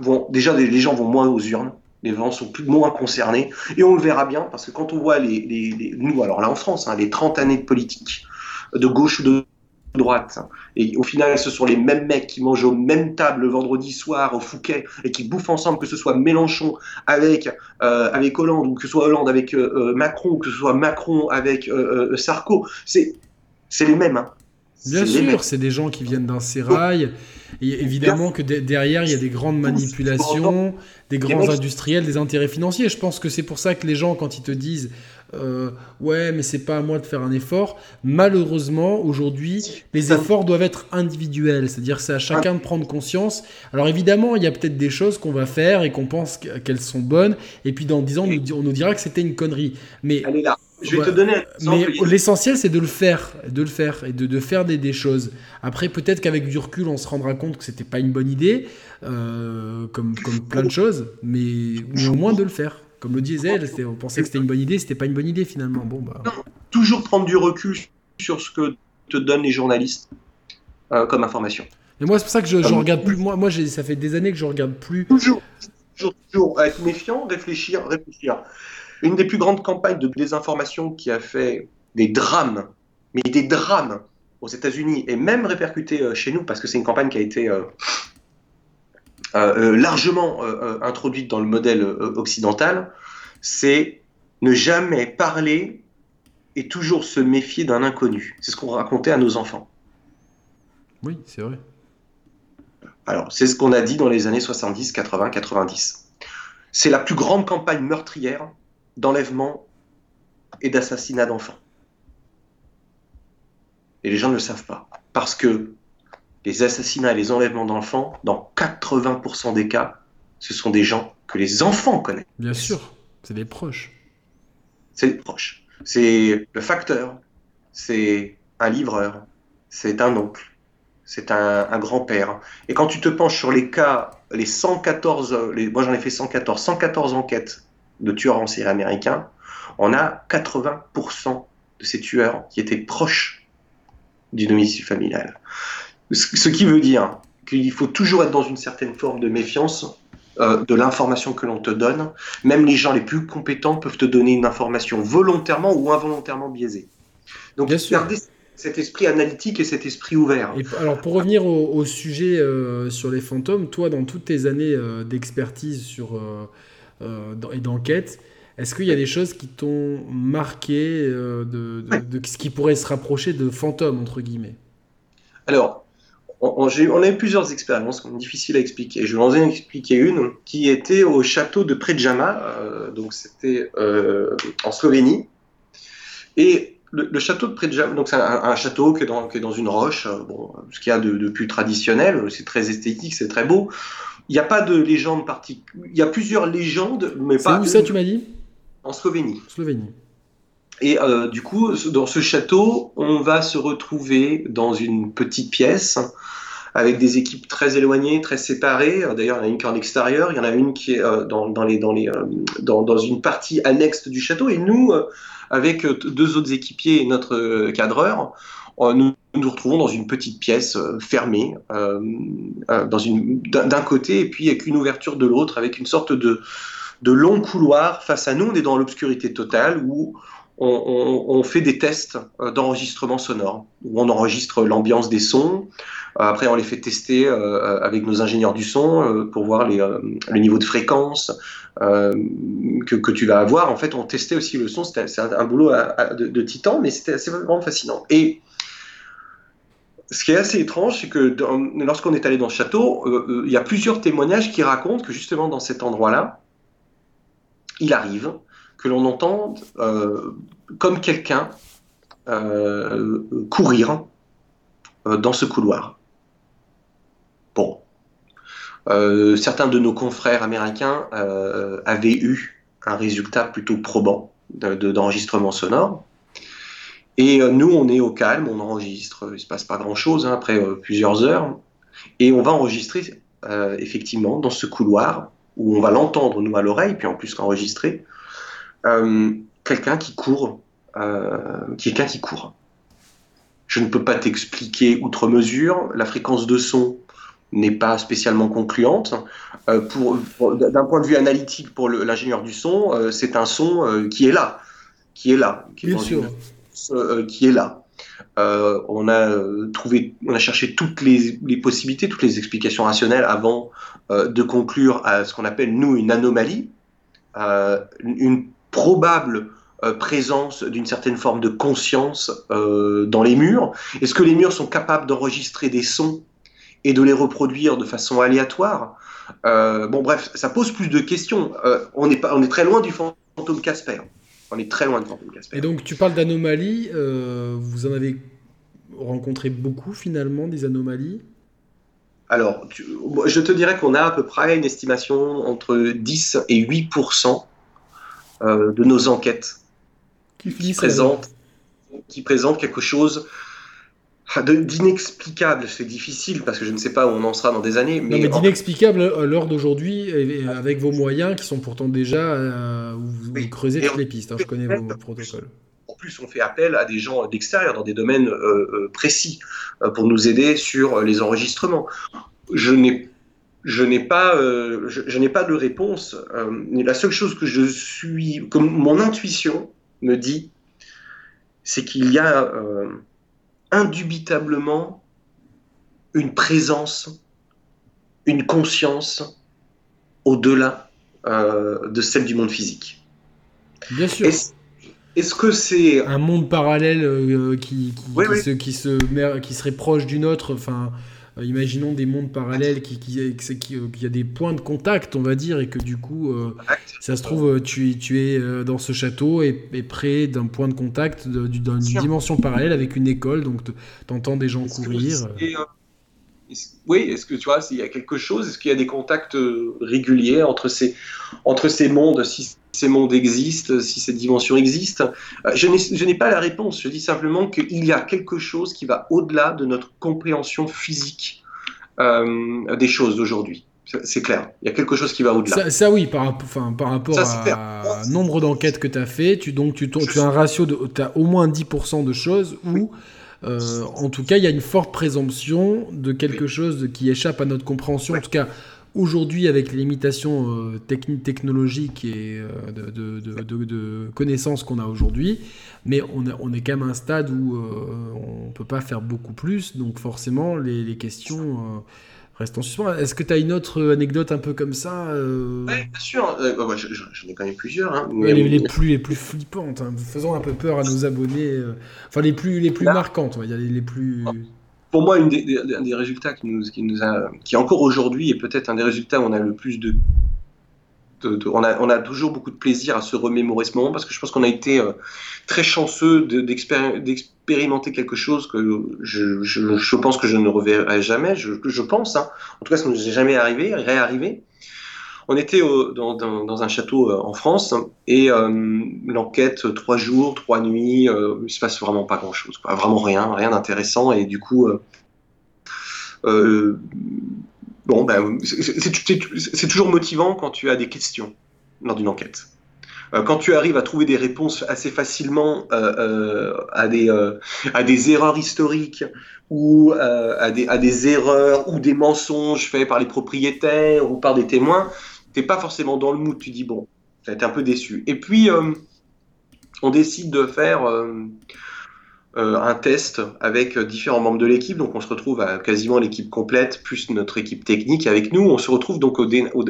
B: vont, déjà, les gens vont moins aux urnes, les gens sont plus, moins concernés, et on le verra bien, parce que quand on voit les, nous, alors là en France, hein, les 30 années de politique, de gauche ou de droite. Et au final, ce sont les mêmes mecs qui mangent aux mêmes tables le vendredi soir au Fouquet et qui bouffent ensemble, que ce soit Mélenchon avec, euh, avec Hollande ou que ce soit Hollande avec euh, euh, Macron ou que ce soit Macron avec Sarko. C'est, c'est les mêmes. Hein.
A: Bien sûr, c'est des gens qui viennent d'un sérail. Et évidemment que derrière, il y a des grandes manipulations, des grands industriels, des intérêts financiers. Je pense que c'est pour ça que les gens, quand ils te disent euh, ouais, mais c'est pas à moi de faire un effort. Malheureusement, aujourd'hui, les efforts doivent être individuels, c'est-à-dire c'est à chacun de prendre conscience. Alors évidemment, il y a peut-être des choses qu'on va faire et qu'on pense qu'elles sont bonnes, et puis dans 10 ans, on nous dira que c'était une connerie. Mais
B: Je vais te donner
A: Mais l'essentiel, c'est de le faire, de le faire et de, de faire des, des, choses. Après, peut-être qu'avec du recul, on se rendra compte que c'était pas une bonne idée, euh, comme, comme plein de choses, mais au moins de le faire. Comme le disait on pensait que c'était une bonne idée, c'était pas une bonne idée finalement. Bon, bah...
B: toujours prendre du recul sur ce que te donnent les journalistes euh, comme information.
A: Et moi, c'est pour ça que je, je regarde plus. Moi, moi ça fait des années que je regarde plus.
B: Toujours, toujours, toujours être méfiant, réfléchir, réfléchir. Une des plus grandes campagnes de désinformation qui a fait des drames, mais des drames aux États-Unis et même répercuté euh, chez nous, parce que c'est une campagne qui a été euh, largement euh, introduite dans le modèle occidental, c'est ne jamais parler et toujours se méfier d'un inconnu. C'est ce qu'on racontait à nos enfants.
A: Oui, c'est vrai.
B: Alors, c'est ce qu'on a dit dans les années 70, 80, 90. C'est la plus grande campagne meurtrière d'enlèvement et d'assassinat d'enfants. Et les gens ne le savent pas. Parce que les assassinats et les enlèvements d'enfants, dans 80% des cas, ce sont des gens que les enfants connaissent.
A: Bien sûr, c'est des proches.
B: C'est des proches. C'est le facteur, c'est un livreur, c'est un oncle, c'est un, grand-père. Et quand tu te penches sur les cas, les 114, les, moi j'en ai fait 114, 114 enquêtes de tueurs en série américains, on a 80% de ces tueurs qui étaient proches du domicile familial. Ce qui veut dire qu'il faut toujours être dans une certaine forme de méfiance euh, de l'information que l'on te donne. Même les gens les plus compétents peuvent te donner une information volontairement ou involontairement biaisée. Donc, Bien garder cet esprit analytique et cet esprit ouvert.
A: alors, pour revenir au, sujet euh, sur les fantômes, toi, dans toutes tes années euh, d'expertise sur et d'enquête, est-ce qu'il y a des choses qui t'ont marqué de, de, ce qui pourrait se rapprocher de fantômes, entre guillemets?
B: Alors, on, a eu plusieurs expériences difficiles à expliquer. Je vais en expliquer une qui était au château de Predjama, euh, donc c'était euh, en Slovénie. Et le, château de Predjama, donc c'est un, château qui est, dans, dans une roche, euh, bon, ce qu'il y a de, plus traditionnel, c'est très esthétique, c'est très beau. Il n'y a pas de légende particulière. Il y a plusieurs légendes, mais pas.
A: C'est où ça, tu m'as dit?
B: En Slovénie.
A: Slovénie.
B: Et du coup, dans ce château, on va se retrouver dans une petite pièce avec des équipes très éloignées, très séparées. D'ailleurs, il y en a une qui est en extérieur, il y en a une qui est euh, dans, euh, une partie annexe du château. Et nous, euh, avec deux autres équipiers et notre cadreur, nous nous retrouvons dans une petite pièce fermée, d'un côté et puis avec une ouverture de l'autre, avec une sorte de de long couloir face à nous. On est dans l'obscurité totale où on, fait des tests d'enregistrement sonore, où on enregistre l'ambiance des sons. Après, on les fait tester euh, avec nos ingénieurs du son euh, pour voir euh, le niveau de fréquence que, tu vas avoir. En fait, on testait aussi le son. C'est un, boulot de, titan, mais c'était vraiment fascinant. Et ce qui est assez étrange, c'est que lorsqu'on est allé dans ce château, il y a plusieurs témoignages qui racontent que justement dans cet endroit-là, il arrive que l'on entende euh, comme quelqu'un euh, courir euh, dans ce couloir. Bon. certains de nos confrères américains avaient eu un résultat plutôt probant d'enregistrement sonore. Et nous, on est au calme, on enregistre, il ne se passe pas grand-chose hein, après plusieurs heures, et on va enregistrer effectivement dans ce couloir où on va l'entendre nous à l'oreille, puis en plus qu'enregistrer, euh, quelqu'un qui court, euh, quelqu'un qui court. Je ne peux pas t'expliquer outre mesure. La fréquence de son n'est pas spécialement concluante. Euh, pour, d'un point de vue analytique pour l'ingénieur du son, euh, c'est un son qui est là, qui est là, qui
A: Bien sûr.
B: qui est là. on a trouvé, on a cherché toutes les, les, possibilités, toutes les explications rationnelles avant de conclure à ce qu'on appelle nous une anomalie, une probable euh, présence d'une certaine forme de conscience euh, dans les murs Est-ce que les murs sont capables d'enregistrer des sons et de les reproduire de façon aléatoire? Euh, Bon, bref, ça pose plus de questions. on, est pas, on est très loin du fantôme Casper. On est très loin du fantôme Casper.
A: Et donc, tu parles d'anomalies. vous en avez rencontré beaucoup finalement, des anomalies?
B: Alors, je te dirais qu'on a à peu près une estimation entre 10 et 8 euh, de nos enquêtes qui, présentent, qui quelque chose d'inexplicable. C'est difficile parce que je ne sais pas où on en sera dans des années.
A: Mais, d'inexplicable à l'heure d'aujourd'hui, avec vos moyens qui sont pourtant déjà. Euh, vous, creusez toutes les pistes, hein, je connais vos protocoles.
B: En plus, on fait appel à des gens d'extérieur dans des domaines euh, précis pour nous aider sur les enregistrements. Je n'ai je n'ai pas, euh, je, n'ai pas de réponse. Euh, la seule chose que je suis, que mon intuition me dit, c'est qu'il y a euh, indubitablement une présence, une conscience au-delà de celle du monde physique.
A: Bien sûr.
B: Est-ce, que c'est
A: un monde parallèle qui, qui, qui, Se, qui, se, qui serait proche d'une autre, enfin euh, imaginons des mondes parallèles qui, qui, qui, y a des points de contact, on va dire, et que du coup, euh, ça se trouve, tu, tu es euh, dans ce château et, près d'un point de contact d'une dimension parallèle avec une école, donc tu entends des gens courir.
B: oui, est-ce que tu vois, s'il y a quelque chose, est-ce qu'il y a des contacts réguliers entre ces, entre ces mondes, si ces mondes existent, si ces dimensions existent Je n'ai pas la réponse, je dis simplement qu'il y a quelque chose qui va au-delà de notre compréhension physique euh, des choses d'aujourd'hui. C'est clair, il y a quelque chose qui va au-delà.
A: Ça, oui, par, enfin, par rapport à nombre d'enquêtes que tu as fait, tu, donc, tu, tu as un ratio de. Tu as au moins 10% de choses où. Euh, en tout cas, il y a une forte présomption de quelque chose qui échappe à notre compréhension. En tout cas, Aujourd'hui, avec les limitations euh, technologiques et euh, de, connaissances qu'on a aujourd'hui, mais on, est quand même à un stade où euh, on ne peut pas faire beaucoup plus, donc forcément les, questions restent en suspens. Est-ce que tu as une autre anecdote un peu comme ça
B: Oui, bien sûr, bah, j'en ai quand même plusieurs. Hein,
A: les, plus, les plus flippantes, hein. faisant un peu peur à nos abonnés, enfin les plus, les plus marquantes, il y a les, plus... Ah
B: pour moi, un des résultats qui nous, qui a, qui encore aujourd'hui est peut-être un des résultats où on a le plus de, on, a, on, a, toujours beaucoup de plaisir à se remémorer ce moment parce que je pense qu'on a été euh, très chanceux d'expérimenter quelque chose que je, pense que je ne reverrai jamais. Je, je pense, hein. en tout cas, ça ne nous est jamais arrivé, réarrivé. On était dans, un château euh, en France et euh, l'enquête, trois jours, trois nuits, euh, il se passe vraiment pas grand-chose, vraiment rien, rien d'intéressant et du coup, bon, ben, c'est toujours motivant quand tu as des questions lors d'une enquête. Quand tu arrives à trouver des réponses assez facilement à, des, erreurs historiques ou à, à des erreurs ou des mensonges faits par les propriétaires ou par des témoins, t'es pas forcément dans le mood, tu dis bon, été un peu déçu. Et puis euh, on décide de faire euh, euh, un test avec différents membres de l'équipe, donc on se retrouve à quasiment l'équipe complète plus notre équipe technique avec nous. On se retrouve donc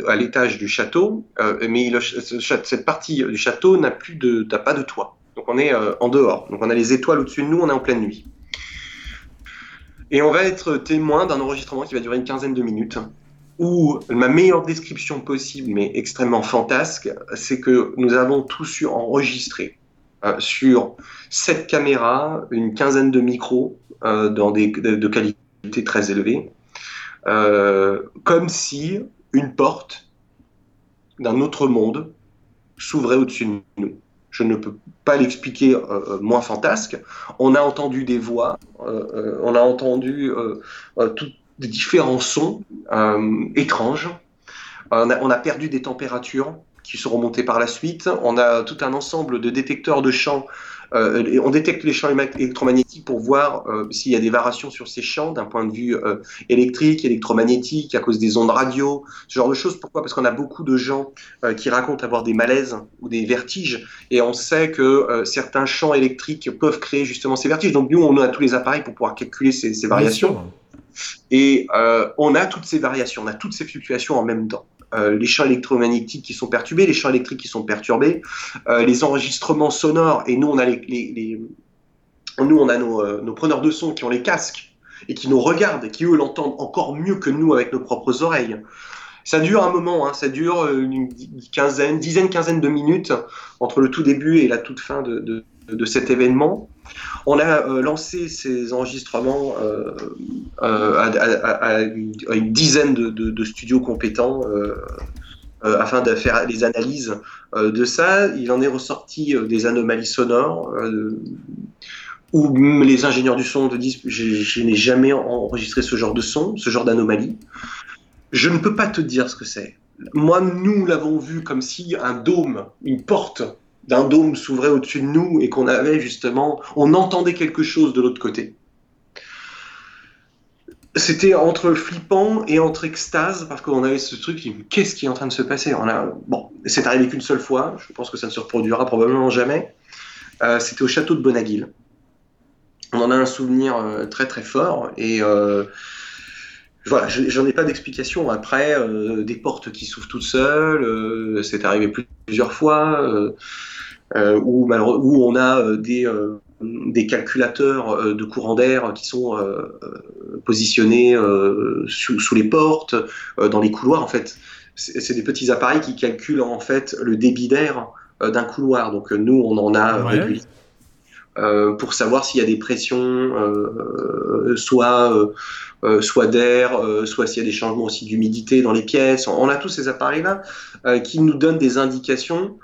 B: à l'étage du château, mais cette partie du château n'a plus de, pas de toit, donc on est en dehors. Donc on a les étoiles au-dessus de nous, on est en pleine nuit. Et on va être témoin d'un enregistrement qui va durer une quinzaine de minutes où ma meilleure description possible, mais extrêmement fantasque, c'est que nous avons tous eu enregistré euh, sur sept caméras, une quinzaine de micros euh, dans des de, qualité très élevée, euh, comme si une porte d'un autre monde s'ouvrait au-dessus de nous. Je ne peux pas l'expliquer moins fantasque. On a entendu des voix, on a entendu tout, de différents sons euh, étranges. On a, on a, perdu des températures qui sont remontées par la suite. On a tout un ensemble de détecteurs de champs. Euh, et on détecte les champs électromagnétiques pour voir euh, s'il y a des variations sur ces champs d'un point de vue euh, électrique, électromagnétique, à cause des ondes radio, ce genre de choses. Pourquoi? Parce qu'on a beaucoup de gens euh, qui racontent avoir des malaises ou des vertiges, et on sait que certains champs électriques peuvent créer justement ces vertiges. Donc nous, on a tous les appareils pour pouvoir calculer ces, ces variations. Et euh, on a toutes ces variations, on a toutes ces fluctuations en même temps. Euh, les champs électromagnétiques qui sont perturbés, les champs électriques qui sont perturbés, euh, les enregistrements sonores, et nous on a, les, nous, on a nos, preneurs de son qui ont les casques et qui nous regardent et qui eux l'entendent encore mieux que nous avec nos propres oreilles. Ça dure un moment, hein, ça dure une quinzaine, dizaine, quinzaine de minutes entre le tout début et la toute fin de, de cet événement. On a euh, lancé ces enregistrements euh, euh, à, une, dizaine de, studios compétents afin de faire les analyses de ça. Il en est ressorti des anomalies sonores où les ingénieurs du son te disent je, n'ai jamais enregistré ce genre de son, ce genre d'anomalie. Je ne peux pas te dire ce que c'est. Moi, nous l'avons vu comme si un dôme, une porte d'un dôme s'ouvrait au-dessus de nous et qu'on avait justement, on entendait quelque chose de l'autre côté. C'était entre flippant et entre extase parce qu'on avait ce truc, qu'est-ce qui est en train de se passer? Bon, c'est arrivé qu'une seule fois. Je pense que ça ne se reproduira probablement jamais. Euh, c'était au château de Bonaguil. On en a un souvenir euh, très très fort et euh, voilà, j'en ai pas d'explication. Après, des portes qui s'ouvrent toutes seules, c'est arrivé plusieurs fois. Euh, où, où, on a euh, des, euh, des calculateurs de courant d'air qui sont positionnés sous, sous, les portes, dans les couloirs en fait. C'est des petits appareils qui calculent en fait le débit d'air d'un couloir. Donc nous, on en a régulièrement euh, pour savoir s'il y a des pressions, euh, soit, euh, soit d'air, soit s'il y a des changements aussi d'humidité dans les pièces. On a tous ces appareils-là qui nous donnent des indications.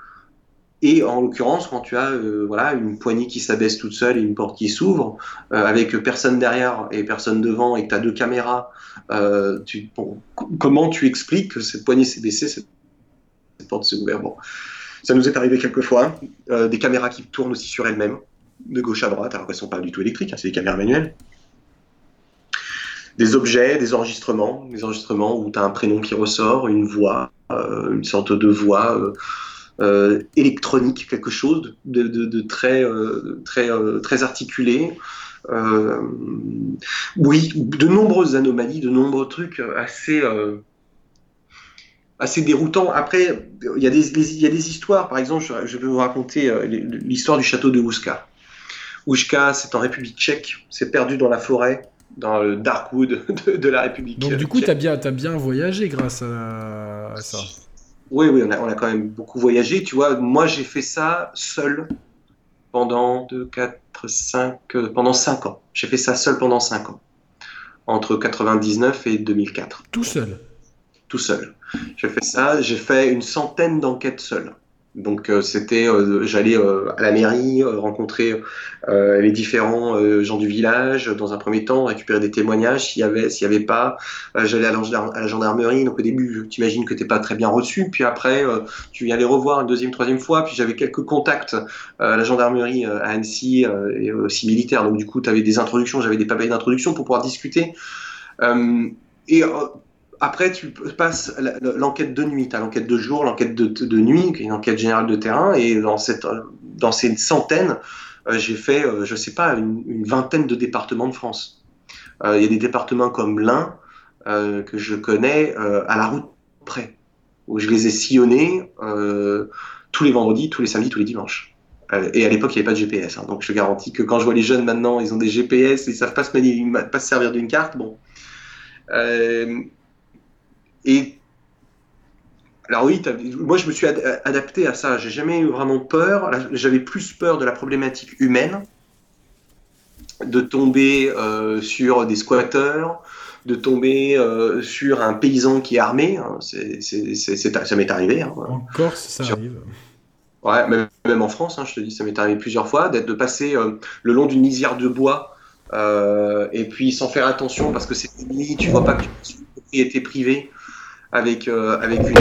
B: Et en l'occurrence, quand tu as voilà, une poignée qui s'abaisse toute seule et une porte qui s'ouvre, avec personne derrière et personne devant, et que tu as deux caméras, tu, comment tu expliques que cette poignée s'est baissée, cette, porte s'est ouverte? Bon. Ça nous est arrivé quelques fois. des caméras qui tournent aussi sur elles-mêmes de gauche à droite, alors qu'elles ne sont pas du tout électriques, hein, c'est des caméras manuelles. Des objets, des enregistrements, des enregistrements où tu as un prénom qui ressort, une voix, euh, une sorte de voix euh, euh, électronique, quelque chose de, très, très, très articulé. oui, de nombreuses anomalies, de nombreux trucs assez assez déroutants. Après, il y, y a des histoires. Par exemple, je, vais vous raconter l'histoire du château de Ouska. Oushka, c'est en République tchèque, c'est perdu dans la forêt, dans le Darkwood de, de la République
A: Donc du coup, tu as bien, as bien voyagé grâce à, ça.
B: Oui, oui, on a, on a, quand même beaucoup voyagé. Tu vois, moi j'ai fait ça seul pendant 2, 4, 5, pendant 5 ans. J'ai fait ça seul pendant 5 ans. Entre 99 et 2004.
A: Tout seul
B: Tout seul. J'ai fait ça, j'ai fait une centaine d'enquêtes seul. Donc euh, c'était, euh, j'allais euh, à la mairie rencontrer les différents gens du village dans un premier temps, récupérer des témoignages s'il y avait, s'il y avait pas. j'allais à, la gendarmerie. Donc au début, tu imagines que t'es pas très bien reçu, puis après tu viens les revoir une deuxième, troisième fois. Puis j'avais quelques contacts à la gendarmerie à Annecy et aussi militaire. Donc du coup, tu avais des introductions, j'avais des papiers d'introduction pour pouvoir discuter. et après, tu passes l'enquête de nuit, tu as l'enquête de jour, l'enquête de, nuit, une enquête générale de terrain, et dans, cette, dans ces centaines, euh, j'ai fait, euh, je sais pas, une, vingtaine de départements de France. Euh, il y a des départements comme l'Ain, que je connais à la route près, où je les ai sillonnés tous les vendredis, tous les samedis, tous les dimanches. et à l'époque, il n'y avait pas de GPS. Hein, donc je garantis que quand je vois les jeunes maintenant, ils ont des GPS, ils ne savent pas se, pas se servir d'une carte. Bon. Et alors oui, moi je me suis adapté à ça. J'ai jamais eu vraiment peur. J'avais plus peur de la problématique humaine, de tomber euh, sur des squatteurs, de tomber euh, sur un paysan qui est armé. Hein. ça m'est arrivé. Hein.
A: Encore, ça arrive.
B: Ouais, même, en France, hein, je te dis, ça m'est arrivé plusieurs fois, d'être de passer euh, le long d'une lisière de bois et puis sans faire attention parce que c'est nuit, tu vois pas que tu une propriété privée avec, euh, avec une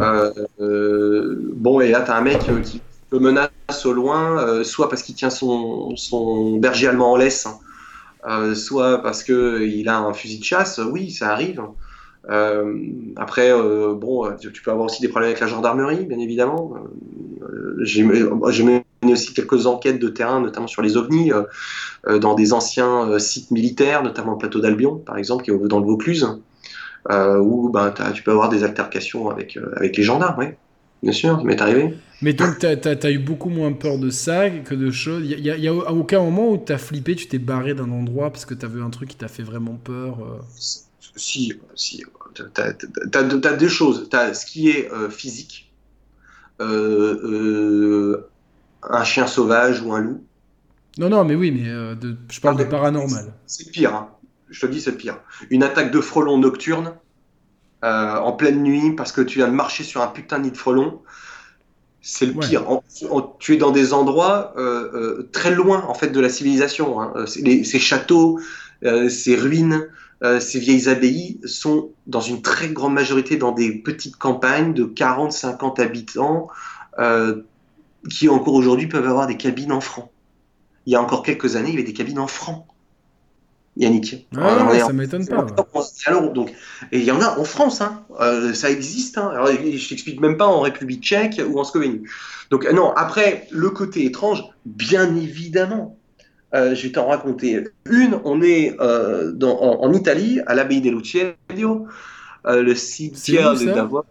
B: euh, euh, bon, et là, tu as un mec qui menace au loin, soit parce qu'il tient son, berger allemand en laisse, hein, soit parce qu'il a un fusil de chasse. Oui, ça arrive. après, bon, tu peux avoir aussi des problèmes avec la gendarmerie, bien évidemment. J'ai mené aussi quelques enquêtes de terrain, notamment sur les ovnis, dans des anciens sites militaires, notamment le plateau d'Albion, par exemple, qui est dans le Vaucluse où ben, tu peux avoir des altercations avec, euh, avec les gendarmes, oui. Bien sûr, ça m'est arrivé.
A: Mais donc, tu as, eu beaucoup moins peur de ça que de choses. Il n'y a, a, aucun moment où tu as flippé, tu t'es barré d'un endroit parce que tu as vu un truc qui t'a fait vraiment peur euh
B: Si, si. Tu as, deux choses. Tu as ce qui est euh, physique, un chien sauvage ou un loup.
A: Non, non, mais oui, mais de, je parle de paranormal.
B: C'est pire. Hein je te dis, c'est pire. Une attaque de frelons nocturne euh, en pleine nuit parce que tu viens de marcher sur un putain de nid de frelons, c'est le pire. tu es dans des endroits euh, euh, très loin en fait de la civilisation. Hein. ces châteaux, ces ruines, ces vieilles abbayes sont dans une très grande majorité dans des petites campagnes de 40-50 habitants qui encore aujourd'hui peuvent avoir des cabines en francs. Il y a encore quelques années, il y avait des cabines en francs. Yannick.
A: Ouais, ça m'étonne pas.
B: donc, et il y en a en France, hein. Euh, ça existe. Hein. Alors, je t'explique même pas en République tchèque ou en Slovénie. Donc euh, non, après, le côté étrange, bien évidemment. Euh, je vais t'en raconter une. On est dans, en, Italie, à l'abbaye del Uccello, le cimetière de Davois.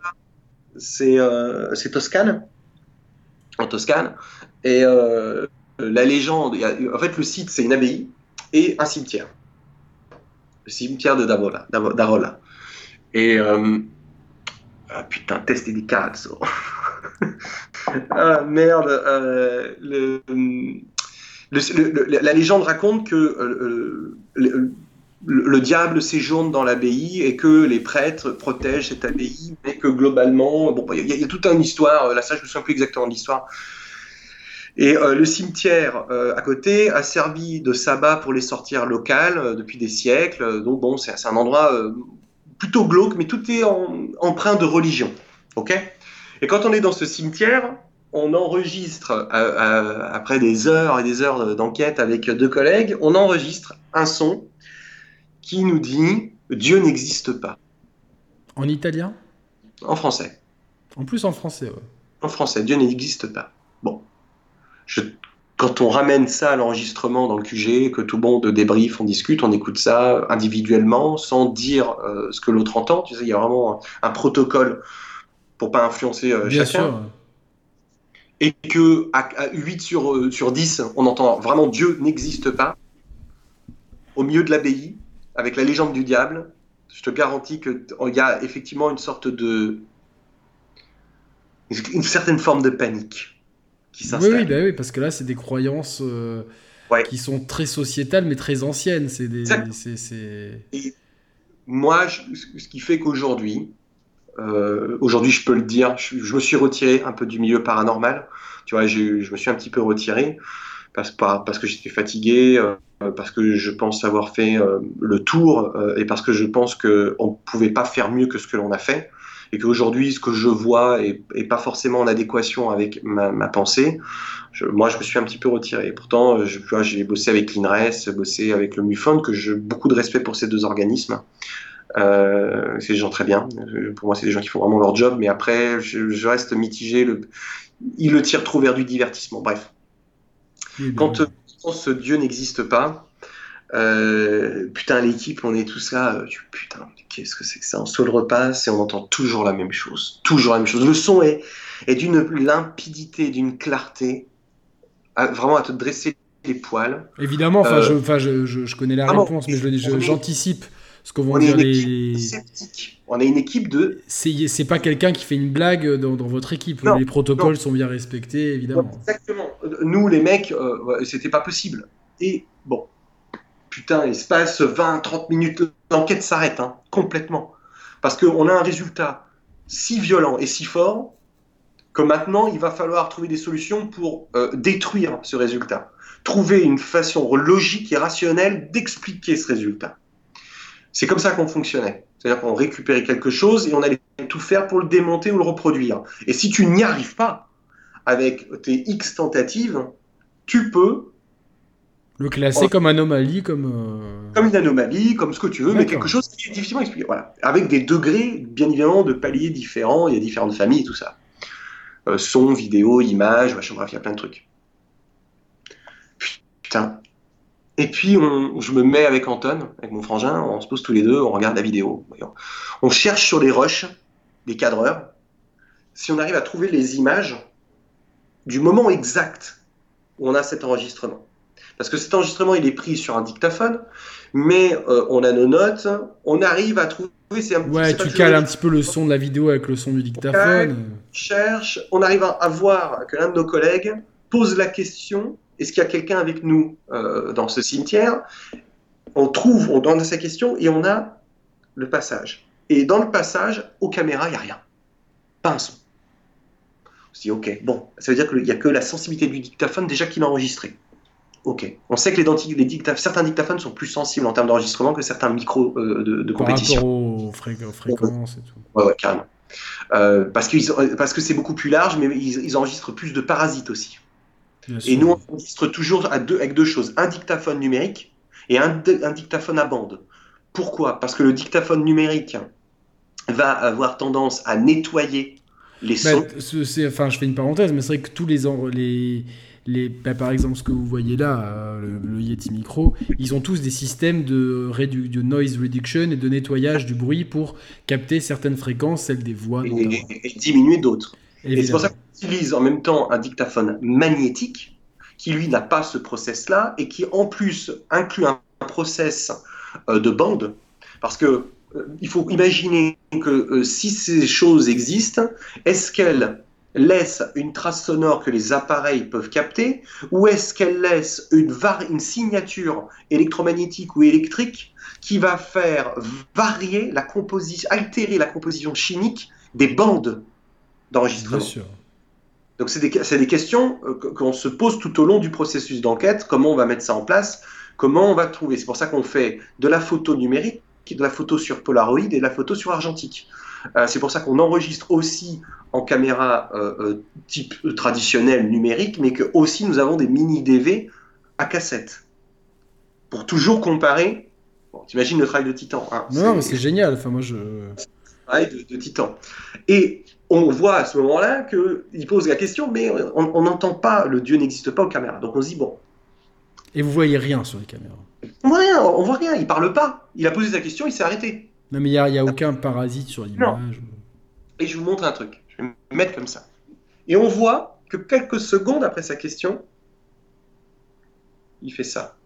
B: C'est Toscane. En Toscane. Et la légende, en fait, le site, c'est une abbaye et un cimetière. Le cimetière de Darola. Darola. Et. Euh, ah putain, test cazzo. ah merde. Euh, la légende raconte que euh, le, diable séjourne dans l'abbaye et que les prêtres protègent cette abbaye, mais que globalement, bon, il y, a toute une histoire. Là, ça, je me souviens plus exactement de l'histoire. Et euh, le cimetière à côté a servi de sabbat pour les sortir locales depuis des siècles. Donc bon, c'est un endroit plutôt glauque, mais tout est empreint de religion. Ok? Et quand on est dans ce cimetière, on enregistre, après des heures et des heures d'enquête avec deux collègues, on enregistre un son qui nous dit Dieu n'existe pas.
A: En italien?
B: En français.
A: En plus en français, ouais.
B: En français, Dieu n'existe pas. Je quand on ramène ça à l'enregistrement dans le QG, que tout bon de débrief, on discute, on écoute ça individuellement, sans dire euh, ce que l'autre entend. Tu sais, il y a vraiment un, protocole pour pas influencer euh, Bien chacun. Sûr. Et que à, 8 sur, euh, sur 10, on entend vraiment Dieu n'existe pas, au milieu de l'abbaye, avec la légende du diable, je te garantis qu'il y a effectivement une sorte de. une certaine forme de panique
A: oui, bah oui, parce que là, c'est des croyances euh, qui sont très sociétales, mais très anciennes. C'est des.
B: Et moi, ce qui fait qu'aujourd'hui, euh, aujourd'hui, je peux le dire, je, me suis retiré un peu du milieu paranormal. Tu vois, je, me suis un petit peu retiré parce, parce que j'étais fatigué, euh, parce que je pense avoir fait le tour et parce que je pense qu'on ne pouvait pas faire mieux que ce que l'on a fait et qu'aujourd'hui, ce que je vois est, pas forcément en adéquation avec ma, pensée, moi, je me suis un petit peu retiré. Pourtant, euh, j'ai bossé avec l'INRES, bossé avec le MUFON, que j'ai beaucoup de respect pour ces deux organismes. Euh, c'est des gens très bien. Pour moi, c'est des gens qui font vraiment leur job. Mais après, je, reste mitigé. Le, ils le tirent trop vers du divertissement. Bref. quand, quand ce Dieu n'existe pas, euh, putain, l'équipe, on est tous là. Euh, putain, qu'est-ce que c'est que ça? On se le repasse et on entend toujours la même chose. Toujours la même chose. Le son est, est d'une limpidité, d'une clarté, vraiment à te dresser les poils.
A: Évidemment, enfin, euh, je, je, je, connais la réponse, mais j'anticipe ce que vont dire les.
B: On est une équipe de.
A: C'est pas quelqu'un qui fait une blague dans, dans votre équipe. les protocoles sont bien respectés, évidemment.
B: exactement. Nous, les mecs, c'était pas possible. Et bon, putain, il se passe 20, 30 minutes, l'enquête s'arrête, hein, complètement. Parce qu'on a un résultat si violent et si fort que maintenant, il va falloir trouver des solutions pour euh, détruire ce résultat. Trouver une façon logique et rationnelle d'expliquer ce résultat. C'est comme ça qu'on fonctionnait. C'est-à-dire qu'on récupérait quelque chose et on allait tout faire pour le démonter ou le reproduire. Et si tu n'y arrives pas avec tes X tentatives, tu peux
A: le classer comme anomalie, comme. Euh,
B: comme une anomalie, comme ce que tu veux, mais quelque chose qui est difficilement expliqué. Voilà. Avec des degrés, bien évidemment, de paliers différents, il y a différentes familles et tout ça. Euh, son, vidéo, image, machin, bref, il y a plein de trucs. Putain. Et puis, on, je me mets avec Anton, avec mon frangin, on se pose tous les deux, on regarde la vidéo. On cherche sur les rushs des cadreurs si on arrive à trouver les images du moment exact où on a cet enregistrement. Parce que cet enregistrement, il est pris sur un dictaphone, mais euh, on a nos notes, on arrive à trouver.
A: Un ouais, tu cales un petit peu le son de la vidéo avec le son du dictaphone. On
B: cherche, on arrive à, voir que l'un de nos collègues pose la question est-ce qu'il y a quelqu'un avec nous euh, dans ce cimetière? On trouve, on donne sa question et on a le passage. Et dans le passage, aux caméras, il n'y a rien. Pas un son. On se dit, ok, bon, ça veut dire qu'il n'y a que la sensibilité du dictaphone déjà qu'il a enregistré. Ok. On sait que les, les certains dictaphones sont plus sensibles en termes d'enregistrement que certains micros euh, de, compétition.
A: Par aux, fréquences et tout.
B: Ouais, ouais carrément. Euh, parce, parce que c'est beaucoup plus large, mais ils, enregistrent plus de parasites aussi. et nous, on enregistre toujours à deux, avec deux choses un dictaphone numérique et un, un dictaphone à bande. Pourquoi? Parce que le dictaphone numérique va avoir tendance à nettoyer les bah,
A: sons. enfin, je fais une parenthèse, mais c'est vrai que tous les, les, les, bah, par exemple, ce que vous voyez là, euh, le, Yeti Micro, ils ont tous des systèmes de, de, noise reduction et de nettoyage du bruit pour capter certaines fréquences, celles des voix.
B: Et, diminuer d'autres. Et c'est pour ça qu'on utilise en même temps un dictaphone magnétique qui lui n'a pas ce process-là et qui en plus inclut un process euh, de bande, parce que euh, il faut imaginer que euh, si ces choses existent, est-ce qu'elles laissent une trace sonore que les appareils peuvent capter, ou est-ce qu'elles laissent une, une signature électromagnétique ou électrique qui va faire varier la composition, altérer la composition chimique des bandes d'enregistrement? Donc c'est des, des, questions qu'on se pose tout au long du processus d'enquête, comment on va mettre ça en place, comment on va trouver. C'est pour ça qu'on fait de la photo numérique, de la photo sur Polaroid et de la photo sur argentique. Euh, c'est pour ça qu'on enregistre aussi en caméra euh, euh, type traditionnel numérique, mais que aussi nous avons des mini DV à cassette pour toujours comparer. Bon, T'imagines le travail de Titan
A: hein, Non, mais c'est génial. Enfin, moi, je.
B: Travail de, de, Titan. Et on voit à ce moment-là qu'il pose la question, mais on n'entend pas, le Dieu n'existe pas aux caméras. Donc on se dit, bon,
A: et vous voyez rien sur les caméras
B: On voit rien, on voit rien, il parle pas. Il a posé sa question, il s'est arrêté.
A: Non mais il n'y a, a, aucun parasite sur l'image.
B: Et je vous montre un truc, je vais me mettre comme ça. Et on voit que quelques secondes après sa question, il fait ça.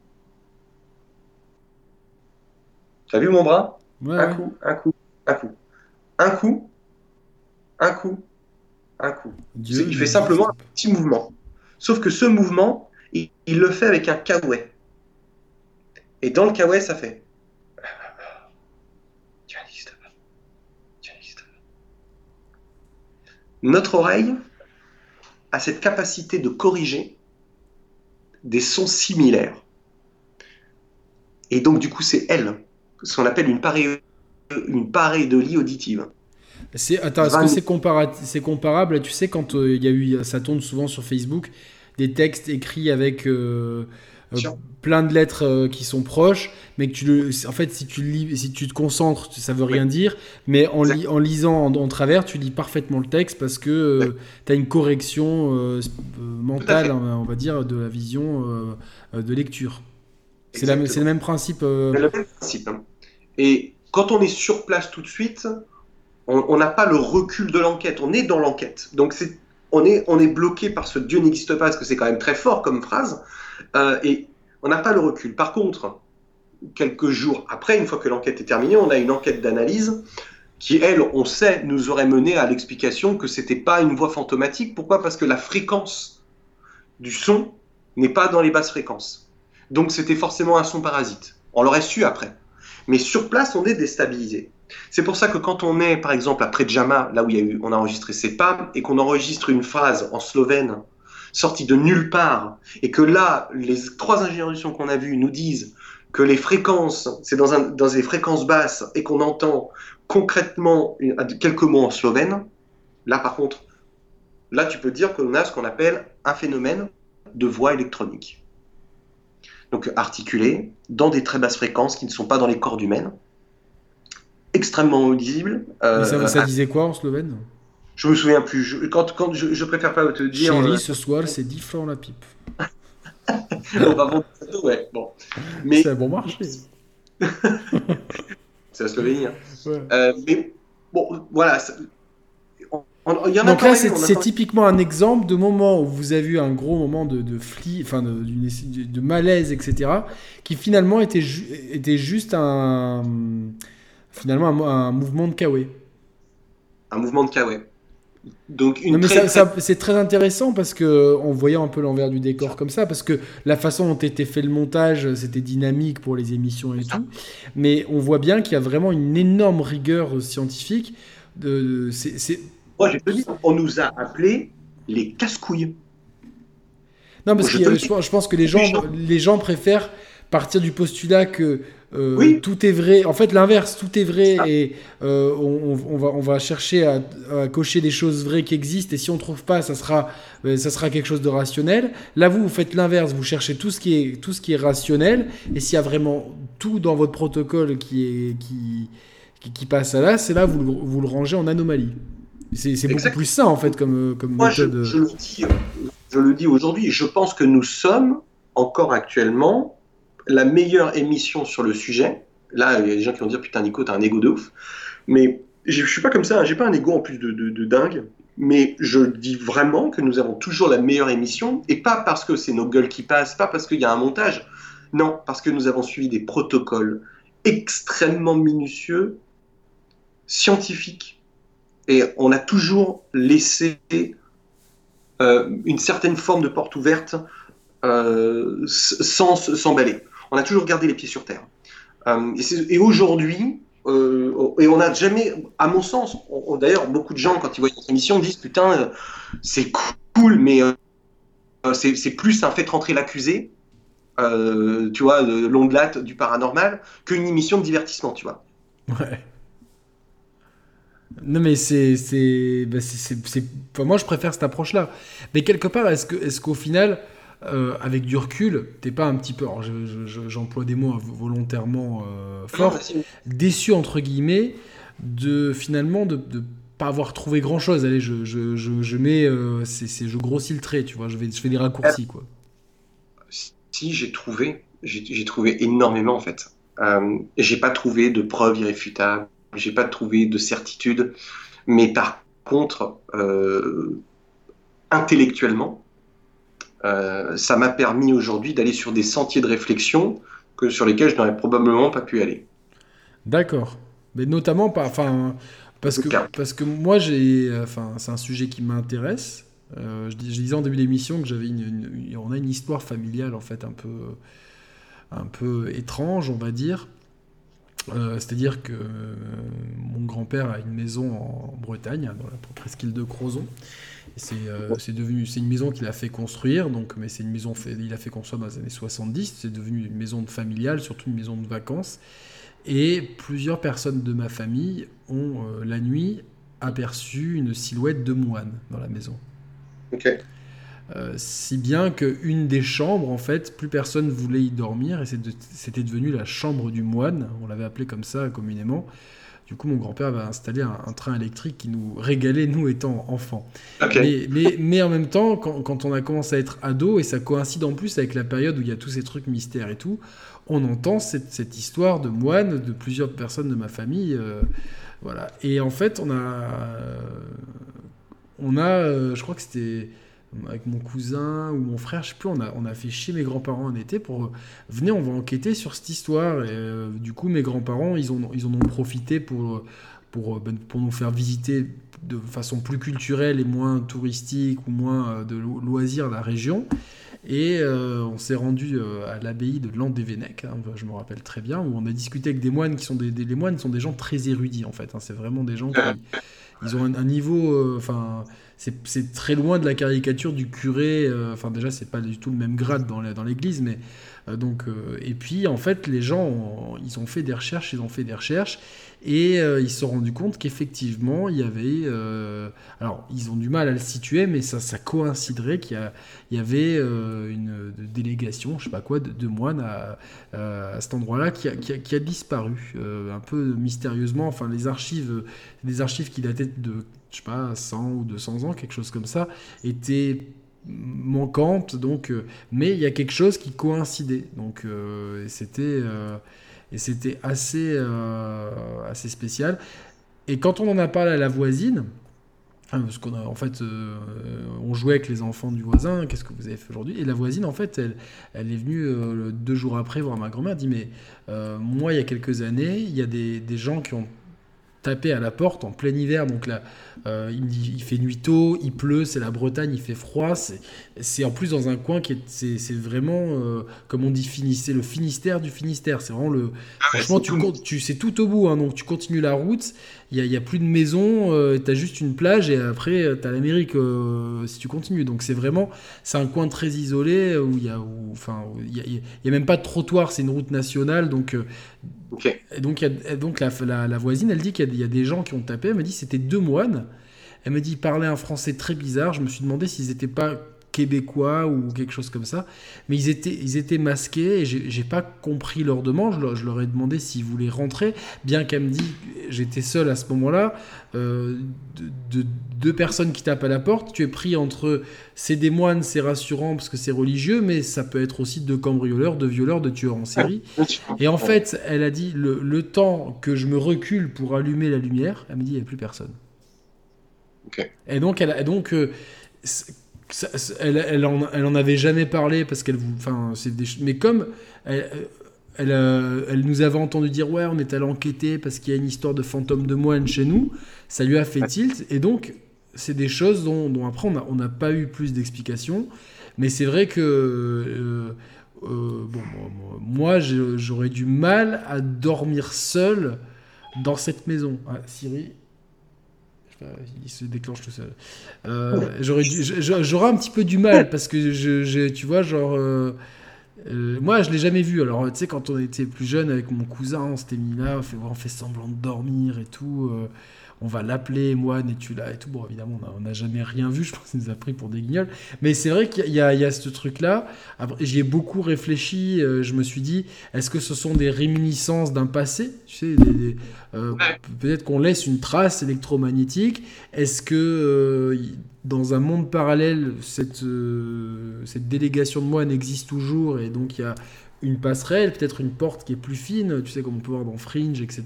B: Tu as vu mon bras? Un coup, un coup, un coup. Un coup, un coup, un coup. il fait simplement un petit mouvement. Sauf que ce mouvement, il, le fait avec un kawaii. Et dans le kawaii, ça fait. Tu n'existes pas. Tu n'existes pas. Notre oreille a cette capacité de corriger des sons similaires. Et donc, du coup, c'est elle, ce qu'on appelle une, pareille, une pareidolie auditive.
A: C'est, attends, est-ce que c'est, c'est comparable? Tu sais, quand euh, il y a eu, ça tourne souvent sur Facebook, des textes écrits avec euh, euh, plein de lettres euh, qui sont proches, mais que tu le, en fait, si tu lis, si tu te concentres, ça veut rien dire, mais en, en lisant en, travers, tu lis parfaitement le texte parce que tu as une correction mentale, on va dire, de la vision de lecture. C'est le même principe. C'est
B: le même principe. Hein. Et quand on est sur place tout de suite, on n'a pas le recul de l'enquête, on est dans l'enquête. Donc c'est on est, on est bloqué par ce Dieu n'existe pas, parce que c'est quand même très fort comme phrase, euh, et on n'a pas le recul. Par contre, quelques jours après, une fois que l'enquête est terminée, on a une enquête d'analyse qui, elle, on sait, nous aurait mené à l'explication que c'était pas une voix fantomatique. Pourquoi? Parce que la fréquence du son n'est pas dans les basses fréquences. Donc c'était forcément un son parasite. On l'aurait su après. Mais sur place, on est déstabilisé. C'est pour ça que quand on est, par exemple, à Predjama, là où on a enregistré CEPAM, et qu'on enregistre une phrase en slovène sortie de nulle part, et que là, les trois ingénieurs du son qu'on a vus nous disent que les fréquences, c'est dans, un, dans des fréquences basses, et qu'on entend concrètement quelques mots en slovène, là par contre, là tu peux dire qu'on a ce qu'on appelle un phénomène de voix électronique. Donc articulé dans des très basses fréquences qui ne sont pas dans les cordes humaines extrêmement audible.
A: Euh, ça, disait quoi en slovène?
B: Je me souviens plus. Je, quand, quand je, préfère pas te dire.
A: Chérie, euh, ce soir, c'est 10 francs la pipe.
B: on va vendre ouais. Bon. Mais...
A: C'est un bon marché.
B: c'est la Slovénie. Hein. Euh, mais bon, voilà.
A: y en a Donc là, c'est typiquement un exemple de moment où vous avez eu un gros moment de, de enfin de, de, malaise, etc., qui finalement était, était juste un finalement un, mouvement de Kawe.
B: Un mouvement de Kawe.
A: Donc une c'est très intéressant parce que on voyait un peu l'envers du décor comme ça parce que la façon dont était fait le montage c'était dynamique pour les émissions et tout. Mais on voit bien qu'il y a vraiment une énorme rigueur scientifique de, c'est
B: moi on nous a appelé les casse-couilles.
A: Non parce que je, pense que les gens. les gens préfèrent partir du postulat que euh, tout est vrai. En fait, l'inverse, tout est vrai et euh, on, va, on va chercher à, cocher des choses vraies qui existent et si on trouve pas, ça sera, euh, ça sera quelque chose de rationnel. Là, vous, vous faites l'inverse, vous cherchez tout ce qui est, tout ce qui est rationnel et s'il y a vraiment tout dans votre protocole qui, est, qui, qui, passe à là, c'est là vous, vous le rangez en anomalie. C'est beaucoup plus ça en fait comme, comme méthode.
B: Je, le dis, je le dis aujourd'hui, je pense que nous sommes encore actuellement la meilleure émission sur le sujet. Là, il y a des gens qui vont dire Putain, Nico, t'as un ego de ouf. Mais je suis pas comme ça, hein. j'ai pas un ego en plus de, dingue. mais je dis vraiment que nous avons toujours la meilleure émission, et pas parce que c'est nos gueules qui passent, pas parce qu'il y a un montage, non, parce que nous avons suivi des protocoles extrêmement minutieux, scientifiques, et on a toujours laissé euh, une certaine forme de porte ouverte euh, sans s'emballer. On a toujours gardé les pieds sur terre. Euh, et, aujourd'hui, euh, et on n'a jamais, à mon sens, d'ailleurs, beaucoup de gens, quand ils voient notre émission, disent Putain, euh, c'est cool, mais c'est plus un fait rentrer l'accusé, tu vois, longue latte du paranormal, qu'une émission de divertissement, tu vois.
A: Ouais. Non, mais c'est. c'est, bah, moi, je préfère cette approche-là. Mais quelque part, est-ce qu'au est qu'au final euh, avec du recul, t'es pas un petit peu, j'emploie des mots volontairement euh, forts, déçu entre guillemets de finalement de, de pas avoir trouvé grand chose. Allez, je, je, je, mets, euh, c'est, je grossis le trait, tu vois, je, vais, je fais des raccourcis quoi.
B: Si j'ai trouvé, j'ai, trouvé énormément en fait. Euh, j'ai pas trouvé de preuves irréfutables, j'ai pas trouvé de certitude, mais par contre, intellectuellement, euh, ça m'a permis aujourd'hui d'aller sur des sentiers de réflexion que sur lesquels je n'aurais probablement pas pu aller.
A: D'accord. Mais notamment pas, enfin, parce que parce que moi j'ai, enfin, c'est un sujet qui m'intéresse. Euh, je, disais en début d'émission que j'avais une, on a une histoire familiale en fait un peu un peu étrange, on va dire. Euh, c'est-à-dire que mon grand-père a une maison en Bretagne, dans la presqu'île de Crozon. Euh, c'est devenu, c'est une maison qu'il a fait construire, donc, mais c'est une maison, fait, il a fait construire dans les années 70. C'est devenu une maison familiale, surtout une maison de vacances. Et plusieurs personnes de ma famille ont euh, la nuit aperçu une silhouette de moine dans la maison.
B: Ok.
A: Euh, si bien qu'une des chambres, en fait, plus personne voulait y dormir, et c'était devenu la chambre du moine, on l'avait appelé comme ça communément, du coup, mon grand-père avait installé un, train électrique qui nous régalait, nous étant enfants. Mais, en même temps, quand, on a commencé à être ado, et ça coïncide en plus avec la période où il y a tous ces trucs mystères et tout, on entend cette, histoire de moines, de plusieurs personnes de ma famille. Euh, voilà. Et en fait, on a. Euh, on a. Euh, je crois que c'était avec mon cousin ou mon frère, je sais plus, on a, fait chier mes grands-parents en été pour euh, venez, on va enquêter sur cette histoire. Et euh, du coup, mes grands-parents, ils, ont, ils en ont profité pour, pour, euh, ben, pour nous faire visiter de façon plus culturelle et moins touristique ou moins de loisir la région. Et on s'est rendu à l'abbaye de Landévennec, hein, je me rappelle très bien, où on a discuté avec des moines qui sont des, des les moines sont des gens très érudits en fait. Hein, c'est vraiment des gens qui ils ont un, niveau, enfin c'est très loin de la caricature du curé. Euh, enfin, déjà, c'est pas du tout le même grade dans l'église, mais euh, donc. Euh, et puis, en fait, les gens, ils ont fait des recherches, ils ont fait des recherches, et ils se sont rendus compte qu'effectivement, il y avait. alors, ils ont du mal à le situer, mais ça, ça coïnciderait qu'il y, avait une délégation, je sais pas quoi, de, moines à, cet endroit-là qui, qui, a disparu, un peu mystérieusement. Enfin, les archives, des archives qui dataient de je sais pas, 100 ou 200 ans, quelque chose comme ça, était manquante. Donc, euh, mais il y a quelque chose qui coïncidait. Donc, euh, c'était euh, et c'était assez assez spécial. Et quand on en a parlé à la voisine, hein, parce qu'on en fait, on jouait avec les enfants du voisin. Qu'est-ce que vous avez fait aujourd'hui? Et la voisine, en fait, elle, elle est venue deux jours après voir ma grand-mère. Dit mais moi, il y a quelques années, il y a des, des gens qui ont tapé à la porte en plein hiver. Donc là, euh, il, il fait nuit tôt, il pleut, c'est la Bretagne, il fait froid. C'est en plus dans un coin qui est, c'est vraiment, euh, comme on dit, c'est le Finistère du Finistère. C'est vraiment le. Ah franchement, tu, tu c'est tout au bout. Hein, donc tu continues la route. Il n'y a, a, plus de maison, euh, tu as juste une plage et après tu as l'Amérique si tu continues. Donc c'est vraiment, c'est un coin très isolé où il y a, enfin, y, y a, même pas de trottoir, c'est une route nationale. Donc et donc, donc la, la, voisine, elle dit qu'il y, a des gens qui ont tapé. Elle me dit c'était deux moines. Elle me dit ils parlaient un français très bizarre. Je me suis demandé s'ils n'étaient pas québécois ou quelque chose comme ça. Mais ils étaient, ils étaient masqués et j'ai pas compris leur demande. Je leur, ai demandé s'ils voulaient rentrer, bien qu'elle me dit j'étais seul à ce moment-là. Euh, de, deux personnes qui tapent à la porte, tu es pris entre c'est des moines, c'est rassurant parce que c'est religieux, mais ça peut être aussi de cambrioleurs, de violeurs, de tueurs en série. Et en fait, elle a dit le, le temps que je me recule pour allumer la lumière, elle me dit il n'y a plus personne. Et donc, elle, donc elle, elle, en, elle, en, avait jamais parlé parce qu'elle enfin c'est mais comme elle, elle, nous avait entendu dire ouais on est allé enquêter parce qu'il y a une histoire de fantôme de moine chez nous ça lui a fait tilt et donc c'est des choses dont, dont après on n'a pas eu plus d'explications. Mais c'est vrai que euh, euh, bon, moi j'aurais du mal à dormir seul dans cette maison. Ah, Siri il se déclenche tout seul. Euh, j'aurais, j'aurais un petit peu du mal parce que je, tu vois, genre, euh, euh, moi je l'ai jamais vu. Alors, tu sais, quand on était plus jeune avec mon cousin, on s'était mis là, on fait, on fait semblant de dormir et tout on va l'appeler, moi, es-tu là et tout. Bon, évidemment, on n'a jamais rien vu, je pense qu'il nous a pris pour des guignols. Mais c'est vrai qu'il y, a ce truc-là. J'y ai beaucoup réfléchi, euh, je me suis dit, est-ce que ce sont des réminiscences d'un passé Tu sais, euh, peut-être qu'on laisse une trace électromagnétique. Est-ce que euh, dans un monde parallèle, cette, cette délégation de moines existe toujours et donc il y a une passerelle, peut-être une porte qui est plus fine, tu sais, comme on peut voir dans Fringe, etc.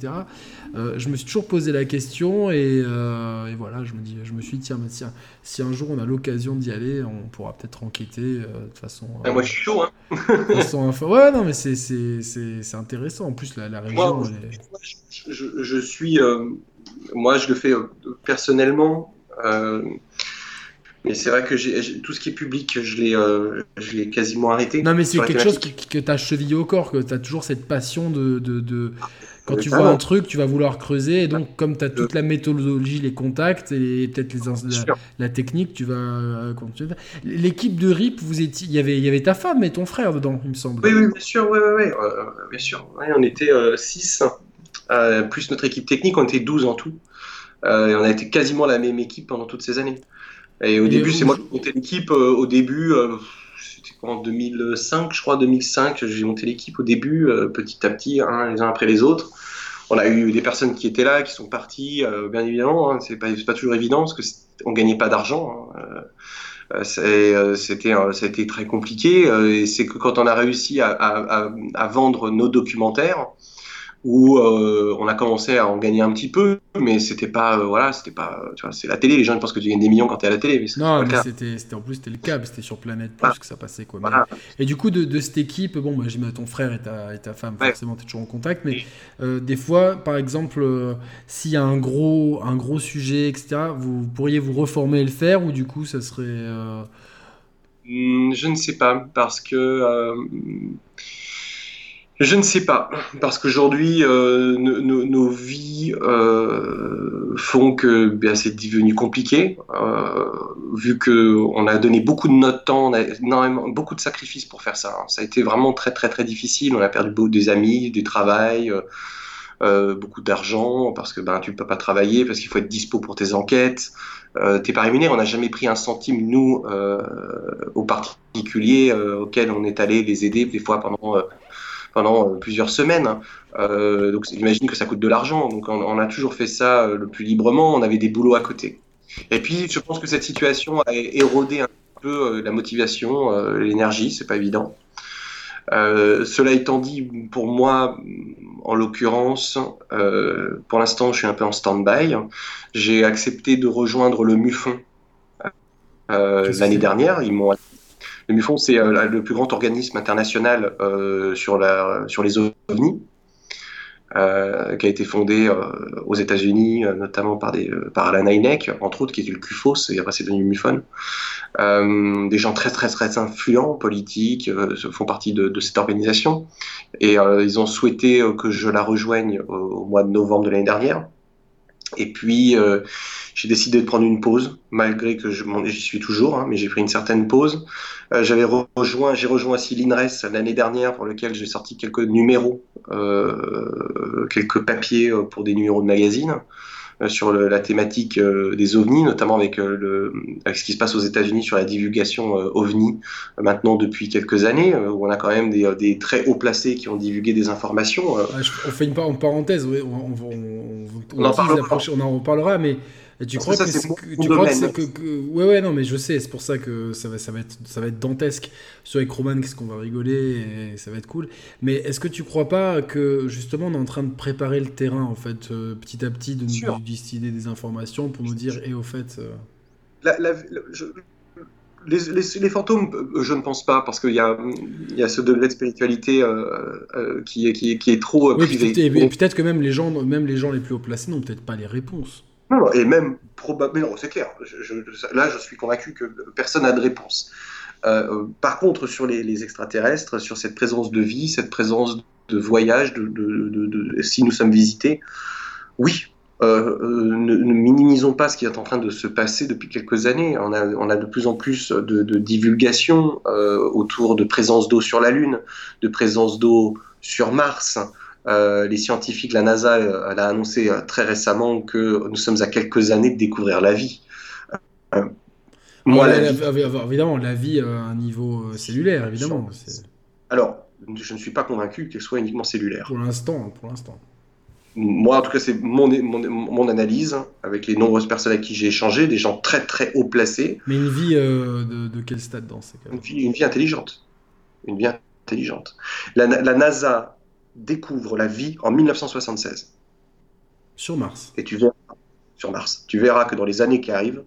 A: Euh, je me suis toujours posé la question euh, et, voilà, je me, dis, je me suis dit, tiens, tiens, si un jour on a l'occasion d'y aller, on pourra peut-être enquêter euh, de façon.
B: Ah, moi, je suis chaud, hein
A: Ouais, non, mais c'est intéressant. En plus, la, la région.
B: Moi, je, je, suis. moi, je le fais personnellement. Mais c'est vrai que tout ce qui est public, je l'ai, euh, quasiment arrêté.
A: Non, mais c'est quelque chose qui, que tu as chevillé au corps, que tu as toujours cette passion de. de, de... Quand tu vois un truc, tu vas vouloir creuser. Et donc, comme tu as toute la méthodologie, les contacts et peut-être les la, technique, tu vas euh, L'équipe de RIP, vous étiez... il, y avait, il y avait ta femme et ton frère dedans, il me semble.
B: Oui, oui bien sûr. Oui, oui, oui, euh, bien sûr. on était 6, plus notre équipe technique, on était 12 en tout. et on a été quasiment la même équipe pendant toutes ces années. Et au début, c'est moi qui ai monté l'équipe. Euh, au début, euh, c'était en 2005, je crois, 2005, j'ai monté l'équipe au début, euh, petit à petit, les uns après les autres. On a eu des personnes qui étaient là, qui sont parties, bien évidemment. Hein, c'est pas, pas toujours évident parce que on gagnait pas d'argent. Hein. c'était ça a été très compliqué et c'est que quand on a réussi à, à vendre nos documentaires où euh, on a commencé à en gagner un petit peu, mais c'était pas, euh, voilà, c'était pas, tu vois, c'est la télé, les gens pensent que tu gagnes des millions quand tu es à la télé, mais
A: non, mais c'était, en plus c'était le câble, c'était sur Planète Plus que ça passait quoi. Et du coup de, cette équipe, bon, moi j'imagine ton frère et ta, et ta femme, forcément tu es toujours en contact, mais euh, des fois, par exemple, s'il y a un gros, un gros sujet, etc., vous pourriez vous reformer et le faire, ou du coup ça serait.
B: Hmm, je ne sais pas, parce que je ne sais pas, parce qu'aujourd'hui, euh, nos vies euh, font que c'est devenu compliqué, euh, vu qu'on a donné beaucoup de notre temps, on a beaucoup de sacrifices pour faire ça. Hein. Ça a été vraiment très très très difficile, on a perdu beaucoup des amis, du travail, beaucoup d'argent, parce que ben, tu ne peux pas travailler, parce qu'il faut être dispo pour tes enquêtes, euh, t'es pas rémunéré, on n'a jamais pris un centime, nous, aux particuliers auxquels on est allé les aider des fois pendant pendant euh, plusieurs semaines. Euh, donc j'imagine que ça coûte de l'argent. Donc on, a toujours fait ça euh, le plus librement. On avait des boulots à côté. Et puis je pense que cette situation a érodé un peu la motivation, l'énergie. C'est pas évident. cela étant dit, pour moi, en l'occurrence, pour l'instant, je suis un peu en stand-by. J'ai accepté de rejoindre le MUFON l'année dernière. Ils m'ont le MUFON, c'est euh, le plus grand organisme international euh, sur, les ovnis. Euh, qui a été fondé aux États-Unis, notamment par Alan Hynek, entre autres, qui est le CUFOS, et après c'est devenu MUFON. des gens très très très influents, politiques, font partie de, cette organisation. Et ils ont souhaité que je la rejoigne au mois de novembre de l'année dernière. Et puis, euh, j'ai décidé de prendre une pause, malgré que j'y suis toujours, hein, mais j'ai pris une certaine pause. Euh, j'avais rejoint, j'ai rejoint aussi l'INRES l'année dernière, pour lequel j'ai sorti quelques numéros, euh, quelques papiers pour des numéros de magazine. Euh, sur la thématique euh, des ovnis, notamment avec, euh, le, avec ce qui se passe aux États-Unis sur la divulgation ovni maintenant depuis quelques années, où on a quand même des, des très hauts placés qui ont divulgué des informations.
A: on fait une parenthèse, on, on, on, en, parlera. on en reparlera, mais Et tu crois que, c'est tu crois que, ouais ouais non mais je sais c'est pour ça que ça va ça va être ça va être dantesque sur avec Roman qu'est-ce qu'on va rigoler et ça va être cool mais est-ce que tu crois pas que justement on est en train de préparer le terrain en fait euh, petit à petit de nous distiller des informations pour nous dire et au fait euh,
B: la, les, les, fantômes, euh, je ne pense pas, parce qu'il y y a ce degré de spiritualité euh, euh, qui, est, qui, est, qui est trop
A: oui, privé. Et peut-être que même les, gens, même les gens les plus haut placés n'ont peut-être pas les réponses.
B: Non, et même probablement, c'est clair. là, je suis convaincu que personne n'a de réponse. par contre, sur les, extraterrestres, sur cette présence de vie, cette présence de voyage, de, si nous sommes visités, oui, euh, euh, ne, minimisons pas ce qui est en train de se passer depuis quelques années. On a, on a de plus en plus de, divulgation euh, autour de présence d'eau sur la Lune, de présence d'eau sur Mars. Les scientifiques, la NASA, elle a annoncé très récemment que nous sommes à quelques années de découvrir la vie.
A: Moi, évidemment, la vie à un niveau cellulaire, évidemment.
B: Alors, je ne suis pas convaincu qu'elle soit uniquement cellulaire.
A: Pour l'instant, pour l'instant
B: moi, en tout cas, c'est mon, mon, analyse avec les nombreuses personnes avec qui j'ai échangé, des gens très très haut placés.
A: Mais une vie euh, de, quel stade dans ces cas
B: une vie, une vie intelligente. Une vie intelligente. La, NASA découvre la vie en 1976.
A: Sur Mars.
B: Et tu verras, sur Mars, tu verras que dans les années qui arrivent,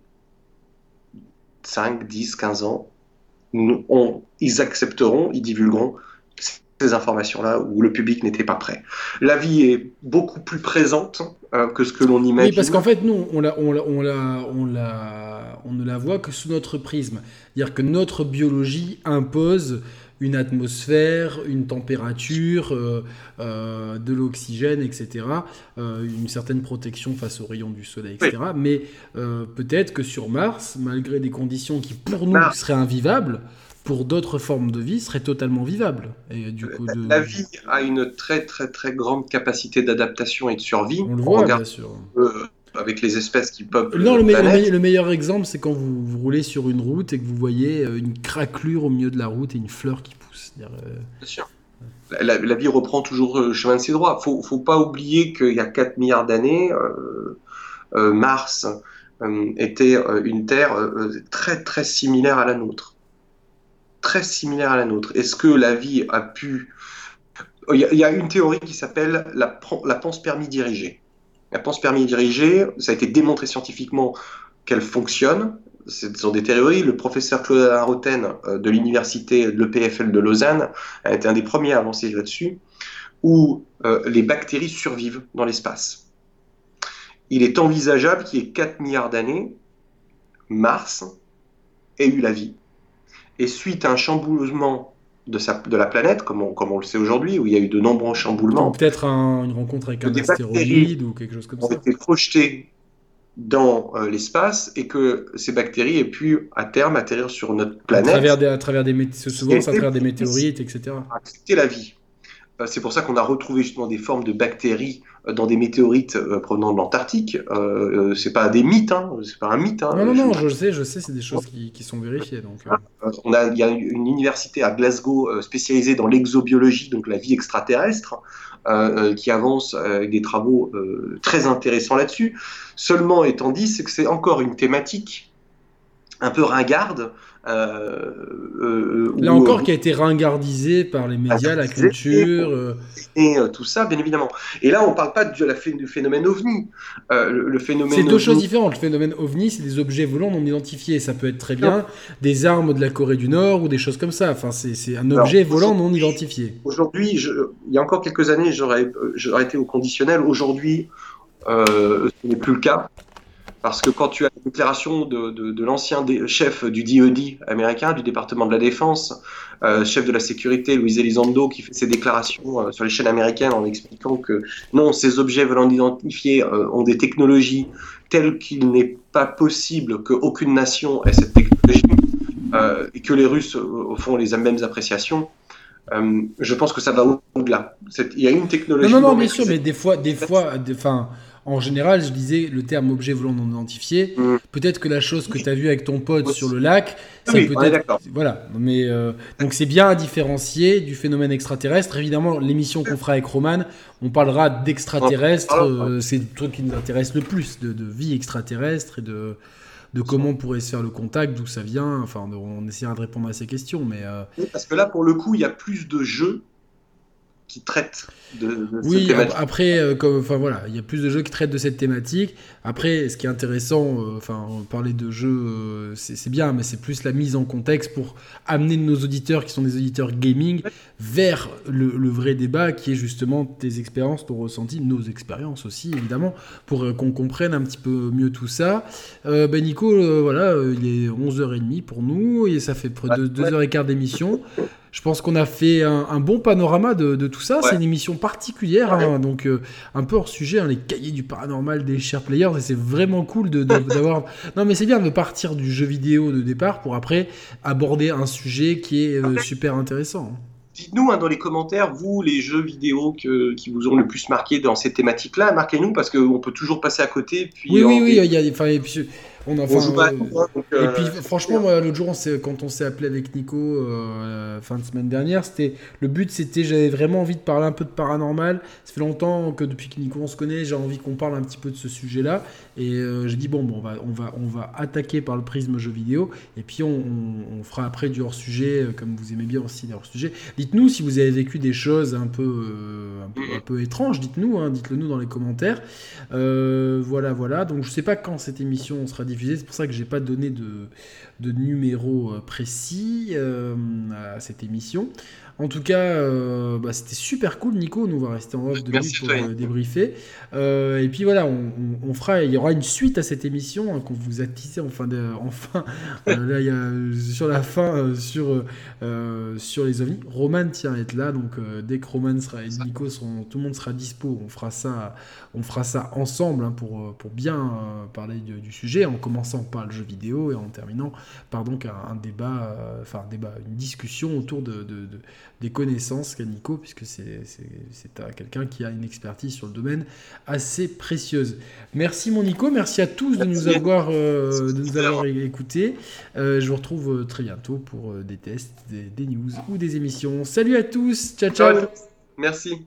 B: 5, 10, 15 ans, on, ils accepteront, ils divulgueront ces informations-là où le public n'était pas prêt. La vie est beaucoup plus présente euh, que ce que l'on imagine.
A: Oui, parce qu'en fait, nous, on, la, on, la, on, la, on, la, on ne la voit que sous notre prisme. C'est-à-dire que notre biologie impose une atmosphère, une température, euh, euh, de l'oxygène, etc., une certaine protection face aux rayons du soleil, etc. Mais peut-être que sur Mars, malgré des conditions qui pour nous seraient invivables, pour d'autres formes de vie serait totalement vivable. Et du coup,
B: La vie a une très très très grande capacité d'adaptation et de survie.
A: On le voit, bien sûr.
B: Euh, avec les espèces qui peuplent.
A: Non, le, le, meilleur exemple, c'est quand vous, roulez sur une route et que vous voyez euh, une craquelure au milieu de la route et une fleur qui pousse. Euh,
B: bien sûr. La, vie reprend toujours le chemin de ses droits. Faut, faut pas oublier qu'il y a 4 milliards d'années, Mars était une Terre très très similaire à la nôtre très similaire à la nôtre. Est-ce que la vie a pu... Il y a, une théorie qui s'appelle la, la permis dirigée. La permis dirigée, ça a été démontré scientifiquement qu'elle fonctionne. Ce sont des. Le professeur Claude Roten euh, de l'université de l'EPFL de Lausanne a été un des premiers à avancer là-dessus, où euh, les bactéries survivent dans l'espace. Il est envisageable qu'il y ait 4 milliards d'années, Mars ait eu la vie et suite à un chamboulement de, sa, de la planète, comme on, comme on le sait aujourd'hui, où il y a eu de nombreux chamboulements.
A: Peut-être une rencontre avec un astéroïde ou quelque chose comme ça.
B: ont été projetées dans euh, l'espace et que ces bactéries aient pu à terme atterrir sur notre planète. À
A: travers des, à travers des, souvent, à travers des météorites, etc.
B: C'était la vie. Euh, c'est pour ça qu'on a retrouvé justement des formes de bactéries euh, dans des météorites euh, provenant de l'Antarctique. Euh, c'est pas des mythes, hein, c'est pas un mythe. Hein,
A: non, non, non, je sais, je sais, c'est des choses qui, qui, sont vérifiées. Donc,
B: On a, il y a une université à Glasgow spécialisée dans l'exobiologie, donc la vie extraterrestre, qui avance avec des travaux très intéressants là-dessus. Seulement, étant dit, c'est que c'est encore une thématique un peu ringarde
A: euh, euh, Là encore, qui a été ringardisé par les médias, la culture.
B: Et, euh, tout ça, bien évidemment. Et là, on ne parle pas du phénomène ovni. le, phénomène.
A: C'est deux choses différentes. Le phénomène ovni, c'est des objets volants non identifiés. Ça peut être très bien des armes de la Corée du Nord ou des choses comme ça. Enfin, c'est un objet volant non identifié.
B: Aujourd'hui, il y a encore quelques années, j'aurais été au conditionnel. Aujourd'hui, ce n'est plus le cas. Parce que quand tu as la déclaration de, l'ancien chef du DED e américain, du département de la défense, euh, chef de la sécurité, Luis Elizondo, qui fait ses déclarations euh, sur les chaînes américaines en expliquant que non, ces objets veulent identifier euh, ont des technologies telles qu'il n'est pas possible qu'aucune nation ait cette technologie et que les Russes font les mêmes appréciations. je pense que ça va au-delà. Il y a une technologie.
A: Non, non, non, bien sûr, mais des fois, des fois, enfin en général, je disais le terme objet volant non identifié. Mm. Peut-être que la chose que tu as vue avec ton pote sur le lac, c'est peut-être. Voilà. Mais euh, donc c'est bien à différencier du phénomène extraterrestre. Évidemment, l'émission qu'on fera avec Roman, on parlera d'extraterrestre. Euh, c'est le truc qui nous intéresse le plus, de, vie extraterrestre et de de comment on pourrait se faire le contact, d'où ça vient. Enfin, on essaiera de répondre à ces questions. Mais euh,
B: parce que là, pour le coup, il y a plus de jeux qui traitent de, de
A: oui, après, euh, comme, enfin voilà, il y a plus de jeux qui traitent de cette thématique. Après, ce qui est intéressant, euh, enfin, parler de jeux, euh, c'est bien, mais c'est plus la mise en contexte pour amener nos auditeurs, qui sont des auditeurs gaming, vers le, vrai débat, qui est justement tes expériences, ton ressenti, nos expériences aussi, évidemment, pour qu'on comprenne un petit peu mieux tout ça. ben Nico, voilà, il est 11h30 pour nous, et ça fait près de 2h15 d'émission. Je pense qu'on a fait un, bon panorama de, tout ça. C'est une émission particulière, hein, donc euh, un peu hors sujet, hein, les cahiers du paranormal des chers players. Et c'est vraiment cool d'avoir. non, mais c'est bien de partir du jeu vidéo de départ pour après aborder un sujet qui est euh, super intéressant.
B: Dites-nous hein, dans les commentaires, vous, les jeux vidéo qui vous ont le plus marqué dans ces thématiques-là, marquez-nous parce qu'on peut toujours passer à côté. Puis
A: oui, oui, oui, il y a, on, enfin, euh, et puis euh, franchement, l'autre jour, on quand on s'est appelé avec Nico euh, fin de semaine dernière, c'était le but, c'était j'avais vraiment envie de parler un peu de paranormal. Ça fait longtemps que depuis que Nico on se connaît, j'ai envie qu'on parle un petit peu de ce sujet-là. Et j'ai dit bon, bon, on va, on va, on va attaquer par le prisme jeu vidéo, et puis on, fera après du hors sujet, comme vous aimez bien aussi les hors sujet. Dites-nous si vous avez vécu des choses un peu, un peu, étranges. Dites-nous, hein, dites-le nous dans les commentaires. voilà, voilà. Donc je sais pas quand cette émission sera diffusée c'est pour ça que j'ai pas donné de, de numéro euh, précis euh, à cette émission. En tout cas, euh, bah, c'était super cool, Nico. Nous, on va rester en off de lui pour débriefer. et puis voilà, on, fera, il y aura une suite à cette émission hein, qu'on vous a tissé enfin, de, enfin là, il y a, sur la fin sur, sur les ovnis. Roman tient à être là, donc dès que Roman sera et Nico seront, tout le monde sera dispo, on fera ça, on fera ça ensemble hein, pour, pour bien parler du sujet, en commençant par le jeu vidéo et en terminant par donc un, débat, euh, enfin un débat, une discussion autour de, des connaissances qu'a Nico, puisque c'est quelqu'un qui a une expertise sur le domaine assez précieuse. Merci mon Nico, merci à tous de nous avoir, euh, de nous avoir écoutés. Euh, je vous retrouve très bientôt pour des tests, des, des news ou des émissions. Salut à tous, ciao ciao.
B: Merci.